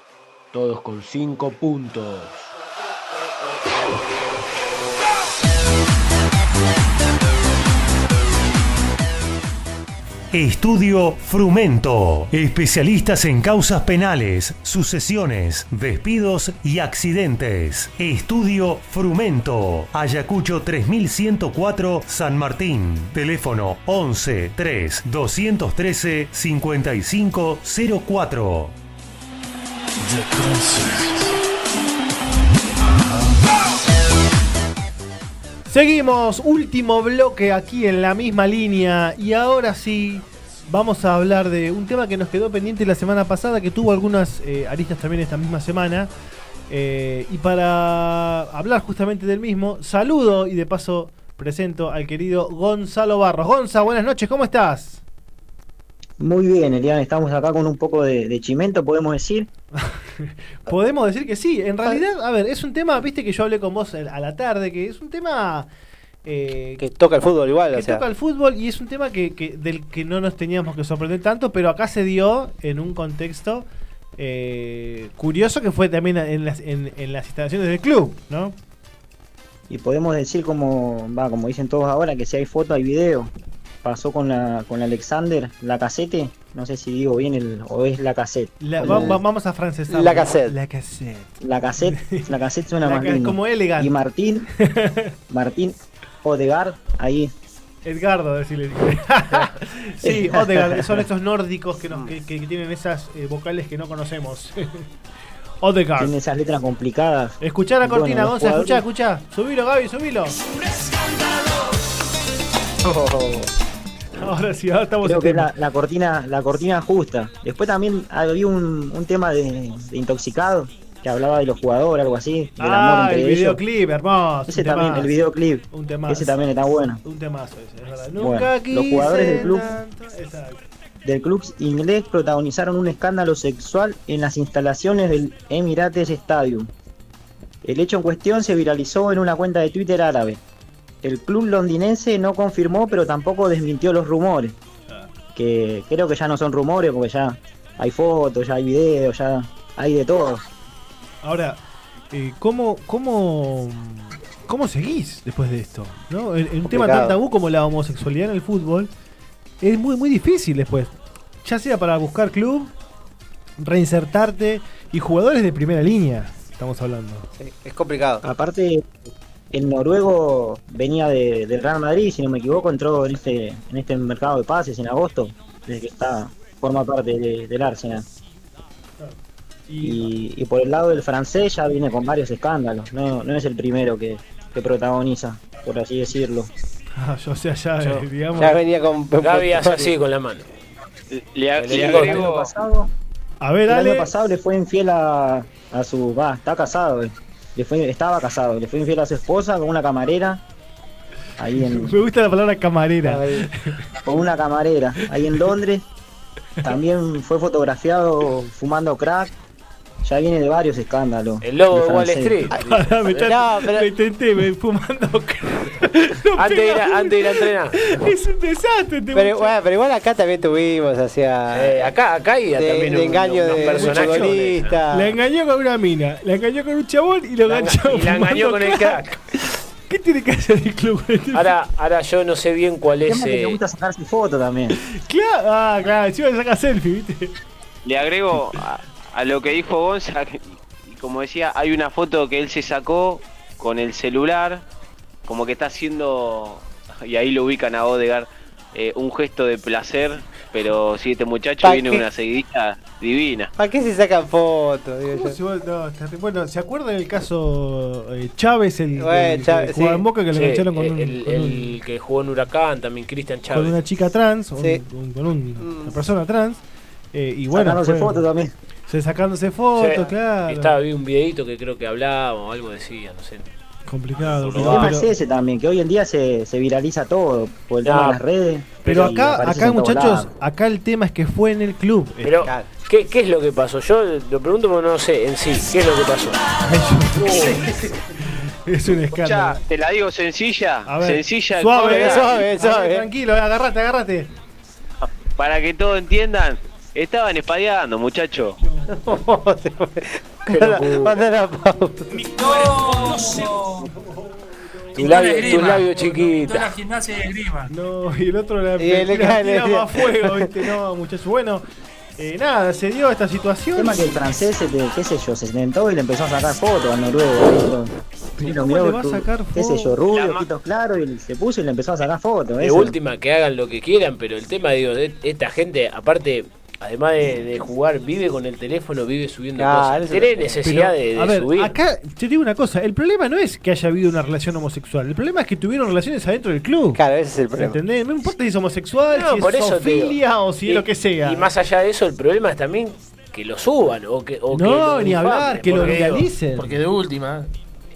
todos con 5 puntos. Estudio Frumento. Especialistas en causas penales, sucesiones, despidos y accidentes. Estudio Frumento. Ayacucho 3104 San Martín. Teléfono 11 3 213 5504. Seguimos, último bloque aquí en la misma línea y ahora sí vamos a hablar de un tema que nos quedó pendiente la semana pasada, que tuvo algunas eh, aristas también esta misma semana. Eh, y para hablar justamente del mismo, saludo y de paso presento al querido Gonzalo Barros. Gonza, buenas noches, ¿cómo estás? Muy bien, Elian, estamos acá con un poco de, de chimento, podemos decir. Podemos decir que sí. En realidad, a ver, es un tema, viste que yo hablé con vos a la tarde, que es un tema eh, Que toca el fútbol igual, que o sea. toca el fútbol y es un tema que, que- del que no nos teníamos que sorprender tanto, pero acá se dio en un contexto eh, curioso que fue también en las, en, en las instalaciones del club, ¿no? Y podemos decir como, va, como dicen todos ahora, que si hay foto hay video. Pasó con la con Alexander, la casete, no sé si digo bien el, o es la cassette. La- va- vamos a francesar. La cassette. La cassette. La cassette, la cassette suena La más lindo. como elegante. Y Martín, Martín Odegaard, ahí. Edgardo, decirle. sí, Odegaard, son estos nórdicos que, nos- que, que tienen esas eh, vocales que no conocemos. Odegaard. Tiene esas letras complicadas. Escuchá la Bueno, cortina, los Gonza, escuchá, escuchá. Subilo, Gaby, subilo. Ahora sí, ahora estamos Creo en que es la, la cortina, la cortina justa. Después también había un, un tema de, de intoxicado que hablaba de los jugadores, algo así, del amor Ah, entre el ellos. videoclip, hermoso. Ese también, temazo. el videoclip. Un temazo. Ese también está bueno. Un temazo ese, es verdad. Bueno, Nunca los jugadores del club- tanto. Del club inglés protagonizaron un escándalo sexual en las instalaciones del Emirates Stadium. El hecho en cuestión se viralizó en una cuenta de Twitter árabe. El club londinense no confirmó, pero tampoco desmintió los rumores. Que creo que ya no son rumores, porque ya hay fotos, ya hay videos, ya hay de todo. Ahora, eh, ¿cómo, cómo, ¿cómo seguís después de esto? ¿No? En, en un tema tan tabú como la homosexualidad en el fútbol, es muy, muy difícil después. Ya sea para buscar club, reinsertarte y jugadores de primera línea, estamos hablando. es complicado. Aparte, el noruego venía de, del Real Madrid, si no me equivoco, entró en este, en este mercado de pases en agosto, desde que está, forma parte de- del Arsenal. Y, y por el lado del francés ya viene con varios escándalos, no, no es el primero que, que protagoniza, por así decirlo. Ah, yo, o sea, ya, Yo- eh, digamos. ya venía con- Gaby hace así con la mano. Le, helicóptero. El año agrego, pasado, A ver, el año pasado le fue infiel a, a su... Va, está casado, eh. Le fue, estaba casado, le fue infiel a su esposa con una camarera, ahí en, Me gusta la palabra camarera. con una camarera ahí en Londres. También fue fotografiado fumando crack. Ya viene de varios escándalos. El logo de Wall. Street. Pará, me está- No, pero- Lo intenté, me fumando. antes, de ir a, antes de ir a entrenar. Es un desastre. este Pero, bueno, pero igual acá también tuvimos, hacia. Eh, acá, acá de, también de un- engaño unos de futbolista. La engañó con una mina, la engañó con un chabón y lo enganchó. enga- y la engañó con el crack. ¿Qué tiene que hacer el club? este- Ahora, ahora yo no sé bien cuál es. eh, le gusta sacarse fotos también. Claro, ah, claro, encima le saca selfie, ¿viste? Le agrego a, lo que dijo Gonza, y como decía, hay una foto que él se sacó con el celular, como que está haciendo, y ahí lo ubican a Odegar, eh, un gesto de placer, pero si este muchacho ¿Pa viene qué? una seguidilla divina. ¿Para qué se sacan fotos? bueno, ¿se acuerdan del caso eh, Chávez, el, el Chávez, sí. en Boca, que lo sí, engancharon con, el, un- el- con un- el que jugó en Huracán, también Cristian con Chávez. una chica trans, un- Sí. un- con un- Mm. una persona trans? eh, y bueno, fue- también. Se sacándose fotos, Sí. claro. Estaba, vi un videito que creo que hablaba o algo decía, no sé. Complicado. El tema es ese también, que hoy en día se, se viraliza todo por el No, tema de las redes. pero acá, acá muchachos, acá el tema es que fue en el club. Eh, Pero. ¿qué, ¿qué es lo que pasó? Yo lo pregunto porque no sé en sí. ¿Qué es lo que pasó? es un Ya, escándalo. te la digo sencilla, A ver, sencilla, suave, cómoda, suave, ver, suave. Tranquilo, agarrate, agarrate. para que todos entiendan. Estaban espadeando, muchacho. Manda- manda la pausa. Tu labio, tu labio la chiquita. gimnasia. No, y el otro le, Y le cae, le- tira más fuego, ¿viste? No, muchachos. Bueno, eh, nada, se dio esta El situación. tema que el francés, se te- qué sé yo, se sentó y le empezó a sacar fotos al noruego. ¿Cómo miró le va a qué sé yo, fotos? rubio, La ojitos claros, y se puso y le empezó a sacar fotos. De última, que hagan lo que quieran, pero el tema, digo, de esta gente, aparte, además de, de jugar, vive con el teléfono, vive subiendo Claro, cosas. Tiene Pero, necesidad de, de a ver, subir. acá te digo una cosa, el problema no es que haya habido una relación homosexual, el problema es que tuvieron relaciones adentro del club. Claro, ese es el problema. ¿Entendés? No importa si es homosexual, No, si por es eso zoofilia o si Y- es lo que sea. Y más allá de eso, el problema es también que lo suban o que. O que no, lo ni hablar, que lo viralicen. Porque de última,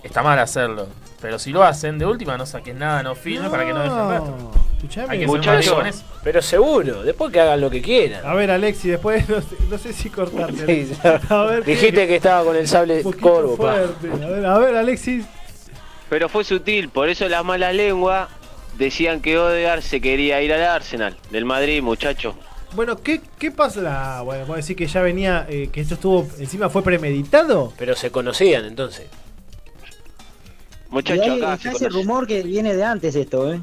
está mal hacerlo. Pero si lo hacen, de última no saquen nada, no filmen para que no dejen rastro. Escuchame. Hay que ser Muchachos. Pero seguro, después que hagan lo que quieran. A ver, Alexi, después no sé, no sé si cortarte. Sí, Alexis. ya. A ver, Dijiste que estaba con el sable corvo, pa. fuerte. A ver, a ver, Alexis. Pero fue sutil, por eso las malas lenguas decían que Odegar se quería ir al Arsenal, del Madrid, muchacho. Bueno, ¿qué, qué pasa? Ah, bueno, puedo decir que ya venía, eh, que esto estuvo, encima fue premeditado. Pero se conocían entonces. Y Muchacho, ahí acá se ese conoce. rumor que viene de antes esto, ¿eh?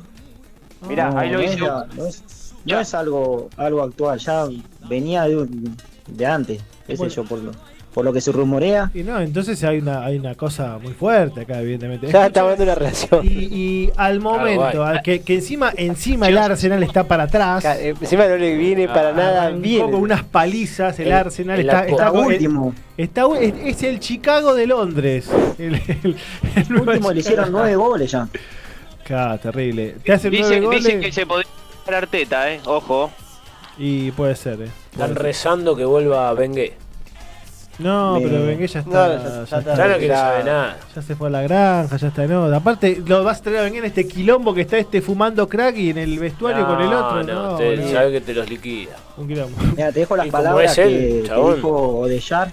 Mirá, No, ahí lo hice. no es, no es algo, algo actual, ya venía de, un- de antes, qué sé Bueno. yo, por lo, por lo que se rumorea. Y no, entonces hay una, hay una cosa muy fuerte acá, evidentemente. Ya está hablando de una relación. Y, y al momento, que, que encima, encima el Arsenal está para atrás. Eh, Encima no le viene para Ah, nada un bien. poco unas palizas, el, El- Arsenal el está, apo- está, Está con- último, está- es, es el Chicago de Londres. El, el- el Nueva último le hicieron nueve goles ya. Claro, terrible. Te hacen nueve Dicen, goles dicen que se podría Arteta, eh, ojo. y puede ser, eh. Puede Están ser. rezando que vuelva Bengue. No, Me- pero Bengue ya No, está. ya- ya, ya está. Ya no quiere saber nada. Ya se fue a la granja, ya está en otra. Aparte, lo vas a traer a Bengue en este quilombo que está este fumando crack y en el vestuario con el otro. No, No, te- no. sabe que te los liquida. Un quilombo. Mira, te dejo las palabras él, que, dijo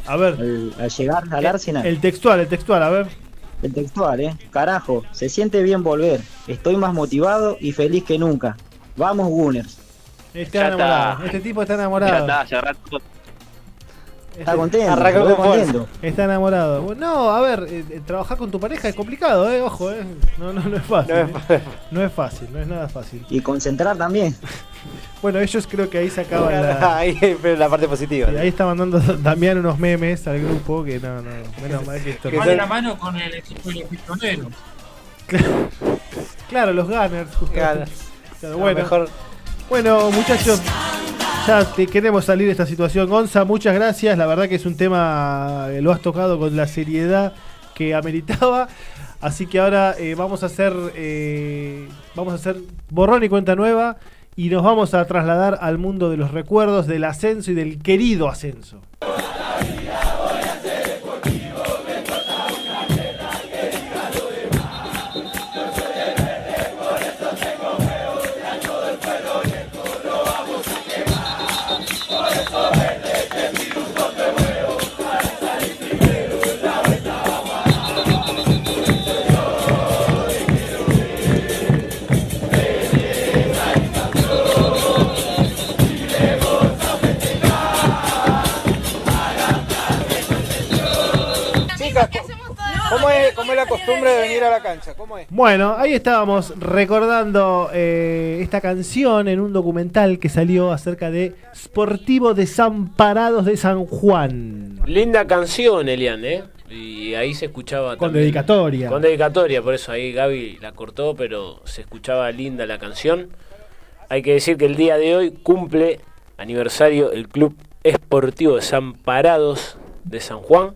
A ver, al, al llegar al Arsenal. el textual, el textual, a ver. El textual, ¿eh? Carajo, se siente bien volver. Estoy más motivado y feliz que nunca. Vamos, Gunners. Está Ya enamorado. está. Este tipo está Ya enamorado. está, hace rato. Está contento. Arrancó. Está enamorado. Bueno, No, a ver, eh, eh, trabajar con tu pareja es complicado, eh, ojo, eh. No, no, no es fácil. No eh. es No es fácil, no es nada fácil. Y concentrar también. Bueno, ellos creo que ahí sacaban la. Ahí, pero la parte positiva. y ahí está mandando Damián unos memes al grupo que no, no, menos mal que esto. Que la mano con el equipo de los pistoleros. Claro, los Gunners, justo. Claro. Bueno, mejor bueno, muchachos, ya te queremos salir de esta situación. Gonza, muchas gracias. La verdad que es un tema, eh, lo has tocado con la seriedad que ameritaba. Así que ahora eh, vamos a hacer eh, vamos a hacer borrón y cuenta nueva y nos vamos a trasladar al mundo de los recuerdos del ascenso y del querido ascenso. Costumbre de venir a la cancha. ¿Cómo es? Bueno, ahí estábamos recordando eh, esta canción en un documental que salió acerca de Sportivo Desamparados de San Juan. Linda canción, Elian, ¿eh? Y ahí se escuchaba Con también- dedicatoria. Con dedicatoria, por eso ahí Gaby la cortó, pero se escuchaba linda la canción. Hay que decir que el día de hoy cumple aniversario el Club Esportivo Desamparados de San Juan,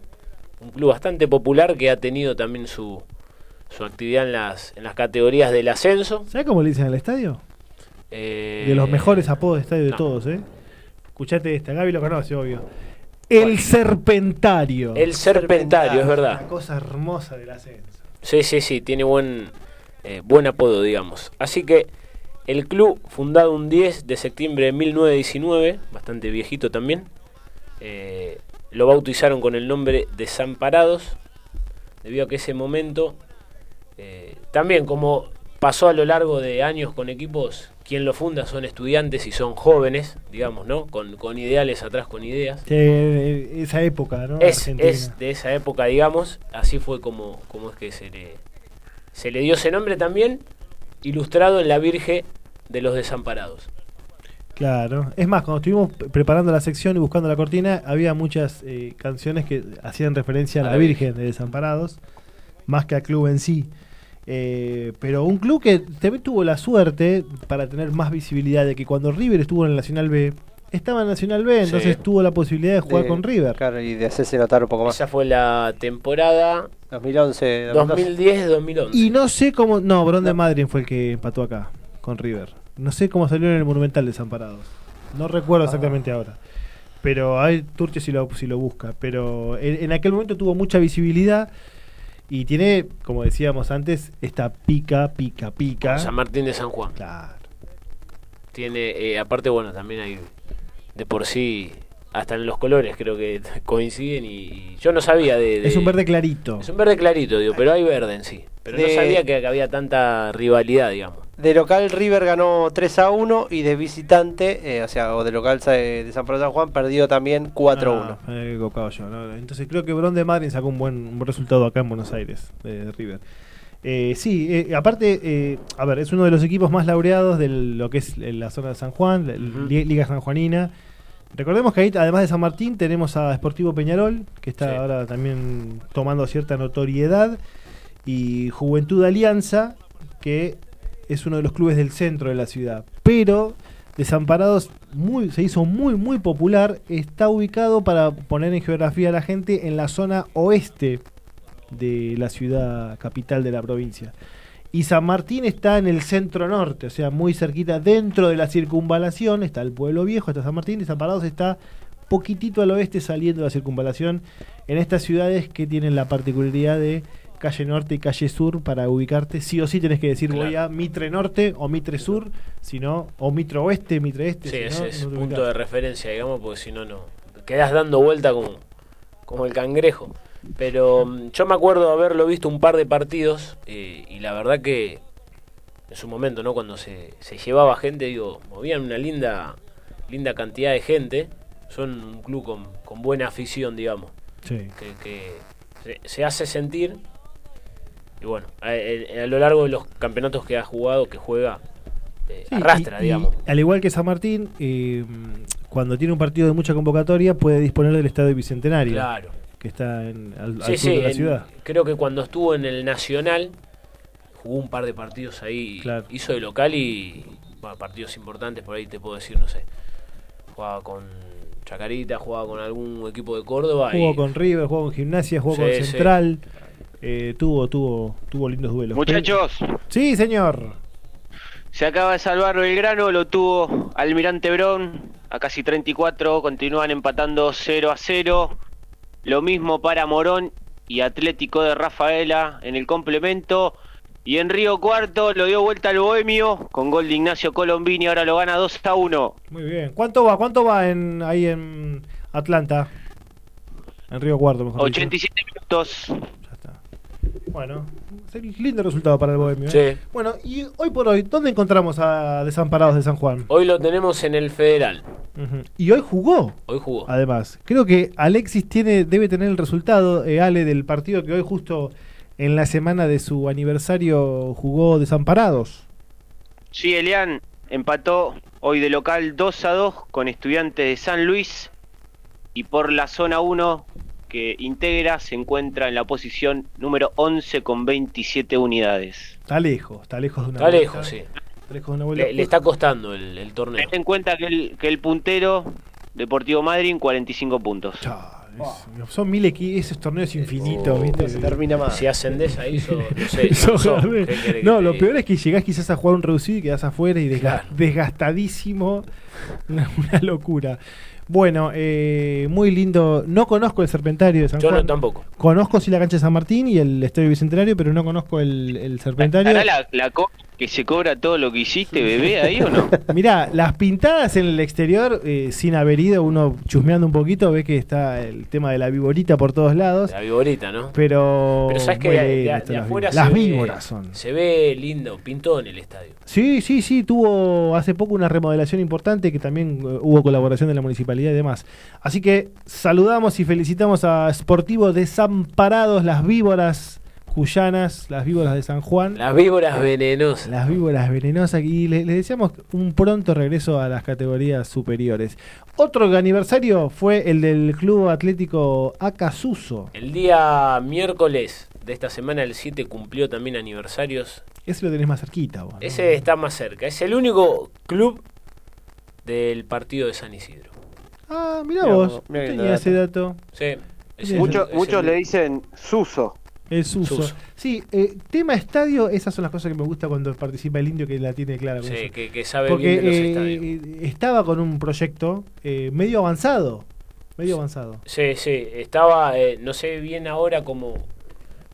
un club bastante popular que ha tenido también su, su actividad en las, en las categorías del ascenso. ¿Sabes cómo le dicen al estadio? Eh, De los mejores apodos de estadio de todos, ¿eh? Escuchate esta, Gaby lo conoce, obvio. El Serpentario. El Serpentario, es verdad. Una cosa hermosa del ascenso. Sí, sí, sí, tiene buen, eh, buen apodo, digamos. Así que el club, fundado un 10 de septiembre de 1919, bastante viejito también, eh, lo bautizaron con el nombre Desamparados, debido a que ese momento, eh, también como pasó a lo largo de años con equipos, quien lo funda son estudiantes y son jóvenes, digamos, ¿no? Con, con ideales atrás, con ideas. Eh, esa época, ¿no? Es, es de esa época, digamos, así fue como, como es que se le, se le dio ese nombre también, ilustrado en la Virgen de los Desamparados. Claro. Es más, cuando estuvimos preparando la sección y buscando la cortina, había muchas eh, canciones que hacían referencia a la, A la Virgen de Desamparados, más que al club en sí. Eh, pero un club que también tuvo la suerte para tener más visibilidad de que cuando River estuvo en el Nacional B, estaba en el Nacional B, entonces Sí. tuvo la posibilidad de jugar De- con River. Claro, y de hacerse notar un poco más. Esa fue la temporada 2011, 2010-2011. Y no sé cómo. No, Bron de Madrid fue el que empató acá con River. No sé cómo salió en el Monumental Desamparados. No recuerdo exactamente ahora. Pero hay Turche si lo, si lo busca. Pero en, en aquel momento tuvo mucha visibilidad. Y tiene, como decíamos antes, esta pica, pica, pica. San Martín de San Juan. Claro. Tiene, eh, aparte, bueno, también hay de por sí, hasta en los colores creo que coinciden y, y yo no sabía de, de- Es un verde clarito. Es un verde clarito, digo, pero hay verde en sí. Pero no sabía que, que había tanta rivalidad, digamos. De local River ganó 3 a 1 y de visitante, eh, o sea, o de local eh, de San de San Juan perdió también 4 a 1. Ah, equivocado yo, ¿no? Entonces creo que Bron de Madrid sacó un buen, un buen resultado acá en Buenos Aires, de River. Eh, sí, eh, aparte, eh, a ver, es uno de los equipos más laureados de lo que es la zona de San Juan, la Li- Liga Sanjuanina. Recordemos que ahí, además de San Martín, tenemos a Sportivo Peñarol, que está ahora también tomando cierta notoriedad, y Juventud Alianza, que es uno de los clubes del centro de la ciudad. Pero Desamparados muy, se hizo muy, muy popular. Está ubicado, para poner en geografía a la gente, en la zona oeste de la ciudad capital de la provincia. Y San Martín está en el centro norte, o sea, muy cerquita, dentro de la circunvalación, está el pueblo viejo, está San Martín, Desamparados está poquitito al oeste saliendo de la circunvalación, en estas ciudades que tienen la particularidad de calle norte y calle sur para ubicarte. Sí o sí tenés que decir voy a Mitre Norte o Mitre Sur, si no, o Mitre Oeste, Mitre Este. Sí, si ese no, es no punto ubicás. de referencia, digamos, porque si no, no. Quedas dando vuelta como, como el cangrejo. Pero mm, yo me acuerdo haberlo visto un par de partidos eh, y la verdad que en su momento, ¿no? Cuando se, se llevaba gente, digo, movían una linda, linda cantidad de gente. Son un club con, con buena afición, digamos. Sí. Que, que se, se hace sentir. Y bueno, a, lo largo de los campeonatos que ha jugado, que juega, eh, Sí, arrastra, y- y digamos. al igual que San Martín, eh, cuando tiene un partido de mucha convocatoria, puede disponer del estadio bicentenario. Claro. Que está en, al, al Sí, sur sí, de la en- ciudad. creo que cuando estuvo en el Nacional jugó un par de partidos ahí, hizo de local y bueno, partidos importantes, por ahí te puedo decir, no sé, jugaba con Chacarita, jugaba con algún equipo de Córdoba Jugó y con River, jugó con Gimnasia, jugó con sí. Eh, tuvo, tuvo, tuvo lindos duelos. Muchachos. Sí, señor. Se acaba de salvar Belgrano, lo tuvo Almirante Brón a casi 34, continúan empatando 0 a 0. Lo mismo para Morón y Atlético de Rafaela en el complemento. Y en Río Cuarto lo dio vuelta al Bohemio con gol de Ignacio Colombini, ahora lo gana 2 a 1. Muy bien. ¿Cuánto va? ¿Cuánto va en, ahí en Atlanta? En Río Cuarto, mejor dicho. 87 minutos. Bueno, lindo resultado para el Bohemio. Sí. ¿eh? Bueno, y hoy por hoy, ¿dónde encontramos a Desamparados de San Juan? hoy lo tenemos en el Federal. Y hoy jugó. Hoy jugó. Además, creo que Alexis tiene, debe tener el resultado, eh, Ale, del partido que hoy justo en la semana de su aniversario jugó desamparados. Sí, Elian empató hoy de local 2 a 2 con Estudiantes de San Luis y por la zona 1 que integra se encuentra en la posición número 11 con 27 unidades. Está lejos, está lejos de una Está vuelta. lejos, sí. Está lejos de una vuelta. Le, le está costando el, el torneo. Ten en cuenta que el, que el puntero Deportivo Madrid en 45 puntos. Son mil equipos, esos torneos infinitos, ¿viste? no se termina más. Si ascendés ahí, so- no sé. Eso, Sansón, Gabriel. ¿qué querés que no, lo peor es que llegás quizás a jugar un reducido y quedás afuera y desga- Claro. desgastadísimo. Una, una locura. Bueno, eh, muy lindo. No conozco el Serpentario de San Yo no Juan. tampoco. Conozco sí la cancha de San Martín y el Estadio Bicentenario, pero no conozco el, el Serpentario. ¿Estará la, la co- que se cobra todo lo que hiciste, bebé, ahí o no? Mirá, las pintadas en el exterior, eh, sin haber ido, uno chusmeando un poquito, ve que está el tema de la viborita por todos lados. La viborita, ¿no? Pero. Pero sabes que de, de- de las víboras. Ve- son. Se ve lindo, pintó en el estadio. Sí, sí, sí, tuvo hace poco una remodelación importante que también eh, hubo colaboración de la municipalidad y demás. Así que saludamos y felicitamos a Sportivo Desamparados, las víboras cuyanas, las víboras de San Juan. Las víboras venenosas. Las víboras venenosas y le- les deseamos un pronto regreso a las categorías superiores. Otro aniversario fue el del Club Atlético Acasuso. El día miércoles de esta semana, el 7, cumplió también aniversarios. Ese lo tenés más cerquita vos. ¿no? Ese está más cerca. Es el único club del partido de San Isidro. Ah, mirá Mirá vos, mirá tenía ese dato. Sí. es Sí, el- Mucho- es Muchos el- le dicen Suso. Es uso. Sí, eh, tema estadio, esas son las cosas que me gusta cuando participa el indio que la tiene clara. con Sí, eso. que, que sabe Porque bien de los eh, estadios. estaba con un proyecto eh, medio avanzado. Medio avanzado. Sí, sí, estaba, no sé bien ahora cómo,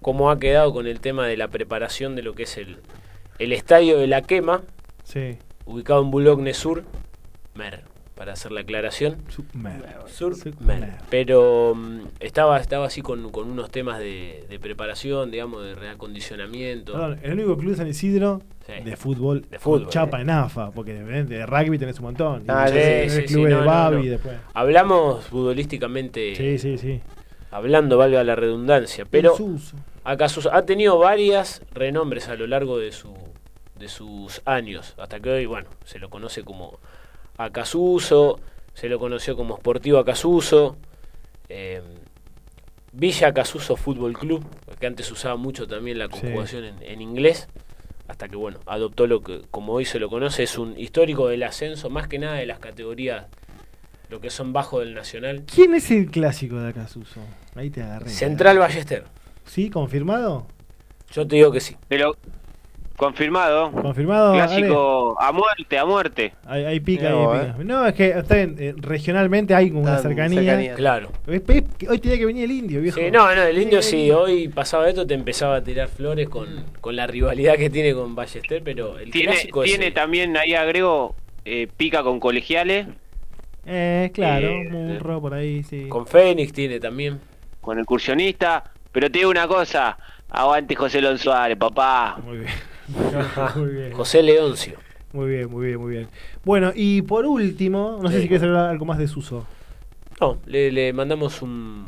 cómo ha quedado con el tema de la preparación de lo que es el, el estadio de la quema, Sí. ubicado en Boulogne Sur, Mer, para hacer la aclaración. Sur. Pero mm, estaba, estaba así con, con unos temas de, de preparación, digamos, de reacondicionamiento. Perdón, el único club de San Isidro Sí. de fútbol, De fútbol, con chapa en AFA, porque de, de rugby tenés un montón. Ah, sí, sí, no, de no, Babi no. después. Hablamos futbolísticamente, Sí, sí, sí. hablando, valga la redundancia, pero. Acaso ha tenido varias renombres a lo largo de su de sus años, hasta que hoy, bueno, se lo conoce como Acasuso, se lo conoció como Sportivo Acasuso, eh, Villa Acasuso Fútbol Club, que antes usaba mucho también la conjugación en, en inglés, hasta que bueno, adoptó lo que como hoy se lo conoce, es un histórico del ascenso, más que nada de las categorías, lo que son bajo del Nacional. ¿Quién es el clásico de acá, Suso? Ahí te agarré. Central Ballester, ¿Sí? ¿Confirmado? yo te digo que sí. Pero confirmado. Confirmado. Clásico a muerte, a muerte. Ahí, ahí pica, No, pica. No, es que está bien, eh, regionalmente hay una cercanía. cercanía. Claro. Es- es que hoy tenía que venir el indio, viejo. Sí, no, no, el indio sí, hoy pasaba esto te empezaba a tirar flores con, con la rivalidad que tiene con Ballester, pero el Tiene, clásico tiene también, ahí agrego, eh, pica con colegiales, Eh, claro, Eh, Murro por ahí, sí. con Fénix tiene también. con el cursionista. Pero te digo una cosa, aguante José Lon Suárez, papá. Muy bien. muy bien. José Leoncio. Muy bien, muy bien, muy bien. Bueno, y por último, no sé si quieres hablar algo más de Suso. No, le, le mandamos un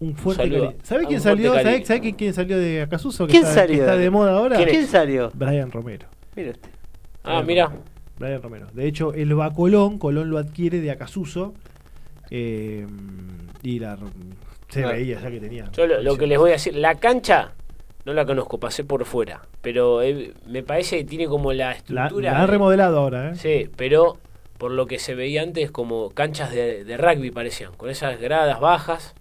Un fuerte saludo. cariño. ¿Sabés Ah, quién salió? ¿Sabés, cariño. sabés quién, salió de Acasuso? ¿Quién está, que salió? está de moda ahora. ¿Quién, ¿Quién salió? Brian Romero. Mira usted. Ah, mira. Brian Romero. De hecho, él va a Colón, Colón lo adquiere de Acasuso. eh, y la, se Claro. veía ya que tenía. Yo lo, lo que les voy a decir, la cancha no la conozco, pasé por fuera, pero eh, me parece que tiene como la estructura. la han de- remodelado ahora, ¿eh? Sí, pero por lo que se veía antes como canchas de, de rugby parecían, con esas gradas bajas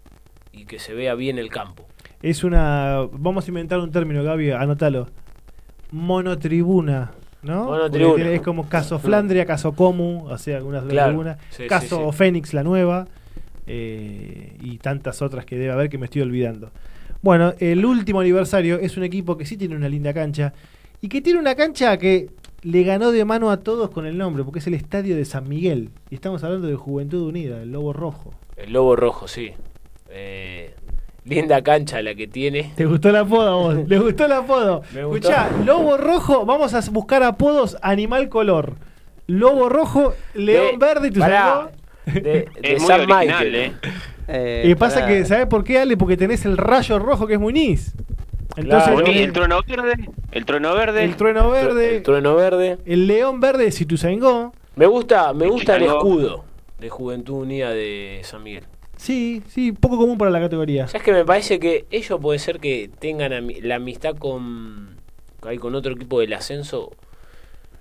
y que se vea bien el campo. Es una. Vamos a inventar un término, Gaby, anótalo. Monotribuna. ¿No? Monotribuna. Es como caso Flandria, caso Comu, o sea, algunas de Claro. tribunas. Sí, caso sí, sí. Fénix, la nueva. eh, y tantas otras que debe haber que me estoy olvidando. Bueno, el último aniversario es un equipo que sí tiene una linda cancha. Y que tiene una cancha que le ganó de mano a todos con el nombre, porque es el Estadio de San Miguel. Y estamos hablando de Juventud Unida, el Lobo Rojo. El lobo rojo, sí. Eh, linda cancha la que tiene. ¿Te gustó el apodo a vos? ¿Le gustó el apodo? Escuchá, Lobo Rojo, vamos a buscar apodos animal color. Lobo Rojo, León De- Verde y tu. De, de Es muy San original, Michael. eh. Eh, Y pasa que, ¿sabes por qué, Ale? Porque tenés el rayo rojo que es Muniz. Entonces, el trueno verde, el trueno verde. el trueno verde, El trueno verde. el león verde de Situzaingó. Me gusta, me gusta el escudo de Juventud Unida de San Miguel. Sí, sí, poco común para la categoría. ¿Sabes que me parece que ellos puede ser que tengan la amistad con ahí con otro equipo del ascenso?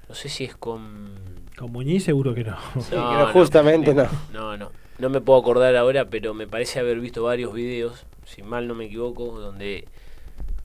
No sé si es con Con Muñiz seguro que no. pero justamente no. No, no. No me puedo acordar ahora, pero me parece haber visto varios videos, si mal no me equivoco, donde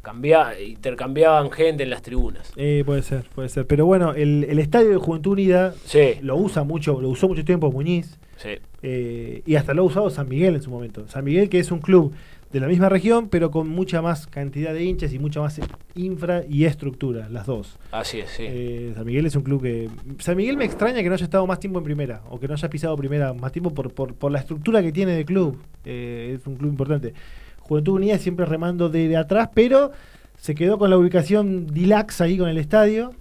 cambia, intercambiaban gente en las tribunas. Eh, puede ser, puede ser. Pero bueno, el, el estadio de Juventud Unida Sí. lo usa mucho, lo usó mucho tiempo Muñiz. Sí. eh, y hasta lo ha usado San Miguel en su momento. San Miguel, que es un club de la misma región, pero con mucha más cantidad de hinchas y mucha más infra y estructura, las dos. Así es, sí. Eh, San Miguel es un club que. San Miguel me extraña que no haya estado más tiempo en primera, o que no haya pisado primera más tiempo por, por, por la estructura que tiene de club. Eh, es un club importante. Juventud Unida siempre remando de, de atrás, pero se quedó con la ubicación Dilax ahí con el estadio.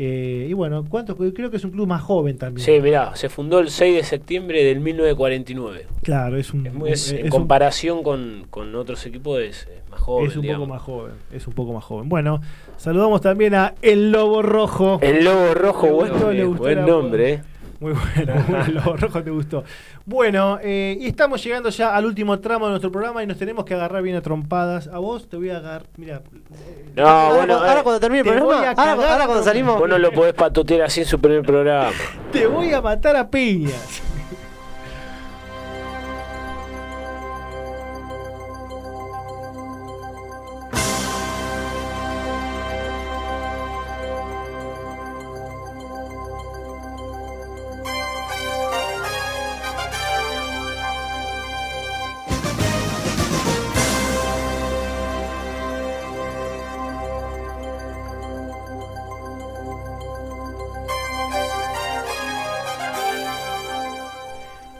Eh, y bueno, ¿cuántos? Creo que es un club más joven también. Sí, mirá, se fundó el 6 de septiembre del 1949. Claro, es un. Es muy- es- es en un- comparación con, con otros equipos es, es más joven. es un digamos. poco más joven, es un poco más joven. Bueno, saludamos también a El Lobo Rojo. El Lobo Rojo, Le buen, nombre, eh. Muy bueno, muy bueno, el Lobo Rojo te gustó. Bueno, eh, y estamos llegando ya al último tramo de nuestro programa y nos tenemos que agarrar bien a trompadas. A vos te voy a agarrar, mira. No, Ahora, bueno, ahora eh, cuando termine el programa, ahora, cuando salimos. vos no lo podés patotear así en su primer programa. Te voy a matar a piñas.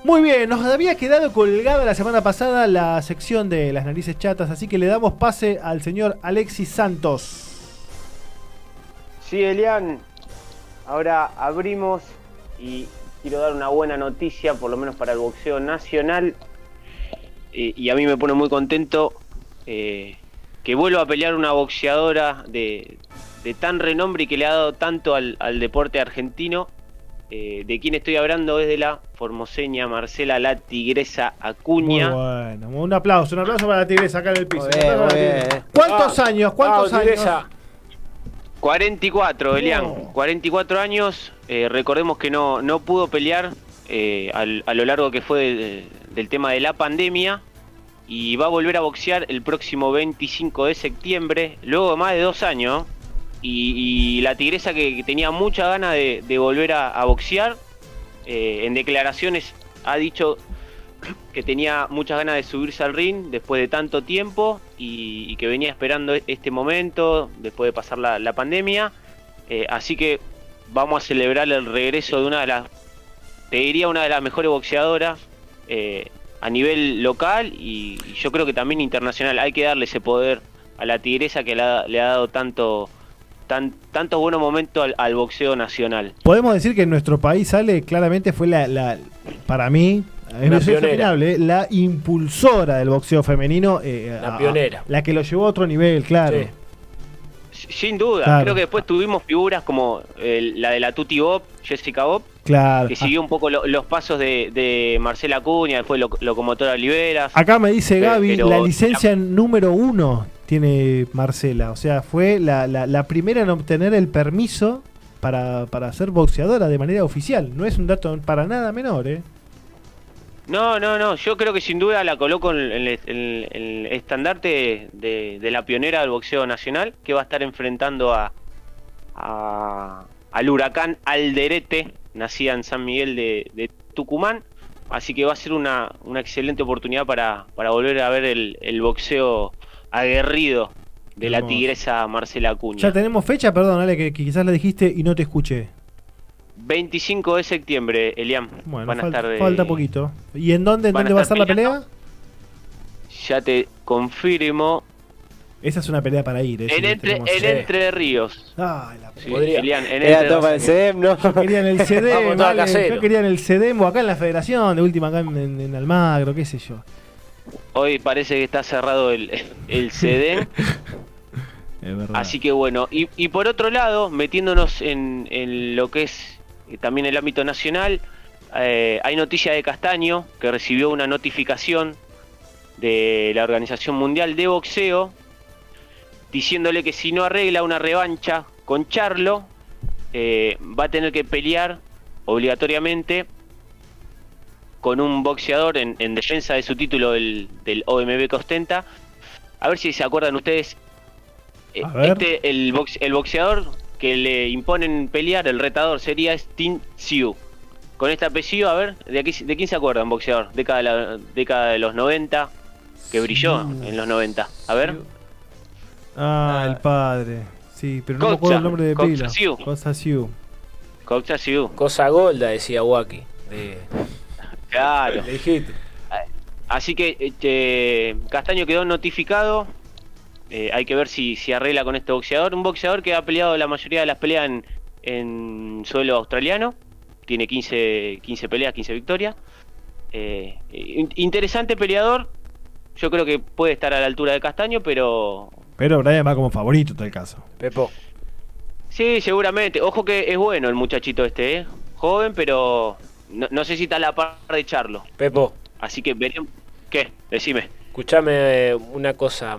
Muy bien, nos había quedado colgada la semana pasada la sección de las narices chatas, así que le damos pase al señor Alexis Santos. Sí, Elian. Ahora abrimos y quiero dar una buena noticia, por lo menos para el boxeo nacional. Eh, y a mí me pone muy contento eh, que vuelva a pelear una boxeadora de, de tan renombre y que le ha dado tanto al, al deporte argentino. Eh, de quien estoy hablando es de la formoseña Marcela La Tigresa Muy Acuña. bueno, un aplauso, un aplauso para la tigresa acá en el piso. Muy bien, muy. ¿Cuántos Ah, años? ¿Cuántos ah, años? Tigresa. 44, Elian. 44 años. Eh, recordemos que no, no pudo pelear eh, al- a lo largo que fue de- del tema de la pandemia. Y va a volver a boxear el próximo 25 de septiembre, luego de más de dos años. Y, la tigresa que, tenía mucha ganas de, volver a, boxear, eh, en declaraciones ha dicho que tenía muchas ganas de subirse al ring después de tanto tiempo y, que venía esperando e- este momento después de pasar la, la pandemia. Eh, así que vamos a celebrar el regreso de una de las, te diría una de las mejores boxeadoras eh, a nivel local y, yo creo que también internacional. Hay que darle ese poder a la tigresa que le ha, le ha dado tanto, tan, tantos buenos momentos al, al boxeo nacional. Podemos decir que en nuestro país sale claramente fue la, la- para mí, es Una pionera. la impulsora del boxeo femenino. eh, La a- pionera. La que lo llevó a otro nivel, claro. Sí. Sin duda, Claro. creo que después tuvimos figuras como eh, la de la Tuti Bob, Jessica Bob, Claro. que siguió un poco lo- los pasos de, de Marcela Acuña, después lo, Locomotora Oliveras. Acá me dice Gaby, pero- la licencia número uno tiene Marcela. O sea, fue la, la- primera en obtener el permiso para, para ser boxeadora de manera oficial. No es un dato para nada menor, ¿eh? No, no, no, yo creo que sin duda la coloco en el, estandarte de, la pionera del boxeo nacional, que va a estar enfrentando a, al huracán Alderete, nacida en San Miguel de, Tucumán. Así que va a ser una, una excelente oportunidad para, para volver a ver el boxeo aguerrido de la tigresa Marcela Acuña. Ya tenemos fecha, perdón, Ale, que, que quizás la dijiste y no te escuché. 25 de septiembre, Eliam. Bueno, van a falta, estar de- falta poquito. ¿Y en dónde, en van a dónde va a estar ser la pelea? Ya te confirmo. Esa es una pelea para ir. ¿eh? En, entre, tenemos- en Entre Ríos. Ay, la Sí, Podría. Elian, en Era Entre todo para el CEDEM, ¿no? Yo quería en el CDM, todos vale, casero. yo quería en el CDM o acá en la federación, de última acá en, en- en Almagro, qué sé yo. Hoy parece que está cerrado el, el CD. Es verdad. Así que bueno, y, y por otro lado, metiéndonos en, en lo que es eh, también el ámbito nacional, eh, hay noticia de Castaño que recibió una notificación de la Organización Mundial de Boxeo diciéndole que si no arregla una revancha con Charlo, eh, va a tener que pelear obligatoriamente con un boxeador en, en defensa de su título del, del OMB que ostenta. A ver si se acuerdan ustedes. eh, A ver. Este, el, box- el boxeador que le imponen pelear, el retador, sería Stin Siu. Con este apellido, a ver, ¿de, aquí, ¿de quién se acuerdan, boxeador? Década de, la, década de los 90, que brilló en los 90. A ver. Ah, el padre. Sí, pero no me acuerdo el nombre de Cocha pila. Siu. Cosa Siu. Coxa Siu. Cosa Golda, decía Waki. De... Claro. Le dijiste. Así que este, Castaño quedó notificado. Eh, hay que ver si, si arregla con este boxeador. Un boxeador que ha peleado la mayoría de las peleas en, en suelo australiano. Tiene 15, 15 peleas, 15 victorias. Eh, in- interesante peleador. Yo creo que puede estar a la altura de Castaño, pero Pero Brian va como favorito en tal caso. Pepo. sí, seguramente. Ojo que es bueno el muchachito este, ¿eh? Joven, pero no, no sé si está a la par de Charlo. Pepo. Así que veremos. ¿Qué? Decime. Escuchame eh, una cosa.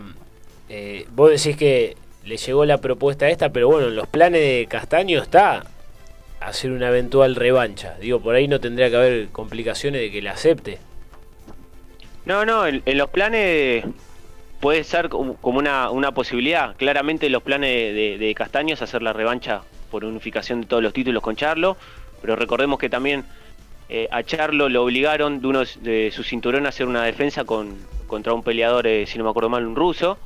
Eh, vos decís que le llegó la propuesta esta, pero bueno, en los planes de Castaño está hacer una eventual revancha. Digo, por ahí no tendría que haber complicaciones de que la acepte. No, no, en, en los planes puede ser como como una, una posibilidad. Claramente los planes de, de- de Castaño es hacer la revancha por unificación de todos los títulos con Charlo, pero recordemos que también eh, a Charlo lo obligaron de uno de su cinturón a hacer una defensa con, contra un peleador, eh, si no me acuerdo mal, un ruso.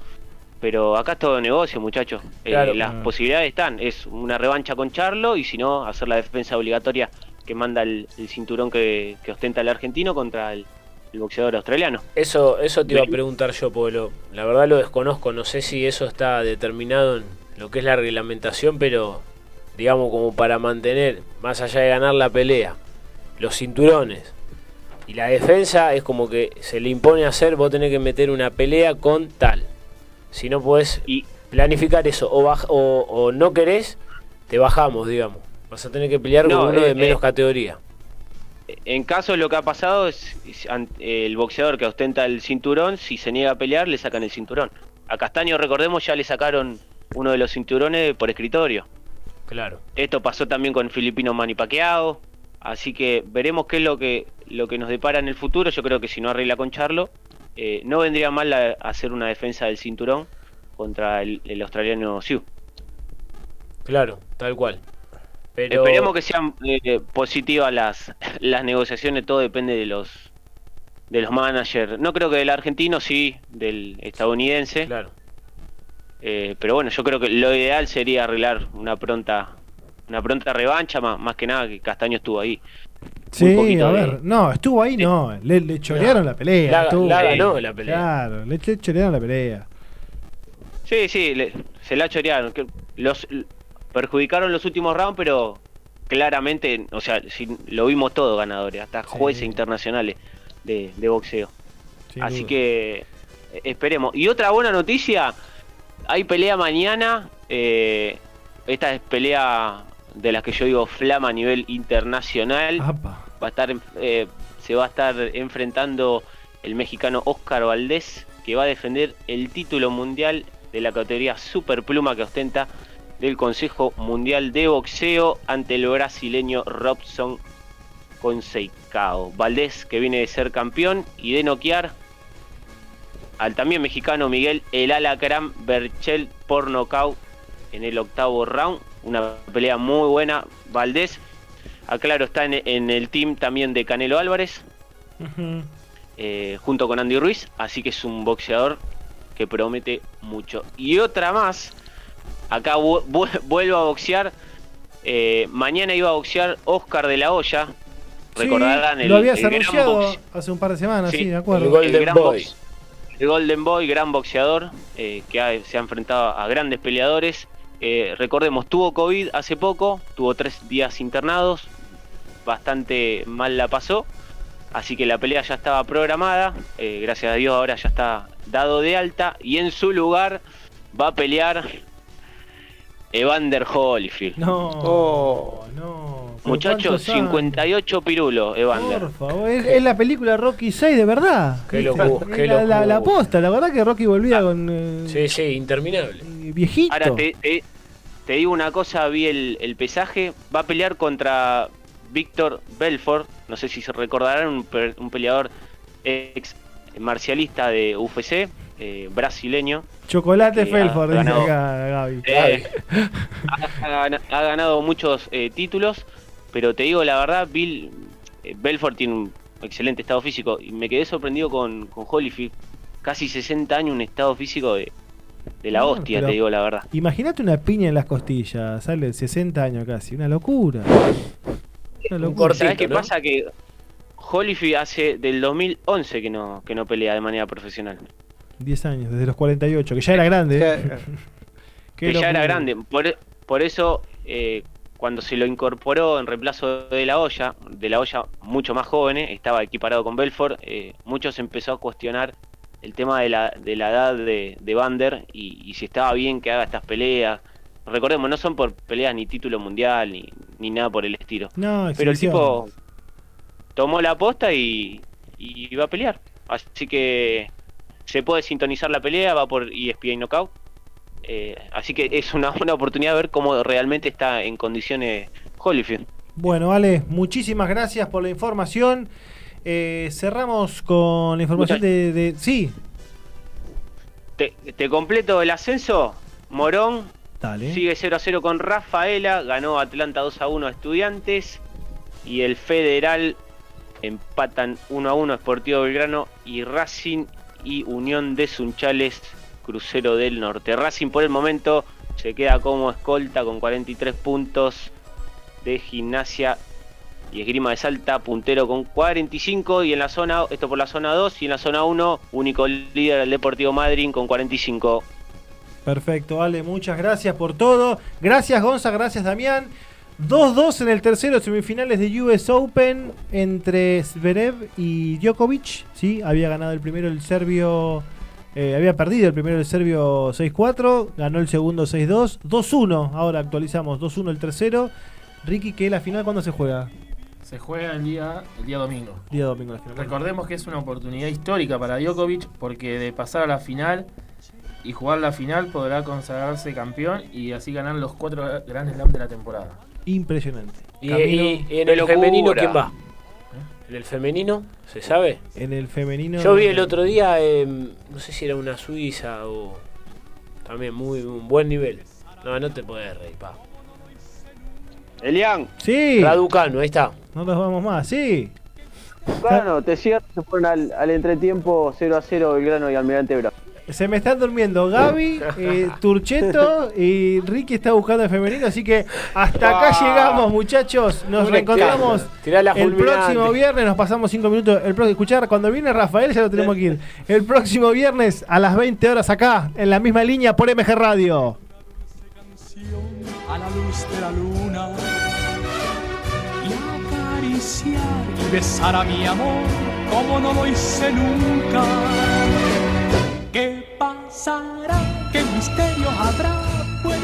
Pero acá es todo negocio, muchachos. Eh, Claro. las Ah. posibilidades están. Es una revancha con Charlo y si no, hacer la defensa obligatoria que manda el, el cinturón que, que ostenta el argentino contra el, el boxeador australiano. Eso, eso te iba a preguntar yo, Polo. La verdad lo desconozco, no sé si eso está determinado en lo que es la reglamentación, pero digamos como para mantener, más allá de ganar la pelea, los cinturones y la defensa es como que se le impone hacer, vos tenés que meter una pelea con tal. Si no podés planificar eso o, baj- o, o no querés, te bajamos, digamos. Vas a tener que pelear No, con uno eh, de menos eh, categoría. En caso lo que ha pasado es, es el boxeador que ostenta el cinturón, si se niega a pelear, le sacan el cinturón. A Castaño, recordemos, ya le sacaron uno de los cinturones por escritorio. Claro. Esto pasó también con Filipino Manny Pacquiao, así que veremos qué es lo que lo que nos depara en el futuro. Yo creo que si no arregla con Charlo, eh, no vendría mal la- hacer una defensa del cinturón contra el, el australiano Siu. Claro, tal cual. Pero... Esperemos que sean eh, positivas las, las negociaciones, todo depende de los de los managers. No creo que del argentino, sí, del estadounidense. Claro. Eh, pero bueno, yo creo que lo ideal sería arreglar una pronta una pronta revancha, más, más que nada que Castaño estuvo ahí. Sí, a de- ver. No, estuvo ahí, no. Le, le chorearon la pelea. La- estuvo- la ganó la pelea. Claro, le, le chorearon la pelea. Sí, sí, le- se la chorearon. Los perjudicaron los últimos rounds, pero claramente, o sea, si- lo vimos todo ganadores, hasta jueces internacionales de, de boxeo. Sin Así duda. que eh, esperemos. Y otra buena noticia, hay pelea mañana. eh, esta es pelea de las que yo digo flama a nivel internacional. Va a estar, eh, se va a estar enfrentando el mexicano Oscar Valdés, que va a defender el título mundial de la categoría superpluma que ostenta del Consejo Mundial de Boxeo ante el brasileño Robson Conceicao. Valdés, que viene de ser campeón y de noquear al también mexicano Miguel El Alacrán Berchel por nocaut en el octavo round. Una pelea muy buena. Valdés, aclaro, está en, en el team también de Canelo Álvarez, eh, junto con Andy Ruiz. Así que es un boxeador que promete mucho. Y otra más, acá vu- vu- vuelvo a boxear. eh, mañana iba a boxear Oscar de la Hoya. Recordarán Sí, el, lo habías anunciado boxe- hace un par de semanas, sí, Sí, de acuerdo. el gran box- el Golden Boy, gran boxeador, eh, que ha- se ha enfrentado a grandes peleadores. Eh, recordemos, tuvo COVID hace poco, tuvo tres días internados, bastante mal la pasó, así que la pelea ya estaba programada, eh, gracias a Dios ahora ya está dado de alta, y en su lugar va a pelear Evander Holyfield. No, Oh. no. Muchachos, 58 pirulos, Evander. Por favor, es, es la película Rocky 6 de verdad. Qué ¿Viste? locura, qué la, la, la posta, la verdad que Rocky volvía con eh, Sí, sí, interminable. viejito. Ahora te, te- te digo una cosa, vi el, el pesaje, va a pelear contra Víctor Belfort, no sé si se recordarán, un, un peleador ex marcialista de UFC, eh, brasileño. Chocolate ha dice ganado- acá Gaby. Eh, ha, ha ganado muchos eh, títulos, pero te digo la verdad, Bill eh, Belfort tiene un excelente estado físico y me quedé sorprendido con, con Holyfield. Casi 60 años, un estado físico de, de la No, hostia, te digo la verdad. Imagínate una piña en las costillas, sale 60 años casi, una locura. Una locura. ¿Sabes qué pasa? Que Holyfield hace del 2011 que no, que no pelea de manera profesional. 10 años, desde los 48, que ya era grande. ¿eh? Que ya era grande. Por, por eso, eh, cuando se lo incorporó en reemplazo de la olla, de la olla mucho más joven, eh, estaba equiparado con Belfort, eh, muchos empezó a cuestionar el tema de la, de la edad de, de Vander y, y si estaba bien que haga estas peleas. Recordemos, no son por peleas ni título mundial ni, ni nada por el estilo. No, Pero el tipo tomó la aposta y, y va a pelear. Así que se puede sintonizar la pelea, va por ESPN Knockout. Eh, así que es una buena oportunidad de ver cómo realmente está en condiciones Holyfield. Bueno, Ale, muchísimas gracias por la información. Eh, cerramos con la información de, de- Sí, Te, te completo el ascenso. Morón dale. sigue 0 a 0 con Rafaela, ganó Atlanta 2 a 1 a Estudiantes y el Federal empatan 1 a 1 Sportivo Belgrano y Racing y Unión de Sunchales Crucero del Norte. Racing por el momento se queda como escolta con 43 puntos de gimnasia y esgrima de Salta, puntero con 45 y en la zona, esto por la zona 2 y en la zona 1, único líder el Deportivo Madryn con 45. Perfecto, Ale, muchas gracias por todo. Gracias, Gonza, gracias, Damián. 2-2 en el tercero semifinales de US Open entre Zverev y Djokovic. Sí, había ganado el primero el serbio. eh, había perdido el primero el serbio 6-4, ganó el segundo 6-2, 2-1. Ahora actualizamos 2-1 el tercero. Ricky, que la final cuándo se juega? Se juega el día, el día domingo. Día domingo la final. Recordemos que es una oportunidad histórica para Djokovic porque de pasar a la final y jugar la final podrá consagrarse campeón y así ganar los cuatro Grand Slam de la temporada. Impresionante. ¿Y, Camilo, y- y en el locura. femenino quién va? ¿En el femenino? ¿Se sabe? En el femenino. Yo vi el otro día, eh, no sé si era una suiza o también muy un buen nivel. No, no te puedes reír, pa. Elian. Sí. Raducano, ahí está. No nos vamos más, sí. Claro, te cierran, se fueron al, al entretiempo 0 a 0 Belgrano y Almirante Brown. Se me están durmiendo Gaby, eh, Turcheto y Ricky está buscando el femenino, así que hasta acá llegamos, muchachos. Nos reencontramos el próximo viernes. Nos pasamos cinco minutos. El pro- escuchar, cuando viene Rafael ya lo tenemos que ir. El próximo viernes a las 20 horas acá, en la misma línea por MG Radio. a la luz de la luna acariciar y besar a mi amor como no lo hice nunca. ¿Qué pasará? ¿Qué misterio habrá?